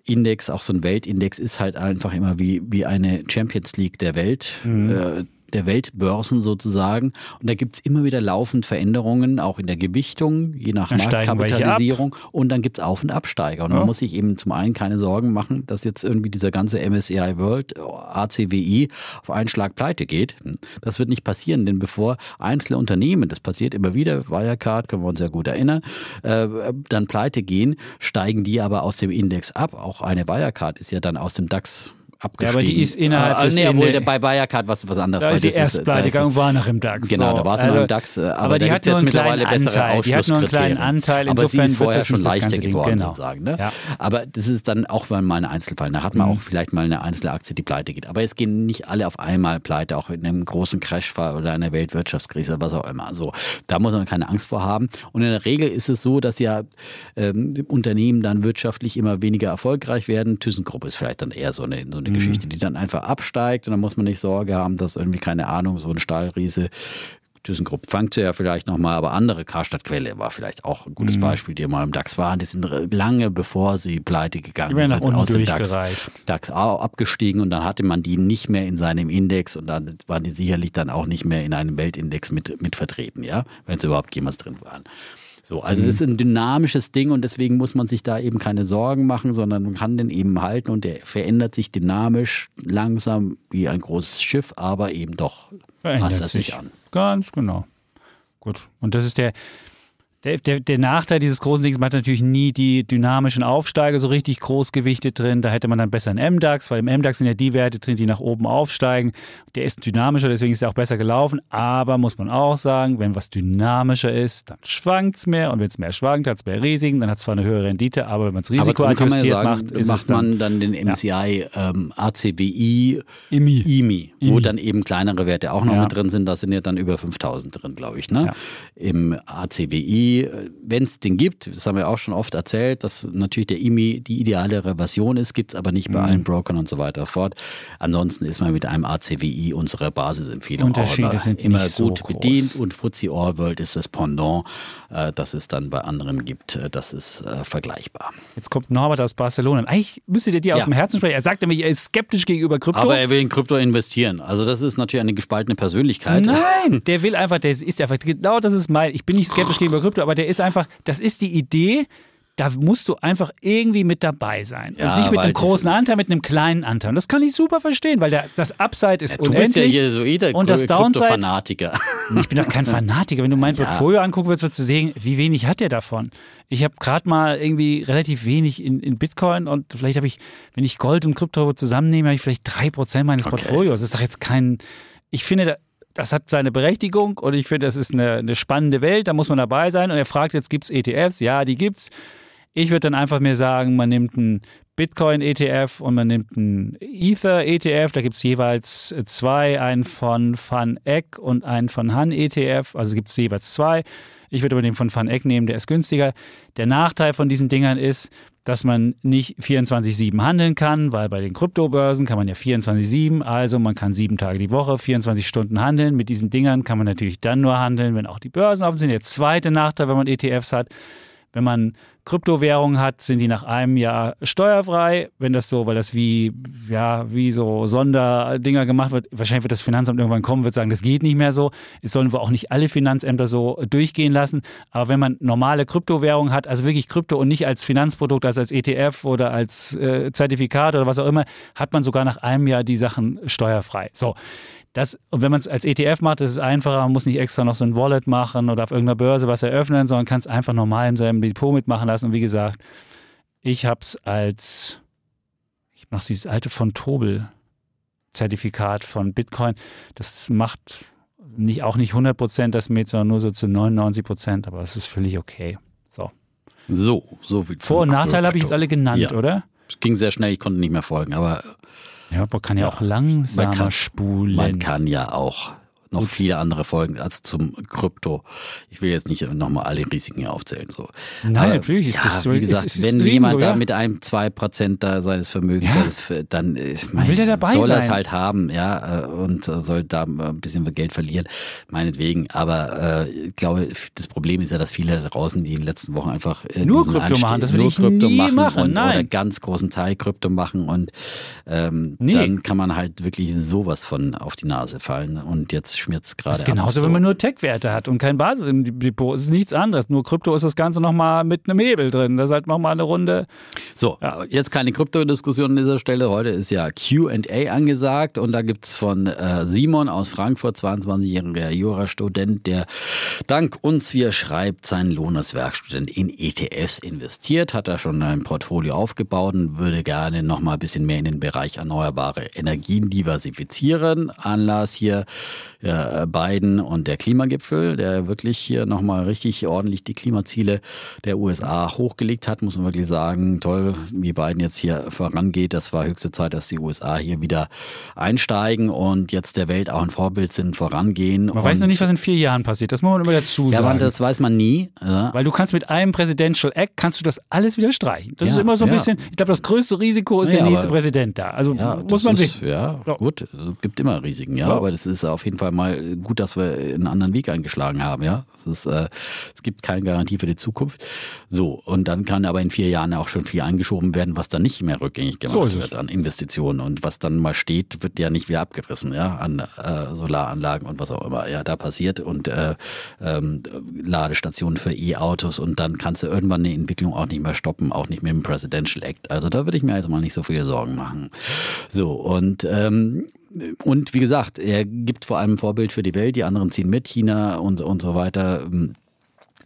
[SPEAKER 2] Index, auch so ein Weltindex, ist halt einfach immer wie, wie eine Champions League der Welt.
[SPEAKER 1] Mhm.
[SPEAKER 2] Der Weltbörsen sozusagen. Und da gibt es immer wieder laufend Veränderungen, auch in der Gewichtung, je nach
[SPEAKER 1] Dann
[SPEAKER 2] Marktkapitalisierung. Und dann gibt es Auf- und Absteiger. Und
[SPEAKER 1] Ja.
[SPEAKER 2] man muss sich eben zum einen keine Sorgen machen, dass jetzt irgendwie dieser ganze MSCI World, ACWI, auf einen Schlag pleite geht. Das wird nicht passieren, denn bevor einzelne Unternehmen, das passiert immer wieder, Wirecard, können wir uns sehr gut erinnern, äh, dann pleite gehen, steigen die aber aus dem Index ab. Auch eine Wirecard ist ja dann aus dem DAX abgestiegen.
[SPEAKER 1] aber die ist innerhalb
[SPEAKER 2] äh,
[SPEAKER 1] des
[SPEAKER 2] nee, obwohl der bei Wirecard was, was anderes
[SPEAKER 1] da
[SPEAKER 2] weil
[SPEAKER 1] ist sie
[SPEAKER 2] das
[SPEAKER 1] erst
[SPEAKER 2] da
[SPEAKER 1] pleite
[SPEAKER 2] ist-
[SPEAKER 1] gegangen, war noch im DAX.
[SPEAKER 2] Genau,
[SPEAKER 1] so.
[SPEAKER 2] da war sie
[SPEAKER 1] also,
[SPEAKER 2] noch im DAX, äh, aber,
[SPEAKER 1] aber die hat nur
[SPEAKER 2] jetzt
[SPEAKER 1] einen kleinen
[SPEAKER 2] mittlerweile bessere
[SPEAKER 1] Anteil. Die hat nur einen kleinen. Anteil.
[SPEAKER 2] Aber sie
[SPEAKER 1] Insofern
[SPEAKER 2] ist
[SPEAKER 1] wird
[SPEAKER 2] vorher schon leichter geworden
[SPEAKER 1] Genau.
[SPEAKER 2] sozusagen. Ne?
[SPEAKER 1] Ja.
[SPEAKER 2] Aber das ist dann auch mal eine Einzelfall. Da hat man auch vielleicht mal eine einzelne Aktie, die pleite geht. Aber es gehen nicht alle auf einmal pleite, auch in einem großen Crashfall oder einer Weltwirtschaftskrise, was auch immer. So, da muss man keine Angst vor haben. Und in der Regel ist es so, dass ja ähm, Unternehmen dann wirtschaftlich immer weniger erfolgreich werden. ThyssenKrupp ist vielleicht dann eher so eine, so eine Geschichte, die dann einfach absteigt und dann muss man nicht Sorge haben, dass irgendwie, keine Ahnung, so ein Stahlriese ThyssenKrupp fangt sie ja vielleicht nochmal, aber andere Karstadt-Quelle war vielleicht auch ein gutes Beispiel, die mal im DAX waren. Die sind lange bevor sie pleite gegangen sind, aus dem DAX. DAX abgestiegen und dann hatte man die nicht mehr in seinem Index und dann waren die sicherlich dann auch nicht mehr in einem Weltindex mit, mit vertreten, ja, wenn sie überhaupt jemals drin waren. So, also das ist ein dynamisches Ding und deswegen muss man sich da eben keine Sorgen machen, sondern man kann den eben halten und der verändert sich dynamisch, langsam wie ein großes Schiff, aber eben doch
[SPEAKER 1] Verändert
[SPEAKER 2] passt er sich
[SPEAKER 1] sich.
[SPEAKER 2] an.
[SPEAKER 1] Ganz genau. Gut. Und das ist der, der, der, der Nachteil dieses großen Dings, man hat natürlich nie die dynamischen Aufsteiger so richtig groß gewichtet drin. Da hätte man dann besser einen MDAX, weil im MDAX sind ja die Werte drin, die nach oben aufsteigen. Der ist dynamischer, deswegen ist er auch besser gelaufen. Aber muss man auch sagen, wenn was dynamischer ist, dann schwankt es mehr. Und wenn es mehr schwankt, hat es mehr Risiken. Dann hat es zwar eine höhere Rendite, aber wenn man es
[SPEAKER 2] ja
[SPEAKER 1] risikoadjustiert
[SPEAKER 2] sagen,
[SPEAKER 1] macht, ist
[SPEAKER 2] macht
[SPEAKER 1] es dann
[SPEAKER 2] man dann den MCI ähm, ACWI
[SPEAKER 1] IMI.
[SPEAKER 2] IMI, wo
[SPEAKER 1] IMI.
[SPEAKER 2] dann eben kleinere Werte auch noch
[SPEAKER 1] Ja.
[SPEAKER 2] mit drin sind. Da sind ja dann über 5000 drin, glaube ich. Ne?
[SPEAKER 1] Ja.
[SPEAKER 2] Im ACWI, wenn es den gibt, das haben wir auch schon oft erzählt, dass natürlich der IMI die idealere Version ist, gibt es aber nicht bei
[SPEAKER 1] Mhm.
[SPEAKER 2] allen Brokern und so weiter fort. Ansonsten ist man mit einem ACWI unserer Basisempfehlung auch
[SPEAKER 1] Unterschiede
[SPEAKER 2] immer,
[SPEAKER 1] sind
[SPEAKER 2] immer
[SPEAKER 1] nicht so
[SPEAKER 2] gut
[SPEAKER 1] groß.
[SPEAKER 2] bedient und FTSE All World ist das Pendant, äh, das es dann bei anderen gibt. Äh, Das ist äh, vergleichbar.
[SPEAKER 1] Jetzt kommt Norbert aus Barcelona. Eigentlich müsstet ihr dir aus
[SPEAKER 2] Ja.
[SPEAKER 1] dem Herzen sprechen. Er sagt nämlich, er ist skeptisch gegenüber Krypto.
[SPEAKER 2] Aber er will in Krypto investieren. Also das ist natürlich eine gespaltene Persönlichkeit.
[SPEAKER 1] Nein, der will einfach, der ist einfach, genau das ist mein, ich bin nicht skeptisch gegenüber Krypto, aber der ist einfach, das ist die Idee, da musst du einfach irgendwie mit dabei sein.
[SPEAKER 2] Ja,
[SPEAKER 1] und nicht mit einem
[SPEAKER 2] das-
[SPEAKER 1] großen Anteil, mit einem kleinen Anteil. Und das kann ich super verstehen, weil der, das Upside ist
[SPEAKER 2] Du bist
[SPEAKER 1] unendlich.
[SPEAKER 2] ja hier so eh der
[SPEAKER 1] und das Downside,
[SPEAKER 2] Krypto-Fanatiker.
[SPEAKER 1] ich bin doch kein Fanatiker. Wenn du mein
[SPEAKER 2] Ja.
[SPEAKER 1] Portfolio angucken würdest, würdest du sehen, wie wenig hat der davon. Ich habe gerade mal irgendwie relativ wenig in, in Bitcoin und vielleicht habe ich, wenn ich Gold und Krypto zusammennehme, habe ich vielleicht 3% meines
[SPEAKER 2] Okay.
[SPEAKER 1] Portfolios. Das ist doch jetzt kein. Ich finde, da- das hat seine Berechtigung und ich finde, das ist eine, eine spannende Welt, da muss man dabei sein. Und er fragt jetzt, gibt es ETFs? Ja, die gibt's. Ich würde dann einfach mir sagen, man nimmt einen Bitcoin-ETF und man nimmt einen Ether-ETF. Da gibt es jeweils zwei, einen von Van Eck und einen von Han ETF. Also gibt es jeweils zwei. Ich würde aber den von Van Eck nehmen, der ist günstiger. Der Nachteil von diesen Dingern ist, dass man nicht 24-7 handeln kann, weil bei den Kryptobörsen kann man ja 24-7, also man kann sieben Tage die Woche, 24 Stunden handeln. Mit diesen Dingern kann man natürlich dann nur handeln, wenn auch die Börsen offen sind. Der zweite Nachteil, wenn man ETFs hat, wenn man Kryptowährungen hat, sind die nach einem Jahr steuerfrei. Wenn das so, weil das wie, ja, wie so Sonderdinger gemacht wird, wahrscheinlich wird das Finanzamt irgendwann kommen, wird sagen, das geht nicht mehr so. Es sollen wir auch nicht alle Finanzämter so durchgehen lassen. Aber wenn man normale Kryptowährungen hat, also wirklich Krypto und nicht als Finanzprodukt, also als ETF oder als äh, Zertifikat oder was auch immer, hat man sogar nach einem Jahr die Sachen steuerfrei. So. Das, und wenn man es als ETF macht, ist es einfacher, man muss nicht extra noch so ein Wallet machen oder auf irgendeiner Börse was eröffnen, sondern kann es einfach normal in seinem Depot mitmachen lassen. Und wie gesagt, ich habe es als, ich habe noch dieses alte von Tobel Zertifikat von Bitcoin. Das macht nicht, auch nicht 100 Prozent das mit, sondern nur so zu 99 Prozent, aber es ist völlig okay. So.
[SPEAKER 2] So, so viel
[SPEAKER 1] Vor- und
[SPEAKER 2] zum
[SPEAKER 1] Nachteile habe ich jetzt alle genannt,
[SPEAKER 2] Ja.
[SPEAKER 1] oder?
[SPEAKER 2] Es ging sehr schnell, ich konnte nicht mehr folgen, aber
[SPEAKER 1] Ja, man kann ja,
[SPEAKER 2] Ja.
[SPEAKER 1] auch langsamer
[SPEAKER 2] Man kann-
[SPEAKER 1] spulen.
[SPEAKER 2] man kann ja auch noch viele andere Folgen als zum Krypto. Ich will jetzt nicht nochmal alle Risiken hier aufzählen. So.
[SPEAKER 1] Nein, Aber, natürlich ist ja, das so.
[SPEAKER 2] Wie gesagt,
[SPEAKER 1] ist, ist
[SPEAKER 2] wenn jemand da mit einem, zwei Prozent da seines Vermögens, ja. ist, dann ich mein,
[SPEAKER 1] will der dabei
[SPEAKER 2] soll
[SPEAKER 1] sein.
[SPEAKER 2] das halt haben, ja, äh, und soll da ein bisschen Geld verlieren, meinetwegen. Aber äh, ich glaube, das Problem ist ja, dass viele da draußen, die in den letzten Wochen einfach
[SPEAKER 1] äh, nur Krypto Anste machen, das will nur ich Krypto nie machen, machen.
[SPEAKER 2] Und,
[SPEAKER 1] Nein.
[SPEAKER 2] oder ganz großen Teil Krypto machen und ähm, nee. dann kann man halt wirklich sowas von auf die Nase fallen und jetzt schmiert es gerade.
[SPEAKER 1] Das ist genauso, so. wenn man nur Tech-Werte hat und kein Basis im Depot. Es ist nichts anderes. Nur Krypto ist das Ganze nochmal mit einem Hebel drin. Das ist halt nochmal eine Runde.
[SPEAKER 2] So, ja. jetzt keine Kryptodiskussion an dieser Stelle. Heute ist ja QA angesagt und da gibt es von äh, Simon aus Frankfurt, 22-jähriger Jurastudent, der dank uns, wie er schreibt, seinen Lohn als Werkstudent in ETFs investiert, hat da schon ein Portfolio aufgebaut und würde gerne nochmal ein bisschen mehr in den Bereich erneuerbare Energien diversifizieren. Anlass hier ja, Biden und der Klimagipfel, der wirklich hier nochmal richtig ordentlich die Klimaziele der USA hochgelegt hat, muss man wirklich sagen. Toll, wie Biden jetzt hier vorangeht. Das war höchste Zeit, dass die USA hier wieder einsteigen und jetzt der Welt auch ein Vorbild sind, vorangehen.
[SPEAKER 1] Man weiß noch nicht, was in vier Jahren passiert. Das muss man immer dazu sagen.
[SPEAKER 2] Ja, man, das weiß man nie.
[SPEAKER 1] Ja. Weil du kannst mit einem Presidential Act kannst du das alles wieder streichen. Das ja, ist immer so ein ja. bisschen, ich glaube, das größte Risiko ist der nächste Präsident da. Also muss man wissen.
[SPEAKER 2] Ja, gut, es gibt immer Risiken, ja, aber das ist auf jeden Fall mal gut, dass wir einen anderen Weg eingeschlagen haben, ja. Es, ist, äh, es gibt keine Garantie für die Zukunft. So, und dann kann aber in vier Jahren auch schon viel eingeschoben werden, was dann nicht mehr rückgängig gemacht so wird an Investitionen. Und was dann mal steht, wird ja nicht wieder abgerissen, ja, an äh, Solaranlagen und was auch immer ja da passiert und äh, ähm, Ladestationen für E-Autos und dann kannst du irgendwann eine Entwicklung auch nicht mehr stoppen, auch nicht mit dem Presidential Act. Also da würde ich mir jetzt mal nicht so viele Sorgen machen. So, und ähm, und wie gesagt, er gibt vor allem ein Vorbild für die Welt, die anderen ziehen mit, China und, und so weiter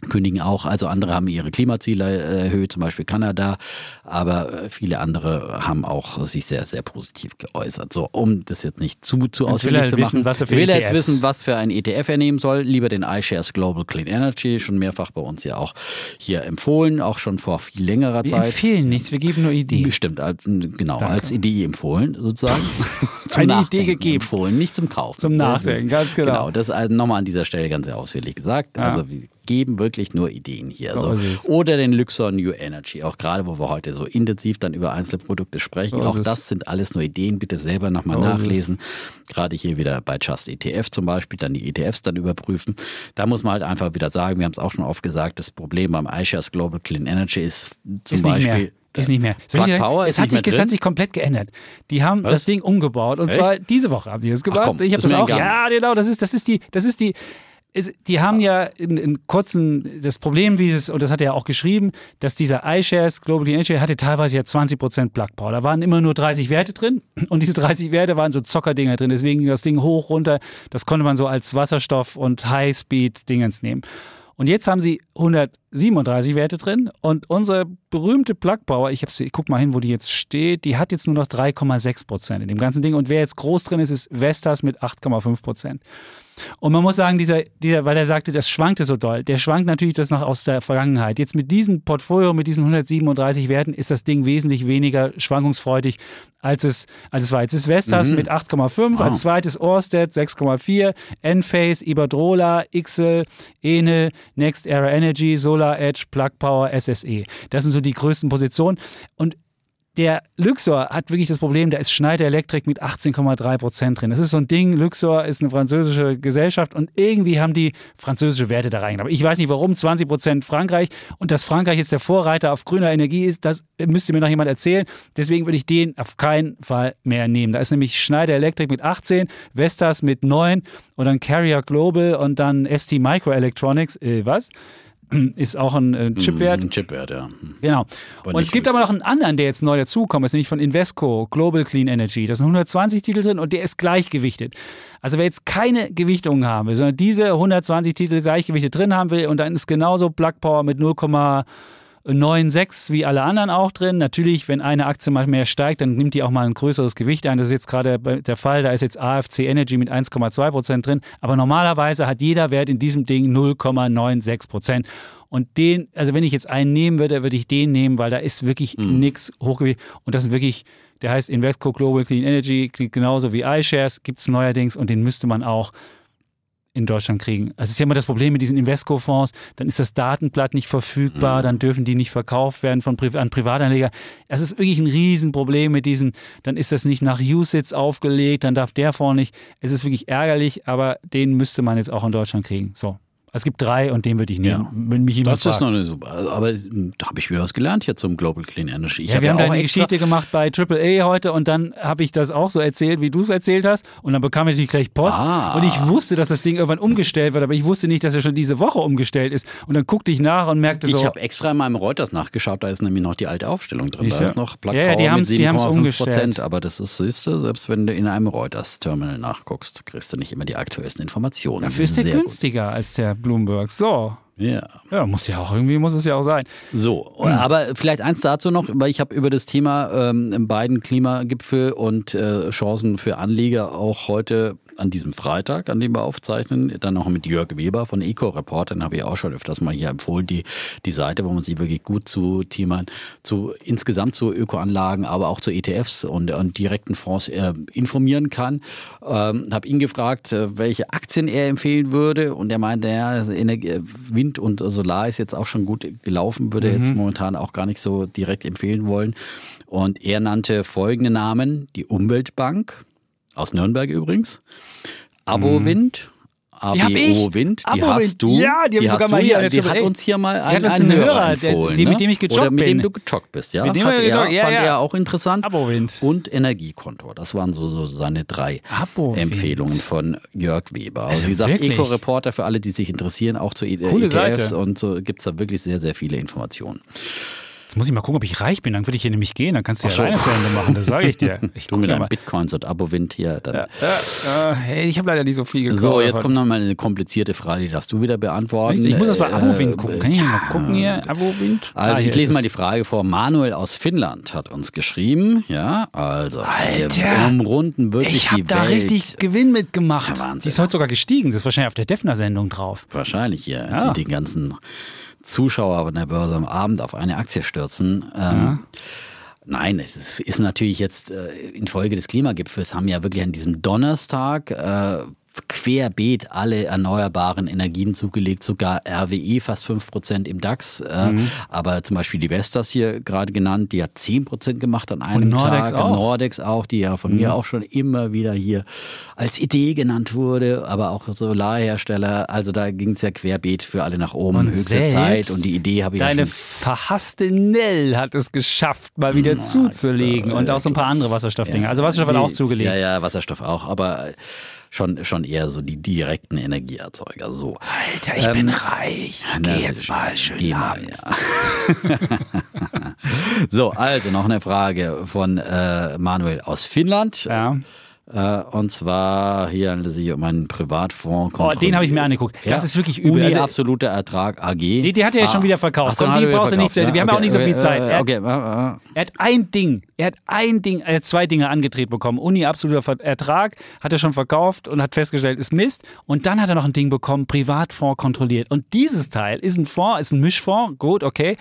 [SPEAKER 2] kündigen auch. Also andere haben ihre Klimaziele erhöht, zum Beispiel Kanada, aber viele andere haben auch sich sehr, sehr positiv geäußert. So, um das jetzt nicht zu, zu ausführlich zu machen.
[SPEAKER 1] Wissen, was er
[SPEAKER 2] für will ETFs. jetzt wissen, was für ein ETF er nehmen soll. Lieber den iShares Global Clean Energy, schon mehrfach bei uns ja auch hier empfohlen, auch schon vor viel längerer
[SPEAKER 1] wir
[SPEAKER 2] Zeit.
[SPEAKER 1] Wir empfehlen nichts, wir geben nur Ideen.
[SPEAKER 2] Bestimmt, genau, Danke. als Idee empfohlen sozusagen.
[SPEAKER 1] zum Eine Idee gegeben.
[SPEAKER 2] Empfohlen, nicht zum Kaufen.
[SPEAKER 1] Zum Nachdenken, ganz genau. Genau,
[SPEAKER 2] das also nochmal an dieser Stelle ganz ausführlich gesagt. Ja. Also wie geben wirklich nur Ideen hier. So. Oder den Luxor New Energy, auch gerade wo wir heute so intensiv dann über einzelne Produkte sprechen. Auch das sind alles nur Ideen, bitte selber nochmal nachlesen. Gerade hier wieder bei Just ETF zum Beispiel, dann die ETFs dann überprüfen. Da muss man halt einfach wieder sagen, wir haben es auch schon oft gesagt, das Problem beim iShares Global Clean Energy ist zum
[SPEAKER 1] ist
[SPEAKER 2] Beispiel
[SPEAKER 1] ist nicht mehr.
[SPEAKER 2] Plug sagen, Power
[SPEAKER 1] es, hat sich, es hat sich komplett geändert. Die haben Was? das Ding umgebaut und Echt? zwar diese Woche haben die es gebaut. Komm, ich habe das auch. Ja, genau. Das ist, das ist die, das ist die die haben ja in, in, kurzen, das Problem, wie es, und das hat er ja auch geschrieben, dass dieser iShares Global Energy hatte teilweise ja 20% Plug Power. Da waren immer nur 30 Werte drin und diese 30 Werte waren so Zockerdinger drin. Deswegen ging das Ding hoch, runter. Das konnte man so als Wasserstoff und High-Speed-Dingens nehmen. Und jetzt haben sie 137 Werte drin und unsere berühmte Plug Power, ich, ich guck mal hin, wo die jetzt steht, die hat jetzt nur noch 3,6 Prozent in dem ganzen Ding. Und wer jetzt groß drin ist, ist Vestas mit 8,5 Prozent. Und man muss sagen, dieser, dieser, weil er sagte, das schwankte so doll, der schwankt natürlich das noch aus der Vergangenheit. Jetzt mit diesem Portfolio, mit diesen 137 Werten, ist das Ding wesentlich weniger schwankungsfreudig, als es, als es war. Jetzt ist Vestas mhm. mit 8,5, wow. als zweites Orsted 6,4, Enphase, Iberdrola, Ixel, Ene, Next Era Energy, Solar Edge, Plug Power, SSE. Das sind so die größten Positionen. Und der Luxor hat wirklich das Problem, da ist Schneider Electric mit 18,3 Prozent drin. Das ist so ein Ding, Luxor ist eine französische Gesellschaft und irgendwie haben die französische Werte da rein. Aber ich weiß nicht warum, 20 Prozent Frankreich und dass Frankreich jetzt der Vorreiter auf grüner Energie ist, das müsste mir noch jemand erzählen. Deswegen würde ich den auf keinen Fall mehr nehmen. Da ist nämlich Schneider Electric mit 18, Vestas mit 9 und dann Carrier Global und dann ST Microelectronics, äh, was? Ist auch ein äh, Chipwert.
[SPEAKER 2] Ein Chipwert, ja.
[SPEAKER 1] Genau. Aber und es gibt aber noch einen anderen, der jetzt neu dazukommt, ist nämlich von Invesco, Global Clean Energy. Da sind 120 Titel drin und der ist gleichgewichtet. Also wer jetzt keine Gewichtung haben will, sondern diese 120 Titel gleichgewichtet drin haben will und dann ist genauso Plug Power mit 0, 9,6 wie alle anderen auch drin. Natürlich, wenn eine Aktie mal mehr steigt, dann nimmt die auch mal ein größeres Gewicht ein. Das ist jetzt gerade der Fall. Da ist jetzt AFC Energy mit 1,2 Prozent drin. Aber normalerweise hat jeder Wert in diesem Ding 0,96 Prozent. Und den, also wenn ich jetzt einen nehmen würde, würde ich den nehmen, weil da ist wirklich mhm. nichts hochgewichtet. Und das ist wirklich, der heißt Invesco Global Clean Energy, genauso wie iShares, gibt es neuerdings und den müsste man auch in Deutschland kriegen. Also es ist ja immer das Problem mit diesen Invesco-Fonds, dann ist das Datenblatt nicht verfügbar, mhm. dann dürfen die nicht verkauft werden von Pri an Privatanleger. Das ist wirklich ein Riesenproblem mit diesen, dann ist das nicht nach USITS aufgelegt, dann darf der Fonds nicht. Es ist wirklich ärgerlich, aber den müsste man jetzt auch in Deutschland kriegen. So. Es gibt drei und den würde ich nehmen, ja. wenn mich jemand
[SPEAKER 2] Das ist fragt. noch eine super. Aber da habe ich wieder was gelernt hier zum Global Clean Energy.
[SPEAKER 1] Ich ja, hab wir ja haben da eine Geschichte gemacht bei AAA heute und dann habe ich das auch so erzählt, wie du es erzählt hast. Und dann bekam ich natürlich gleich Post. Ah. Und ich wusste, dass das Ding irgendwann umgestellt wird, aber ich wusste nicht, dass er schon diese Woche umgestellt ist. Und dann guckte ich nach und merkte so.
[SPEAKER 2] Ich habe extra in meinem Reuters nachgeschaut, da ist nämlich noch die alte Aufstellung drin.
[SPEAKER 1] Da
[SPEAKER 2] ist noch
[SPEAKER 1] Black ja, ja, die haben es umgestellt.
[SPEAKER 2] Aber das ist, siehst du, selbst wenn du in einem Reuters-Terminal nachguckst, kriegst du nicht immer die aktuellsten Informationen.
[SPEAKER 1] Dafür ist der günstiger gut. als der Bloomberg. So.
[SPEAKER 2] Ja.
[SPEAKER 1] Ja, muss ja auch irgendwie, muss es ja auch sein.
[SPEAKER 2] So, mhm. aber vielleicht eins dazu noch, weil ich habe über das Thema ähm, beiden Klimagipfel und äh, Chancen für Anleger auch heute an diesem Freitag, an dem wir aufzeichnen, dann noch mit Jörg Weber von Eco-Report, den habe ich auch schon öfters mal hier empfohlen, die, die Seite, wo man sich wirklich gut zu Themen, zu insgesamt zu Ökoanlagen, aber auch zu ETFs und, und direkten Fonds äh, informieren kann. Ähm, habe ihn gefragt, äh, welche Aktien er empfehlen würde und er meinte, ja, Wind und Solar ist jetzt auch schon gut gelaufen, würde mhm. jetzt momentan auch gar nicht so direkt empfehlen wollen. Und er nannte folgende Namen, die Umweltbank, aus Nürnberg übrigens, Abowind, ABO Wind, die
[SPEAKER 1] Abo
[SPEAKER 2] hast du.
[SPEAKER 1] Ja, die, die, sogar mal hier,
[SPEAKER 2] die hat uns hier mal einen, einen Hörer, Hörer empfohlen,
[SPEAKER 1] der, mit dem ich
[SPEAKER 2] gejoggt
[SPEAKER 1] Oder
[SPEAKER 2] mit dem du gejoggt bist, ja.
[SPEAKER 1] Mit dem hat er,
[SPEAKER 2] ja,
[SPEAKER 1] fand
[SPEAKER 2] ja. er auch interessant.
[SPEAKER 1] Abowind.
[SPEAKER 2] Und Energiekonto. Das waren so, so seine drei
[SPEAKER 1] Abowind.
[SPEAKER 2] Empfehlungen von Jörg Weber. Also, wie gesagt, Eco-Reporter für alle, die sich interessieren, auch zu
[SPEAKER 1] Coole
[SPEAKER 2] ETFs
[SPEAKER 1] Seite.
[SPEAKER 2] und so gibt es da wirklich sehr, sehr viele Informationen.
[SPEAKER 1] Jetzt muss ich mal gucken, ob ich reich bin. Dann würde ich hier nämlich gehen. Dann kannst du ja so. alleine zu Ende machen. Das sage ich dir. Ich
[SPEAKER 2] du mit deinen Bitcoins und Abo-Wind hier. Dann. Ja,
[SPEAKER 1] ja, hey, ich habe leider nicht so viel gekauft.
[SPEAKER 2] So, jetzt kommt noch mal eine komplizierte Frage, die darfst du wieder beantworten.
[SPEAKER 1] Ich, ich muss das bei Abo-Wind gucken. Kann ich mal gucken hier? Abo-Wind?
[SPEAKER 2] Also, ah, ich lese mal die Frage vor. Manuel aus Finnland hat uns geschrieben. Ja, also.
[SPEAKER 1] Alter,
[SPEAKER 2] umrunden wirklich
[SPEAKER 1] ich habe da richtig Gewinn mitgemacht. Ja, Wahnsinn. Die ist heute sogar gestiegen. Das ist wahrscheinlich auf der Defner-Sendung drauf.
[SPEAKER 2] Wahrscheinlich, hier. Ja. Sieht den ganzen Zuschauer von der Börse am Abend auf eine Aktie stürzen. Ähm, ja. Nein, es ist natürlich jetzt äh, infolge des Klimagipfels haben ja wirklich an diesem Donnerstag äh, querbeet alle erneuerbaren Energien zugelegt, sogar RWE fast 5% im DAX. Äh, mhm. Aber zum Beispiel die Vestas hier gerade genannt, die hat 10% gemacht an einem
[SPEAKER 1] Und Nordex
[SPEAKER 2] Tag.
[SPEAKER 1] Auch.
[SPEAKER 2] Nordex auch, die ja von mhm. mir auch schon immer wieder hier als Idee genannt wurde, aber auch Solarhersteller. Also da ging es ja querbeet für alle nach oben.
[SPEAKER 1] Und
[SPEAKER 2] Höchste Zeit und die Idee habe ich
[SPEAKER 1] Deine
[SPEAKER 2] ja
[SPEAKER 1] verhasste Nell hat es geschafft, mal wieder Na, zuzulegen. Und auch so ein paar andere Wasserstoffdinge. Ja, also Wasserstoff hat auch zugelegt.
[SPEAKER 2] Ja, ja, Wasserstoff auch. Aber schon, schon eher so die direkten Energieerzeuger. So.
[SPEAKER 1] Alter, ich ähm, bin reich. Ich geh jetzt mal schön mal,
[SPEAKER 2] ja. So, also noch eine Frage von äh, Manuel aus Finnland.
[SPEAKER 1] Ja.
[SPEAKER 2] Äh, und zwar hier handelt es sich um einen Privatfonds.
[SPEAKER 1] Oh, den habe ich mir angeguckt. Ja. Das ist wirklich übel.
[SPEAKER 2] Uni also, absoluter Ertrag AG.
[SPEAKER 1] Nee, die hat er ja ah. schon wieder verkauft. So, die brauchst du nicht zu. Wir okay. haben ja auch nicht so viel Zeit. Er,
[SPEAKER 2] okay.
[SPEAKER 1] er hat ein Ding, er hat ein Ding, er hat zwei Dinge angetreten bekommen. Uni absoluter Ertrag, hat er schon verkauft und hat festgestellt, ist Mist. Und dann hat er noch ein Ding bekommen, Privatfonds kontrolliert. Und dieses Teil ist ein Fonds, ist ein Mischfonds, gut, okay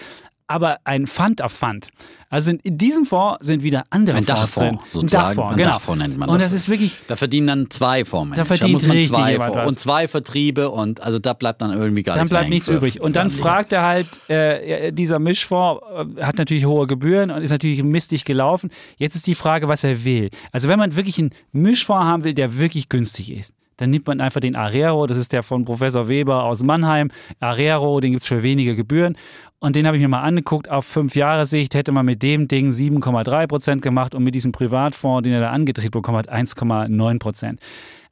[SPEAKER 1] aber ein Fund of Fund. Also in, diesem Fonds sind wieder andere
[SPEAKER 2] ein
[SPEAKER 1] Fonds
[SPEAKER 2] Dachfonds,
[SPEAKER 1] drin.
[SPEAKER 2] Sozusagen.
[SPEAKER 1] Ein Dachfonds,
[SPEAKER 2] ein
[SPEAKER 1] genau.
[SPEAKER 2] Dachfonds nennt man
[SPEAKER 1] und
[SPEAKER 2] das.
[SPEAKER 1] das ist wirklich.
[SPEAKER 2] Da verdienen dann zwei Fondsmanager.
[SPEAKER 1] Da verdient
[SPEAKER 2] da muss man zwei
[SPEAKER 1] was.
[SPEAKER 2] und zwei Vertriebe und also da bleibt dann irgendwie gar
[SPEAKER 1] dann
[SPEAKER 2] nichts
[SPEAKER 1] bleibt nichts übrig. Und dann fragt er halt, äh, dieser Mischfonds äh, hat natürlich hohe Gebühren und ist natürlich mistig gelaufen. Jetzt ist die Frage, was er will. Also wenn man wirklich einen Mischfonds haben will, der wirklich günstig ist, dann nimmt man einfach den Arero, das ist der von Professor Weber aus Mannheim. Arero, den gibt es für wenige Gebühren. Und den habe ich mir mal angeguckt. Auf fünf Jahre Sicht hätte man mit dem Ding 7,3 Prozent gemacht und mit diesem Privatfonds, den er da angedreht bekommen hat, 1,9 Prozent.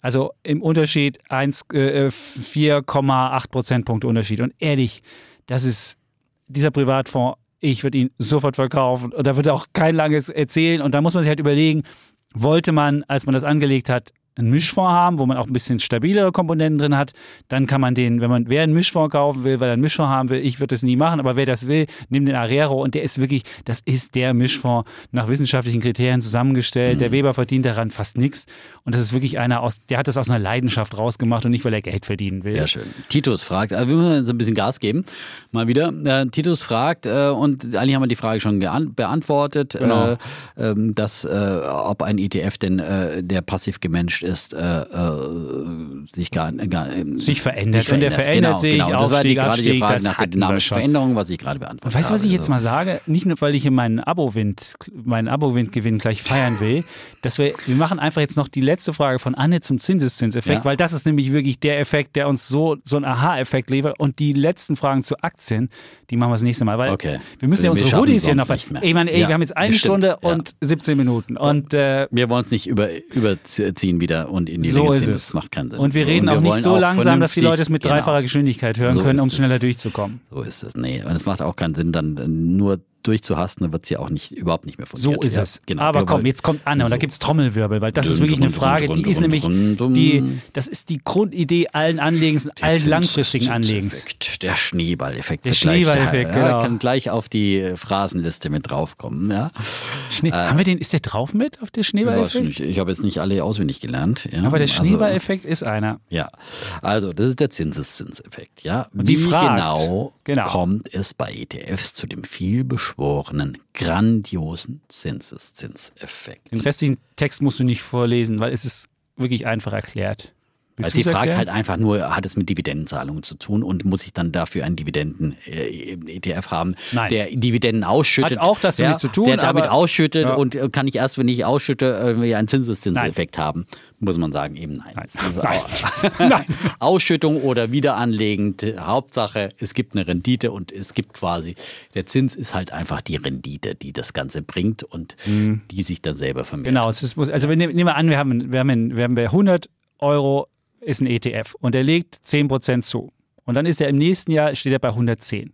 [SPEAKER 1] Also im Unterschied 4,8 äh, Prozentpunkte Unterschied. Und ehrlich, das ist dieser Privatfonds, ich würde ihn sofort verkaufen. Und da wird auch kein langes erzählen. Und da muss man sich halt überlegen, wollte man, als man das angelegt hat, einen Mischfonds haben, wo man auch ein bisschen stabilere Komponenten drin hat, dann kann man den, wenn man, wer einen Mischfonds kaufen will, weil er einen Mischfonds haben will, ich würde das nie machen, aber wer das will, nimmt den Arero und der ist wirklich, das ist der Mischfonds nach wissenschaftlichen Kriterien zusammengestellt. Mhm. Der Weber verdient daran fast nichts und das ist wirklich einer aus, der hat das aus einer Leidenschaft rausgemacht und nicht, weil er Geld verdienen will.
[SPEAKER 2] Sehr schön. Titus fragt, also wir müssen so ein bisschen Gas geben, mal wieder. Äh, Titus fragt, äh, und eigentlich haben wir die Frage schon beantwortet, genau. äh, ähm, dass, äh, ob ein ETF denn äh, der passiv gemanagt ist, äh, äh, sich gar, gar
[SPEAKER 1] sich verändert. Sich Und der verändert genau, sich, genau.
[SPEAKER 2] Das war die, gerade
[SPEAKER 1] die
[SPEAKER 2] Frage nach der dynamischen Veränderung, was ich gerade beantwortet
[SPEAKER 1] habe. Weißt
[SPEAKER 2] du,
[SPEAKER 1] was ich jetzt mal sage? Nicht nur, weil ich hier meinen Abo-Wind, meinen Abo-Windgewinn gleich feiern will, dass wir, wir machen einfach jetzt noch die letzte Frage von Anne zum Zinseszinseffekt, ja. weil das ist nämlich wirklich der Effekt, der uns so, so einen Aha-Effekt liefert. Und die letzten Fragen zu Aktien, die machen wir das nächste Mal, weil
[SPEAKER 2] okay.
[SPEAKER 1] wir müssen ja unsere Hoodies hier noch. Ich meine, ey, ja, wir haben jetzt eine Stunde ja. und 17 Minuten. Und äh,
[SPEAKER 2] wir wollen es nicht über, überziehen wieder und in die
[SPEAKER 1] so
[SPEAKER 2] Länge ziehen.
[SPEAKER 1] Das
[SPEAKER 2] macht keinen Sinn.
[SPEAKER 1] Und wir reden und wir auch nicht so langsam, dass die Leute es mit genau. dreifacher Geschwindigkeit hören so können, um schneller durchzukommen.
[SPEAKER 2] So ist es. Nee, und es macht auch keinen Sinn, dann nur durchzuhasten, dann wird sie auch nicht, überhaupt nicht mehr
[SPEAKER 1] funktionieren. So ist es. Genau. Aber komm, jetzt kommt Anne und da gibt es Trommelwirbel, weil das dun, ist wirklich dun, eine Frage, dun, die ist nämlich, die, das ist die Grundidee allen Anlegens, der allen langfristigen Anlegens.
[SPEAKER 2] Der Schneeballeffekt.
[SPEAKER 1] Der Schneeballeffekt, genau.
[SPEAKER 2] Ja, kann gleich auf die Phrasenliste mit draufkommen. Ja.
[SPEAKER 1] Schnee, äh, haben wir den, ist der drauf mit auf der Schneeballeffekt?
[SPEAKER 2] Ich habe jetzt nicht alle auswendig gelernt. Ja.
[SPEAKER 1] Aber der also Schneeballeffekt also, ist einer.
[SPEAKER 2] Ja, also das ist der Zinseszinseffekt. Ja. Wie genau, genau kommt es bei ETFs zu dem vielbeschworenen beschworenen, grandiosen Zinseszinseffekt.
[SPEAKER 1] Den restlichen Text musst du nicht vorlesen, weil es ist wirklich einfach erklärt.
[SPEAKER 2] Weil sie fragt halt einfach nur, hat es mit Dividendenzahlungen zu tun und muss ich dann dafür einen Dividenden-ETF haben,
[SPEAKER 1] Nein.
[SPEAKER 2] der Dividenden ausschüttet.
[SPEAKER 1] Hat auch das damit zu tun.
[SPEAKER 2] Der damit ausschüttet ja. und kann ich erst, wenn ich ausschütte, irgendwie einen Zinseszinseffekt haben. Muss man sagen, eben nein.
[SPEAKER 1] Nein.
[SPEAKER 2] Also
[SPEAKER 1] nein. nein.
[SPEAKER 2] Ausschüttung oder wiederanlegend, Hauptsache, es gibt eine Rendite und es gibt quasi, der Zins ist halt einfach die Rendite, die das Ganze bringt und mhm. die sich dann selber vermehrt.
[SPEAKER 1] Genau, es ist, also nehmen wir an, wir haben, wir haben, wir haben 100 Euro ist ein ETF und der legt 10% zu. Und dann ist er im nächsten Jahr, steht er bei 110.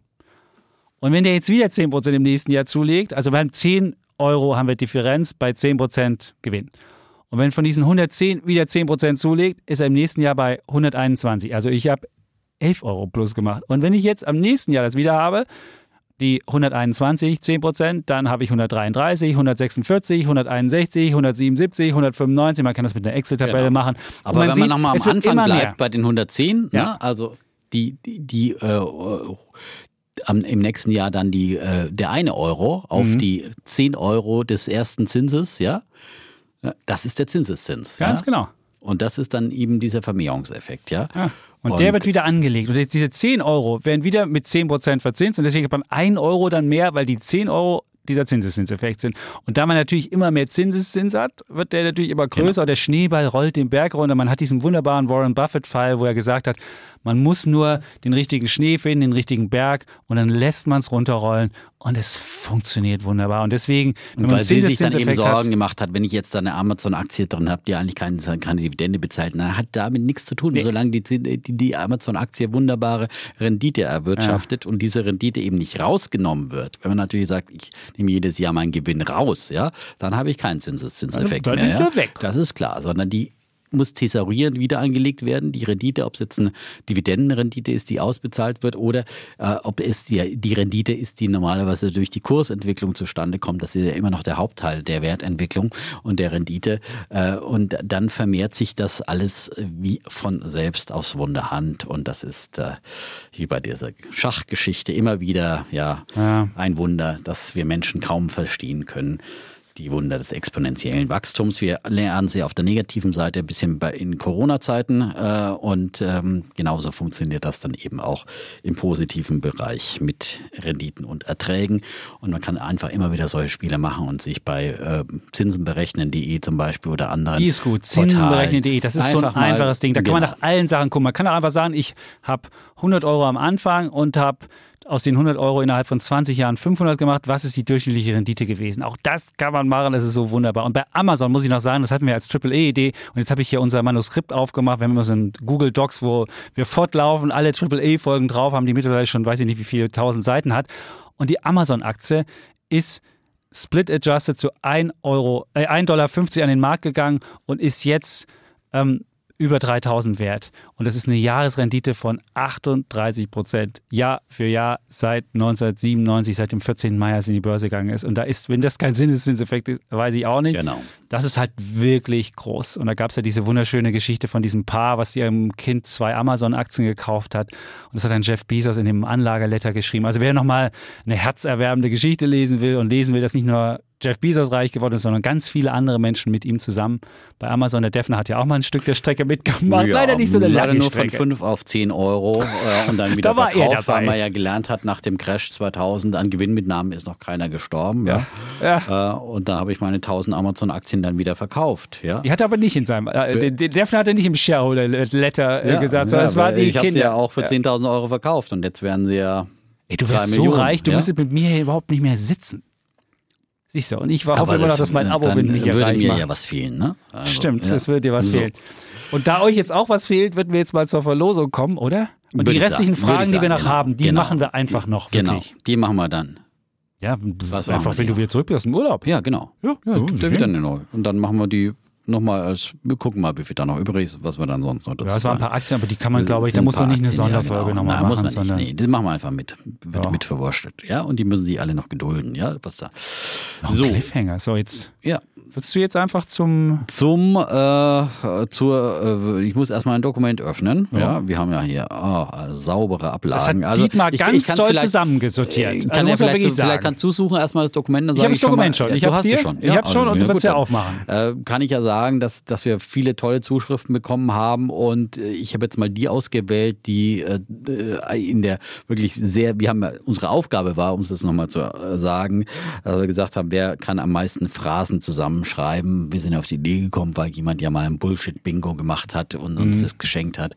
[SPEAKER 1] Und wenn der jetzt wieder 10% im nächsten Jahr zulegt, also wir haben 10 Euro haben wir Differenz bei 10% Gewinn. Und wenn von diesen 110 wieder 10% zulegt, ist er im nächsten Jahr bei 121. Also ich habe 11 Euro plus gemacht. Und wenn ich jetzt am nächsten Jahr das wieder habe, die 121, 10 Prozent, dann habe ich 133, 146, 161, 177, 195. Man kann das mit einer Excel-Tabelle genau. machen.
[SPEAKER 2] Aber wenn sieht, man nochmal am Anfang bleibt bei den 110, ja. ne? also die, die, die äh, im nächsten Jahr dann die, äh, der eine Euro auf mhm. die 10 Euro des ersten Zinses, ja, das ist der Zinseszins.
[SPEAKER 1] Ganz
[SPEAKER 2] ja?
[SPEAKER 1] genau.
[SPEAKER 2] Und das ist dann eben dieser Vermehrungseffekt, ja. ja.
[SPEAKER 1] Und, und, der wird wieder angelegt. Und diese 10 Euro werden wieder mit 10% verzinst. Und deswegen beim 1 Euro dann mehr, weil die 10 Euro dieser Zinseszinseffekt sind. Und da man natürlich immer mehr Zinseszins hat, wird der natürlich immer größer. Genau. Der Schneeball rollt den Berg runter. Man hat diesen wunderbaren Warren Buffett-Fall, wo er gesagt hat, man muss nur den richtigen Schnee finden, den richtigen Berg und dann lässt man es runterrollen und es funktioniert wunderbar. Und deswegen,
[SPEAKER 2] und weil sie sich dann eben Sorgen hat, gemacht hat, wenn ich jetzt da eine Amazon-Aktie drin habe, die eigentlich keine, keine Dividende bezahlt, dann hat damit nichts zu tun. Nee. Solange die, die, die Amazon-Aktie wunderbare Rendite erwirtschaftet ja. und diese Rendite eben nicht rausgenommen wird. Wenn man natürlich sagt, ich nehme jedes Jahr meinen Gewinn raus, ja, dann habe ich keinen Zinseszinseffekt
[SPEAKER 1] dann
[SPEAKER 2] mehr.
[SPEAKER 1] Dann ist er weg.
[SPEAKER 2] Das ist klar, sondern die muss thesaurierend wieder angelegt werden, die Rendite, ob es jetzt eine Dividendenrendite ist, die ausbezahlt wird, oder äh, ob es die, die Rendite ist, die normalerweise durch die Kursentwicklung zustande kommt. Das ist ja immer noch der Hauptteil der Wertentwicklung und der Rendite. Äh, und dann vermehrt sich das alles wie von selbst aus Wunderhand. Und das ist äh, wie bei dieser Schachgeschichte immer wieder ja, ja. ein Wunder, das wir Menschen kaum verstehen können die Wunder des exponentiellen Wachstums. Wir lernen sie auf der negativen Seite ein bisschen bei, in Corona-Zeiten äh, und ähm, genauso funktioniert das dann eben auch im positiven Bereich mit Renditen und Erträgen. Und man kann einfach immer wieder solche Spiele machen und sich bei äh, zinsenberechnen.de zum Beispiel oder anderen.
[SPEAKER 1] Die ist gut, zinsenberechnen.de, das ist so ein einfaches Ding. Da kann genau. man nach allen Sachen gucken. Man kann auch einfach sagen, ich habe 100 Euro am Anfang und habe aus den 100 Euro innerhalb von 20 Jahren 500 gemacht. Was ist die durchschnittliche Rendite gewesen? Auch das kann man machen, das ist so wunderbar. Und bei Amazon muss ich noch sagen, das hatten wir als AAA-Idee. Und jetzt habe ich hier unser Manuskript aufgemacht. Wir haben immer so ein Google Docs, wo wir fortlaufen, alle AAA-Folgen drauf haben, die mittlerweile schon, weiß ich nicht, wie viele tausend Seiten hat. Und die Amazon-Aktie ist split adjusted zu 1 Euro, äh, 1,50 Dollar an den Markt gegangen und ist jetzt ähm, über 3000 wert. Und das ist eine Jahresrendite von 38 Prozent. Jahr für Jahr seit 1997, seit dem 14. Mai, als in die Börse gegangen ist. Und da ist, wenn das kein Zinseszinseffekt ist, weiß ich auch nicht.
[SPEAKER 2] Genau.
[SPEAKER 1] Das ist halt wirklich groß. Und da gab es ja diese wunderschöne Geschichte von diesem Paar, was ihrem Kind zwei Amazon-Aktien gekauft hat. Und das hat dann Jeff Bezos in dem Anlageletter geschrieben. Also wer nochmal eine herzerwärmende Geschichte lesen will und lesen will, dass nicht nur Jeff Bezos reich geworden ist, sondern ganz viele andere Menschen mit ihm zusammen. Bei Amazon, der Defner hat ja auch mal ein Stück der Strecke mitgemacht.
[SPEAKER 2] Ja,
[SPEAKER 1] leider nicht so eine
[SPEAKER 2] leider
[SPEAKER 1] lange
[SPEAKER 2] nur
[SPEAKER 1] Strecke.
[SPEAKER 2] von 5 auf 10 Euro äh, und dann wieder
[SPEAKER 1] Da war er
[SPEAKER 2] verkauft, weil man ja gelernt hat, nach dem Crash 2000 an Gewinnmitnahmen ist noch keiner gestorben. Ja.
[SPEAKER 1] Ja.
[SPEAKER 2] Äh, und da habe ich meine 1000 Amazon-Aktien dann wieder verkauft. Ja.
[SPEAKER 1] Die hat er aber nicht in seinem, äh, den Defner hat er nicht im Shareholder-Letter äh,
[SPEAKER 2] Ja,
[SPEAKER 1] gesagt, sondern es war die
[SPEAKER 2] ich habe
[SPEAKER 1] Kinder.
[SPEAKER 2] sie ja auch für 10.000 Euro verkauft und jetzt werden sie ja.
[SPEAKER 1] Ey, du wirst so reich, du
[SPEAKER 2] ja?
[SPEAKER 1] müsstest mit mir überhaupt nicht mehr sitzen. Siehst du, und ich war, hoffe immer noch, dass mein Abo
[SPEAKER 2] dann
[SPEAKER 1] mich
[SPEAKER 2] würde mir
[SPEAKER 1] macht.
[SPEAKER 2] ja was fehlen, ne? Also,
[SPEAKER 1] Stimmt,
[SPEAKER 2] ja.
[SPEAKER 1] es würde dir was
[SPEAKER 2] So.
[SPEAKER 1] fehlen. Und da euch jetzt auch was fehlt, würden wir jetzt mal zur Verlosung kommen, oder? Und
[SPEAKER 2] Würde
[SPEAKER 1] die
[SPEAKER 2] ich
[SPEAKER 1] restlichen
[SPEAKER 2] sagen,
[SPEAKER 1] Fragen, die wir noch
[SPEAKER 2] genau,
[SPEAKER 1] haben, die
[SPEAKER 2] genau.
[SPEAKER 1] machen wir einfach noch,
[SPEAKER 2] Genau,
[SPEAKER 1] wirklich.
[SPEAKER 2] die machen wir dann.
[SPEAKER 1] Ja,
[SPEAKER 2] Was
[SPEAKER 1] einfach, wenn du wieder zurück bist dem Urlaub.
[SPEAKER 2] Ja, genau.
[SPEAKER 1] Ja,
[SPEAKER 2] Ja, gibt ja
[SPEAKER 1] okay.
[SPEAKER 2] wieder eine neue. Und dann machen wir die nochmal als, wir gucken mal, wie viel da noch übrig ist, was wir dann sonst noch dazu
[SPEAKER 1] Ja, es waren ein paar Aktien, aber die kann man, glaube ich, da muss man nicht eine
[SPEAKER 2] Aktien,
[SPEAKER 1] Sonderfolge
[SPEAKER 2] ja, genau.
[SPEAKER 1] nochmal machen,
[SPEAKER 2] muss man nicht. Nee, das machen wir einfach mit. Wird
[SPEAKER 1] Ja.
[SPEAKER 2] mit verwurschtelt. Ja, und die müssen sich alle noch gedulden, ja, was da.
[SPEAKER 1] noch
[SPEAKER 2] So,
[SPEAKER 1] Cliffhanger. So, jetzt
[SPEAKER 2] ja.
[SPEAKER 1] Würdest du jetzt einfach zum
[SPEAKER 2] Zum, äh, zur, äh, ich muss erstmal ein Dokument öffnen. Ja, wir haben ja hier ah, saubere Ablagen.
[SPEAKER 1] Das hat
[SPEAKER 2] also,
[SPEAKER 1] Dietmar
[SPEAKER 2] ich,
[SPEAKER 1] ganz
[SPEAKER 2] ich kann's
[SPEAKER 1] toll zusammengesortiert.
[SPEAKER 2] Äh,
[SPEAKER 1] Also
[SPEAKER 2] Kann er
[SPEAKER 1] man
[SPEAKER 2] vielleicht, so, vielleicht kannst du suchen erstmal das Dokument. Dann
[SPEAKER 1] Ich habe das
[SPEAKER 2] schon mal-
[SPEAKER 1] Dokument schon.
[SPEAKER 2] Ja,
[SPEAKER 1] Ich
[SPEAKER 2] du
[SPEAKER 1] hab's
[SPEAKER 2] hast
[SPEAKER 1] hier.
[SPEAKER 2] es schon.
[SPEAKER 1] Ich hab's schon und du
[SPEAKER 2] ja,
[SPEAKER 1] würdest
[SPEAKER 2] gut,
[SPEAKER 1] ja aufmachen.
[SPEAKER 2] Äh, kann ich ja sagen, dass, dass wir viele tolle Zuschriften bekommen haben und äh, ich habe jetzt mal die ausgewählt, die äh, in der wirklich sehr, wir haben ja, unsere Aufgabe war, um es jetzt nochmal zu sagen, wir gesagt haben, wer kann am meisten Phrasen zusammenschreiben. Wir sind auf die Idee gekommen, weil jemand ja mal ein Bullshit-Bingo gemacht hat und uns
[SPEAKER 1] Mhm.
[SPEAKER 2] das geschenkt hat.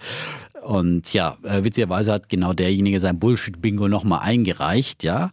[SPEAKER 2] Und ja, äh, witzigerweise hat genau derjenige sein Bullshit-Bingo nochmal eingereicht, ja.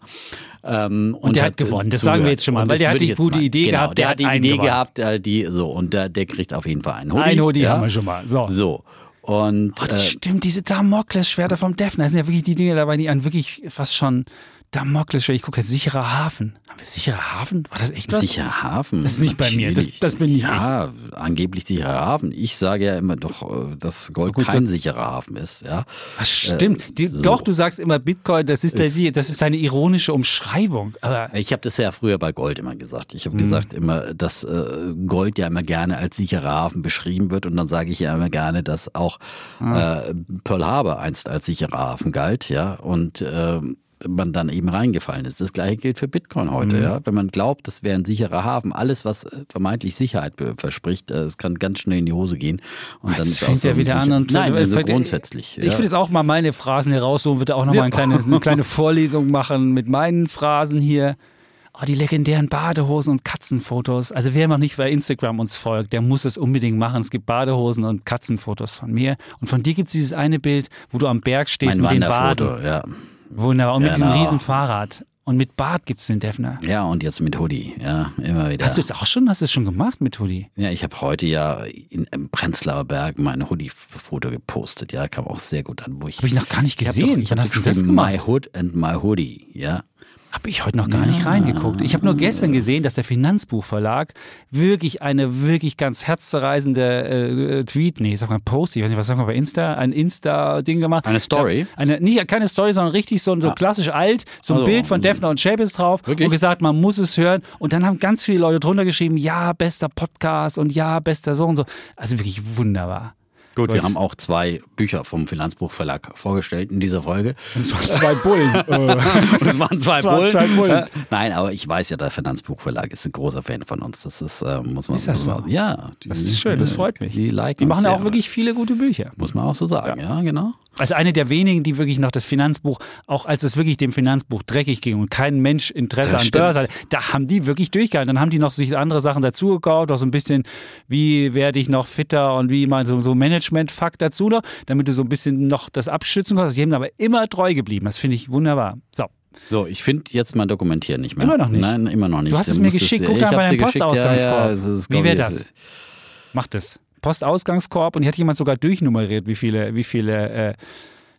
[SPEAKER 2] Ähm, und,
[SPEAKER 1] der hat gewonnen. Das sagen wir jetzt schon mal,
[SPEAKER 2] Und
[SPEAKER 1] weil der hat die gute Idee
[SPEAKER 2] genau,
[SPEAKER 1] gehabt,
[SPEAKER 2] Der
[SPEAKER 1] der
[SPEAKER 2] hat die
[SPEAKER 1] einen
[SPEAKER 2] Idee
[SPEAKER 1] gewonnen.
[SPEAKER 2] gehabt, äh, die so und der, der kriegt auf jeden Fall einen Hoodie.
[SPEAKER 1] Ein Hoodie
[SPEAKER 2] ja.
[SPEAKER 1] haben wir schon mal. So.
[SPEAKER 2] So. Und
[SPEAKER 1] Oh, das
[SPEAKER 2] äh,
[SPEAKER 1] stimmt, diese Damoklesschwerter vom Defner. Das sind ja wirklich die Dinge dabei, die an wirklich fast schon Damoklesschwerter. Ich gucke sicherer Hafen. Haben wir sicherer Hafen? War das echt was?
[SPEAKER 2] sicherer Hafen.
[SPEAKER 1] Das ist nicht bei mir. Das- das bin nicht
[SPEAKER 2] Ja, angeblich sicherer Hafen. Ich sage ja immer doch, äh, dass Gold
[SPEAKER 1] Gut,
[SPEAKER 2] kein sicherer Hafen ist. Ja.
[SPEAKER 1] Das stimmt.
[SPEAKER 2] Äh, so.
[SPEAKER 1] Doch, du sagst immer Bitcoin, das ist,
[SPEAKER 2] Ist-
[SPEAKER 1] der, das ist eine ironische Umschreibung. Aber
[SPEAKER 2] Ich habe das ja früher bei Gold immer gesagt.
[SPEAKER 1] Mhm.
[SPEAKER 2] Ich habe gesagt immer, dass äh, Gold ja immer gerne als sicherer Hafen beschrieben wird und dann sage ich ja immer gerne, dass auch
[SPEAKER 1] Ah.
[SPEAKER 2] äh, Pearl Harbor einst als sicherer Hafen galt, ja und ähm, man dann eben reingefallen ist. Das gleiche gilt für Bitcoin heute.
[SPEAKER 1] Mhm.
[SPEAKER 2] Ja? Wenn man glaubt, das wäre ein sicherer Hafen, alles, was äh, vermeintlich Sicherheit verspricht, äh, es kann ganz schnell in die Hose gehen. Und dann
[SPEAKER 1] das
[SPEAKER 2] ist
[SPEAKER 1] fängt ja wieder an. Und
[SPEAKER 2] Nein, also grundsätzlich.
[SPEAKER 1] Ich
[SPEAKER 2] ja.
[SPEAKER 1] will jetzt auch mal meine Phrasen hier raussuchen, würde auch noch
[SPEAKER 2] Ja.
[SPEAKER 1] mal ein kleines, eine kleine Vorlesung machen mit meinen Phrasen hier. Oh, die legendären Badehosen und Katzenfotos. Also wer noch nicht bei Instagram uns folgt, der muss es unbedingt machen. Es gibt Badehosen und Katzenfotos von mir. Und von dir gibt es dieses eine Bild, wo du am Berg stehst
[SPEAKER 2] mein
[SPEAKER 1] mit den Waden.
[SPEAKER 2] ja.
[SPEAKER 1] Wunderbar. Und mit diesem
[SPEAKER 2] Genau.
[SPEAKER 1] riesen Fahrrad. Und mit Bart gibt es den Defner.
[SPEAKER 2] Ja, und jetzt mit Hoodie, ja, immer wieder.
[SPEAKER 1] Hast du es auch schon? Hast du es schon gemacht mit Hoodie?
[SPEAKER 2] Ja, ich habe heute ja in, im Prenzlauer Berg mein Hoodie-Foto gepostet. Ja, kam auch sehr gut an. Wo ich
[SPEAKER 1] Habe ich noch gar nicht
[SPEAKER 2] Ich hab
[SPEAKER 1] gesehen.
[SPEAKER 2] Doch, ich
[SPEAKER 1] Wann
[SPEAKER 2] hab
[SPEAKER 1] hast du das gemacht?
[SPEAKER 2] My Hood and my Hoodie. Ja.
[SPEAKER 1] Habe ich heute noch gar nicht reingeguckt. Ich habe nur gestern gesehen, dass der Finanzbuchverlag wirklich eine wirklich ganz herzzerreißende äh, Tweet, nee, sag mal Post, ich weiß nicht, was sagen wir bei Insta, ein Insta-Ding gemacht.
[SPEAKER 2] Eine Story?
[SPEAKER 1] Da, eine, nicht, keine Story, sondern richtig so, so klassisch alt, so ein
[SPEAKER 2] Also,
[SPEAKER 1] Bild von Defner und Chapis drauf
[SPEAKER 2] Wirklich?
[SPEAKER 1] und gesagt, man muss es hören. Und dann haben ganz viele Leute drunter geschrieben, ja, bester Podcast und ja, bester so und so. Also wirklich wunderbar.
[SPEAKER 2] Gut, wir
[SPEAKER 1] Gut.
[SPEAKER 2] haben auch zwei Bücher vom Finanzbuchverlag vorgestellt in dieser Folge.
[SPEAKER 1] Das waren zwei Bullen.
[SPEAKER 2] Und es waren zwei
[SPEAKER 1] Es waren
[SPEAKER 2] Bullen.
[SPEAKER 1] zwei Bullen.
[SPEAKER 2] Äh, Nein, aber ich weiß ja, der Finanzbuchverlag ist ein großer Fan von uns. Das ist, äh, muss man
[SPEAKER 1] Ist das
[SPEAKER 2] man- Ja. Die,
[SPEAKER 1] Das ist schön, das freut mich.
[SPEAKER 2] Die liken
[SPEAKER 1] Die machen ja auch wirklich viele gute Bücher.
[SPEAKER 2] Muss man auch so sagen, ja, genau.
[SPEAKER 1] Also eine der wenigen, die wirklich noch das Finanzbuch, auch als es wirklich dem Finanzbuch dreckig ging und kein Mensch Interesse
[SPEAKER 2] Das
[SPEAKER 1] an. Börse hatte, da haben die wirklich durchgehalten. Dann haben die noch sich andere Sachen dazugekauft, auch so ein bisschen, wie werde ich noch fitter und wie mal so, so Management-Fakt dazu noch, damit du so ein bisschen noch das abschützen kannst. Die haben aber immer treu geblieben. Das finde ich wunderbar. So.
[SPEAKER 2] So, ich finde jetzt mein Dokument hier nicht mehr.
[SPEAKER 1] Immer noch nicht?
[SPEAKER 2] Nein, immer noch nicht.
[SPEAKER 1] Du hast es mir geschickt. Guck da bei deinem. Postausgangskorb.
[SPEAKER 2] Ja, ja,
[SPEAKER 1] Wie wäre das? Mach das. Postausgangskorb und hier hat jemand sogar durchnummeriert, wie viele, wie viele, äh,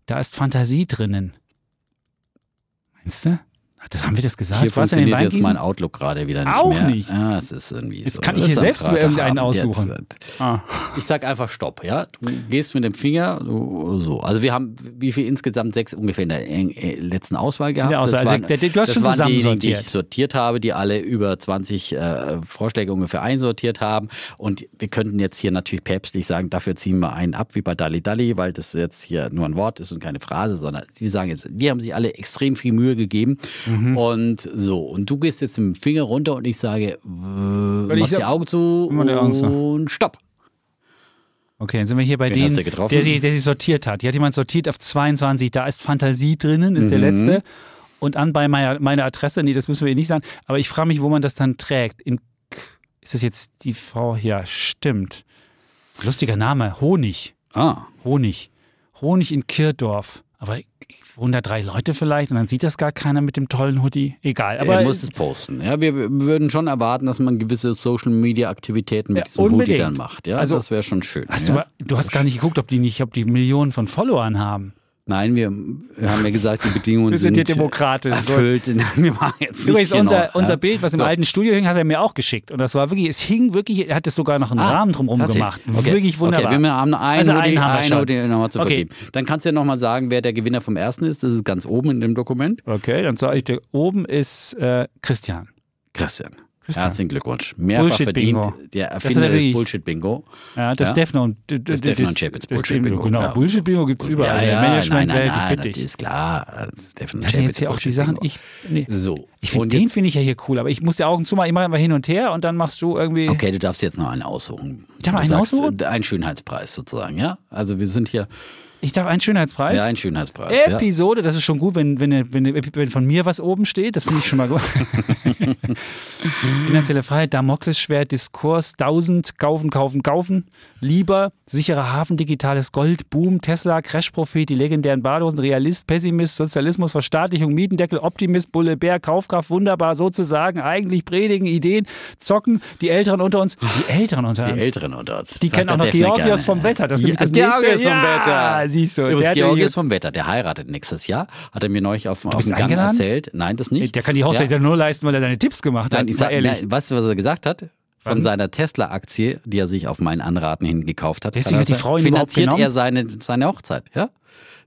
[SPEAKER 1] da ist Fantasie drinnen. Meinst du? Das haben wir das gesagt.
[SPEAKER 2] Hier
[SPEAKER 1] Was
[SPEAKER 2] funktioniert jetzt mein Outlook gerade wieder nicht
[SPEAKER 1] Auch
[SPEAKER 2] mehr.
[SPEAKER 1] nicht?
[SPEAKER 2] Ja, es ist irgendwie
[SPEAKER 1] Jetzt
[SPEAKER 2] so.
[SPEAKER 1] kann ich hier selbst mir irgendeinen aussuchen.
[SPEAKER 2] Jetzt.
[SPEAKER 1] Ah.
[SPEAKER 2] Ich sag einfach Stopp, ja. Du gehst mit dem Finger so. Also wir haben wie viel insgesamt sechs ungefähr in der äh, letzten Auswahl gehabt.
[SPEAKER 1] der Auswahl.
[SPEAKER 2] Das
[SPEAKER 1] Also
[SPEAKER 2] waren,
[SPEAKER 1] der- der- du hast
[SPEAKER 2] das
[SPEAKER 1] schon
[SPEAKER 2] waren diejenigen, die ich sortiert habe, die alle über 20 äh, Vorschläge ungefähr einsortiert haben. Und wir könnten jetzt hier natürlich päpstlich sagen, dafür ziehen wir einen ab, wie bei Dali Dali, weil das jetzt hier nur ein Wort ist und keine Phrase, sondern sie sagen jetzt, die haben sich alle extrem viel Mühe gegeben.
[SPEAKER 1] Mhm.
[SPEAKER 2] Und so, und du gehst jetzt mit dem Finger runter und ich sage, w-
[SPEAKER 1] ich
[SPEAKER 2] machst die
[SPEAKER 1] sag-
[SPEAKER 2] Augen zu
[SPEAKER 1] Mach die Augen zu.
[SPEAKER 2] und stopp.
[SPEAKER 1] Okay, dann sind wir hier bei dem, der, sie- der sich sortiert hat. Hier hat jemand sortiert auf 22, da ist Fantasie drinnen, ist der
[SPEAKER 2] Mhm.
[SPEAKER 1] letzte. Und an bei meiner, meiner Adresse, nee, das müssen wir nicht sagen, aber ich frage mich, wo man das dann trägt. In, ist das jetzt die Frau? Ja, stimmt. Lustiger Name, Honig.
[SPEAKER 2] Ah,
[SPEAKER 1] Honig. Honig in Kirdorf. Aber wohnen da drei Leute vielleicht und dann sieht das gar keiner mit dem tollen Hoodie. Egal. Aber
[SPEAKER 2] er muss es posten. Ja, wir würden schon erwarten, dass man gewisse Social Media Aktivitäten mit
[SPEAKER 1] Ja,
[SPEAKER 2] diesem Hoodie
[SPEAKER 1] unbedingt.
[SPEAKER 2] dann macht. Ja,
[SPEAKER 1] Also-
[SPEAKER 2] das wäre schon schön.
[SPEAKER 1] hast
[SPEAKER 2] ja?
[SPEAKER 1] du, du hast gar nicht geguckt, ob die nicht, ob die Millionen von Followern haben.
[SPEAKER 2] Nein, wir, wir haben ja gesagt, die Bedingungen
[SPEAKER 1] Wir sind
[SPEAKER 2] sind
[SPEAKER 1] hier demokratisch.
[SPEAKER 2] erfüllt. Wir machen jetzt
[SPEAKER 1] Übrigens, unser, unser
[SPEAKER 2] ja.
[SPEAKER 1] Bild, was im
[SPEAKER 2] So.
[SPEAKER 1] alten Studio hing, hat er mir auch geschickt. Und das war wirklich, es hing wirklich, er hat es sogar noch einen
[SPEAKER 2] Ah,
[SPEAKER 1] Rahmen drumherum gemacht.
[SPEAKER 2] Okay.
[SPEAKER 1] Wirklich wunderbar.
[SPEAKER 2] Okay, wir haben noch einen
[SPEAKER 1] Also einen haben wir
[SPEAKER 2] einen nochmal zu
[SPEAKER 1] Okay.
[SPEAKER 2] vergeben. Dann kannst du ja nochmal sagen, wer der Gewinner vom ersten ist. Das ist ganz oben in dem Dokument.
[SPEAKER 1] okay, dann sage ich dir, oben ist äh, Christian.
[SPEAKER 2] Christian.
[SPEAKER 1] Christian.
[SPEAKER 2] Herzlichen Glückwunsch. Mehrfach
[SPEAKER 1] Bullshit-Bingo.
[SPEAKER 2] verdient. Der
[SPEAKER 1] ist
[SPEAKER 2] Erfinder
[SPEAKER 1] ja
[SPEAKER 2] des Bullshit-Bingo.
[SPEAKER 1] Ja, das
[SPEAKER 2] Ja.
[SPEAKER 1] Defner und
[SPEAKER 2] Das Defner und Chapitz Bullshit-Bingo,
[SPEAKER 1] Genau,
[SPEAKER 2] ja.
[SPEAKER 1] Bullshit-Bingo gibt es überall. in der Management-Welt, ich bitte dich.
[SPEAKER 2] ist klar. Das ist Defner und Chapitz
[SPEAKER 1] jetzt hier auch die Sachen,
[SPEAKER 2] Bullshit-Bingo.
[SPEAKER 1] ich, nee.
[SPEAKER 2] So.
[SPEAKER 1] Ich finde, den finde ich ja hier cool, aber ich muss die Augen zumachen, ich mache einfach hin und her und dann machst du irgendwie.
[SPEAKER 2] Okay, du darfst jetzt noch einen aussuchen.
[SPEAKER 1] Ich darf einen aussuchen?
[SPEAKER 2] äh, Einen Schönheitspreis sozusagen, ja? Also wir sind hier.
[SPEAKER 1] Ich darf einen Schönheitspreis.
[SPEAKER 2] Ja, ein Schönheitspreis. Ja.
[SPEAKER 1] Episode, das ist schon gut, wenn, wenn, wenn, wenn von mir was oben steht, das finde ich schon mal gut. Finanzielle Freiheit, Damoklesschwert, Diskurs, 1000, kaufen, kaufen, kaufen, lieber, sicherer Hafen, digitales Gold, Boom, Tesla, Crash-Prophet, die legendären Badhosen, Realist, Pessimist, Sozialismus, Verstaatlichung, Mietendeckel, Optimist, Bulle, Bär, Kaufkraft, wunderbar, sozusagen, eigentlich predigen, Ideen, zocken, die Älteren unter uns, die Älteren unter
[SPEAKER 2] Die
[SPEAKER 1] uns.
[SPEAKER 2] Älteren unter uns.
[SPEAKER 1] Die kennen auch noch Georgios vom Wetter. Das ist
[SPEAKER 2] ja,
[SPEAKER 1] das
[SPEAKER 2] Georgios vom
[SPEAKER 1] Ja,
[SPEAKER 2] Wetter.
[SPEAKER 1] Siehst du, der
[SPEAKER 2] Übrigens, Georgios
[SPEAKER 1] hier-
[SPEAKER 2] vom Wetter, der heiratet nächstes Jahr. Hat er mir neulich auf, auf dem Gang erzählt. Nein, das nicht.
[SPEAKER 1] Der kann die Hochzeit
[SPEAKER 2] Ja.
[SPEAKER 1] nur leisten, weil er deine Tipps gemacht hat.
[SPEAKER 2] Ich sag,
[SPEAKER 1] ehrlich.
[SPEAKER 2] weißt du, was er gesagt hat?
[SPEAKER 1] Was
[SPEAKER 2] Von seiner Tesla-Aktie, die er sich auf meinen Anraten hin gekauft hat,
[SPEAKER 1] Deswegen hat die Frau ihn
[SPEAKER 2] finanziert er seine, seine Hochzeit. Ja?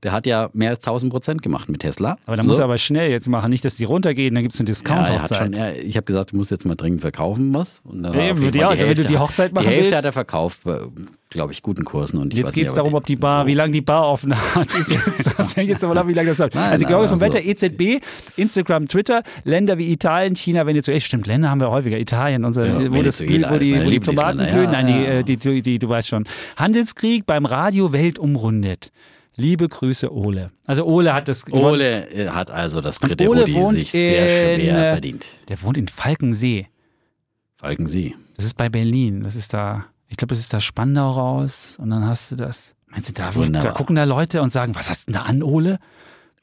[SPEAKER 2] Der hat ja mehr als 1000 Prozent gemacht mit Tesla.
[SPEAKER 1] aber da
[SPEAKER 2] So.
[SPEAKER 1] muss er aber schnell jetzt machen, nicht, dass die runtergehen, dann gibt es eine
[SPEAKER 2] ja, hat schon,
[SPEAKER 1] Discount-Hochzeit.
[SPEAKER 2] ja, ich habe gesagt, du musst jetzt mal dringend verkaufen was. Und dann
[SPEAKER 1] Ja,
[SPEAKER 2] Fall
[SPEAKER 1] ja,
[SPEAKER 2] die
[SPEAKER 1] also wenn du
[SPEAKER 2] Hälfte-
[SPEAKER 1] die Hochzeit machen
[SPEAKER 2] Die Hälfte
[SPEAKER 1] willst-
[SPEAKER 2] hat er verkauft, bei, glaube ich, guten Kursen. Und ich
[SPEAKER 1] Jetzt geht es darum, ob die Bar,
[SPEAKER 2] so.
[SPEAKER 1] wie lange die Bar offen hat. Ist jetzt, das hängt jetzt davon ab, wie lange das dauert.
[SPEAKER 2] Nein,
[SPEAKER 1] also Georgios vom
[SPEAKER 2] aber
[SPEAKER 1] Wetter,
[SPEAKER 2] so.
[SPEAKER 1] EZB, Instagram, Twitter, Länder wie Italien, China, Venezuela. Stimmt, Länder haben wir häufiger. Italien, unser,
[SPEAKER 2] Ja,
[SPEAKER 1] wo, das,
[SPEAKER 2] Venezuela
[SPEAKER 1] wo die, wo die Tomaten blühen.
[SPEAKER 2] ja,
[SPEAKER 1] Nein, die, äh, die, die, die, du weißt schon. Handelskrieg beim Radio Welt umrundet. Liebe Grüße, Ole. Also Ole hat das.
[SPEAKER 2] Ole äh, hat also das dritte
[SPEAKER 1] Ole wohnt
[SPEAKER 2] sich sehr schwer
[SPEAKER 1] äh,
[SPEAKER 2] verdient.
[SPEAKER 1] Der wohnt in Falkensee.
[SPEAKER 2] Falkensee.
[SPEAKER 1] Das ist bei Berlin. Das ist da, ich glaube, das ist da Spandau raus und dann hast du das. Meinst du, da, da gucken da Leute und sagen, was hast du denn da an, Ole?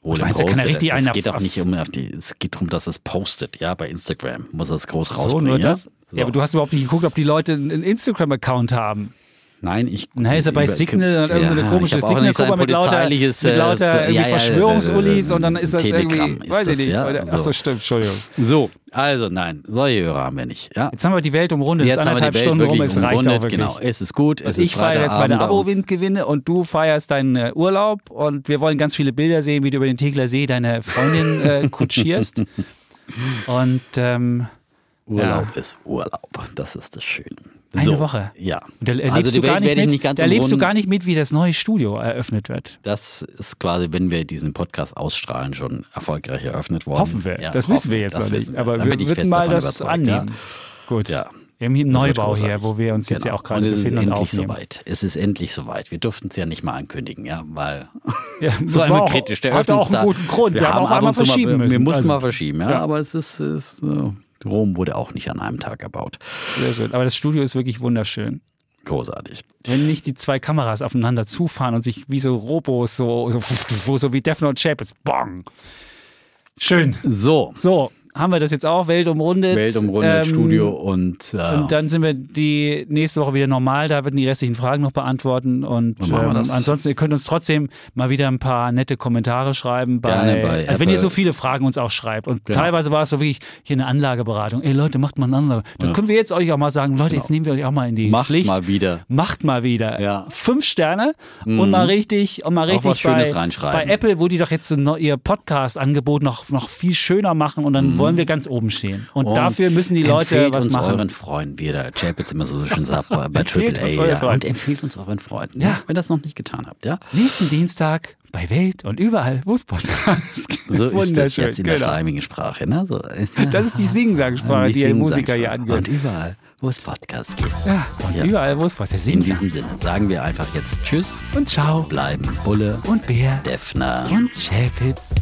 [SPEAKER 2] Ole
[SPEAKER 1] meinst, er kann ja
[SPEAKER 2] postet
[SPEAKER 1] richtig
[SPEAKER 2] es. geht auch nicht um auf die, es geht darum, dass es postet, ja, bei Instagram. Muss er es groß
[SPEAKER 1] So,
[SPEAKER 2] rausbringen.
[SPEAKER 1] nur
[SPEAKER 2] ja?
[SPEAKER 1] das?
[SPEAKER 2] So.
[SPEAKER 1] Ja, aber du hast überhaupt nicht geguckt, ob die Leute einen Instagram-Account haben.
[SPEAKER 2] Nein, ich.
[SPEAKER 1] Und er ist er bei Signal und irgendeine
[SPEAKER 2] Ja,
[SPEAKER 1] komische
[SPEAKER 2] ich auch
[SPEAKER 1] Signal-Gruppe mit lauter, mit
[SPEAKER 2] äh,
[SPEAKER 1] lauter
[SPEAKER 2] ja,
[SPEAKER 1] irgendwie
[SPEAKER 2] ja,
[SPEAKER 1] Verschwörungsullis
[SPEAKER 2] äh,
[SPEAKER 1] und dann ist das
[SPEAKER 2] Telegram
[SPEAKER 1] irgendwie,
[SPEAKER 2] ist
[SPEAKER 1] weiß ich
[SPEAKER 2] das,
[SPEAKER 1] nicht.
[SPEAKER 2] ja, so.
[SPEAKER 1] Achso, stimmt, Entschuldigung.
[SPEAKER 2] So, also nein, solche Hörer haben wir nicht. Ja.
[SPEAKER 1] Jetzt haben wir die Welt umrundet, jetzt anderthalb Stunden rum, es reicht auch
[SPEAKER 2] umrundet.
[SPEAKER 1] wirklich.
[SPEAKER 2] Genau, es ist gut. Es ist
[SPEAKER 1] ich feiere jetzt meine. Abo-Windgewinne und du feierst deinen äh, Urlaub und wir wollen ganz viele Bilder sehen, wie du über den Tegler See deine Freundin äh, kutschierst. und ähm,
[SPEAKER 2] Urlaub ist Urlaub. Das ist das Schöne.
[SPEAKER 1] Eine
[SPEAKER 2] so,
[SPEAKER 1] Woche.
[SPEAKER 2] Ja.
[SPEAKER 1] da erlebst,
[SPEAKER 2] Also die
[SPEAKER 1] du, gar nicht mit,
[SPEAKER 2] nicht ganz
[SPEAKER 1] da erlebst du gar nicht mit, wie das neue Studio eröffnet wird.
[SPEAKER 2] Das ist quasi, wenn wir diesen Podcast ausstrahlen, schon erfolgreich eröffnet worden.
[SPEAKER 1] Hoffen wir.
[SPEAKER 2] Ja,
[SPEAKER 1] das
[SPEAKER 2] hoffen
[SPEAKER 1] wissen wir jetzt noch nicht.
[SPEAKER 2] wir.
[SPEAKER 1] Aber wir würden mal das annehmen.
[SPEAKER 2] Ja.
[SPEAKER 1] Gut.
[SPEAKER 2] Ja.
[SPEAKER 1] Wir haben hier einen Neubau hier, wo wir uns jetzt ja
[SPEAKER 2] Genau.
[SPEAKER 1] auch gerade
[SPEAKER 2] und es ist
[SPEAKER 1] befinden und
[SPEAKER 2] endlich soweit. Es ist endlich soweit. Wir durften es ja nicht mal ankündigen, ja, weil
[SPEAKER 1] Ja,
[SPEAKER 2] so einmal
[SPEAKER 1] auch,
[SPEAKER 2] kritisch. Der
[SPEAKER 1] hatte auch einen guten Grund. Wir, haben auch
[SPEAKER 2] ab
[SPEAKER 1] einmal
[SPEAKER 2] und zu mal-
[SPEAKER 1] verschieben müssen.
[SPEAKER 2] Wir mussten
[SPEAKER 1] Also,
[SPEAKER 2] mal verschieben, ja,
[SPEAKER 1] Ja.
[SPEAKER 2] aber es ist, ist äh, Rom wurde auch nicht an einem Tag erbaut.
[SPEAKER 1] Sehr schön. Aber das Studio ist wirklich wunderschön.
[SPEAKER 2] Großartig.
[SPEAKER 1] Wenn nicht die zwei Kameras aufeinander zufahren und sich wie so Robos, so, so, so, wie Defner und Chapels, bong. Schön.
[SPEAKER 2] So,
[SPEAKER 1] So, haben wir das jetzt auch, Welt umrundet.
[SPEAKER 2] Welt umrundet,
[SPEAKER 1] Ähm,
[SPEAKER 2] Studio und, äh,
[SPEAKER 1] Und dann sind wir die nächste Woche wieder normal. Da werden die restlichen Fragen noch beantworten. Und
[SPEAKER 2] wir
[SPEAKER 1] ähm, ansonsten, ihr könnt uns trotzdem mal wieder ein paar nette Kommentare schreiben. Bei,
[SPEAKER 2] Gerne bei
[SPEAKER 1] also wenn ihr
[SPEAKER 2] Apple.
[SPEAKER 1] so viele Fragen uns auch schreibt. Und
[SPEAKER 2] Genau.
[SPEAKER 1] teilweise war es so wirklich hier eine Anlageberatung. Ey Leute, macht mal eine Anlage. Dann können wir jetzt euch auch mal sagen, Leute, jetzt nehmen wir euch auch mal in die
[SPEAKER 2] macht
[SPEAKER 1] Pflicht.
[SPEAKER 2] mal wieder.
[SPEAKER 1] Macht mal wieder
[SPEAKER 2] Ja. Mhm.
[SPEAKER 1] fünf Sterne und mal richtig und mal richtig
[SPEAKER 2] was Schönes
[SPEAKER 1] bei,
[SPEAKER 2] reinschreiben.
[SPEAKER 1] bei Apple, wo die doch jetzt so ihr Podcast-Angebot noch, noch viel schöner machen und dann
[SPEAKER 2] Mhm.
[SPEAKER 1] Wollen wir ganz oben stehen. Und, und dafür müssen die Leute
[SPEAKER 2] empfehlt
[SPEAKER 1] was
[SPEAKER 2] uns
[SPEAKER 1] machen.
[SPEAKER 2] euren Freunden wieder. Chapitz immer so schön sagt bei
[SPEAKER 1] Empfehlt
[SPEAKER 2] Triple
[SPEAKER 1] uns
[SPEAKER 2] A.
[SPEAKER 1] eure
[SPEAKER 2] Ja. Und empfehlt uns euren Freunden,
[SPEAKER 1] Ja.
[SPEAKER 2] ja. wenn ihr das noch nicht getan habt. Ja?
[SPEAKER 1] Nächsten Dienstag bei Welt und überall, wo es Podcasts gibt.
[SPEAKER 2] So ist das jetzt in der
[SPEAKER 1] genau.
[SPEAKER 2] schleimigen Sprache. Ne? So,
[SPEAKER 1] Das ist die Singsangsprache, die, die Musiker hier angehören.
[SPEAKER 2] Und überall, wo es Podcasts gibt.
[SPEAKER 1] Ja, und
[SPEAKER 2] Ja.
[SPEAKER 1] überall, wo es Podcasts
[SPEAKER 2] In
[SPEAKER 1] sind.
[SPEAKER 2] diesem Sinne sagen wir einfach jetzt Tschüss,
[SPEAKER 1] Und ciao.
[SPEAKER 2] bleiben Bulle,
[SPEAKER 1] Und Bär.
[SPEAKER 2] Defner.
[SPEAKER 1] Und Chapitz.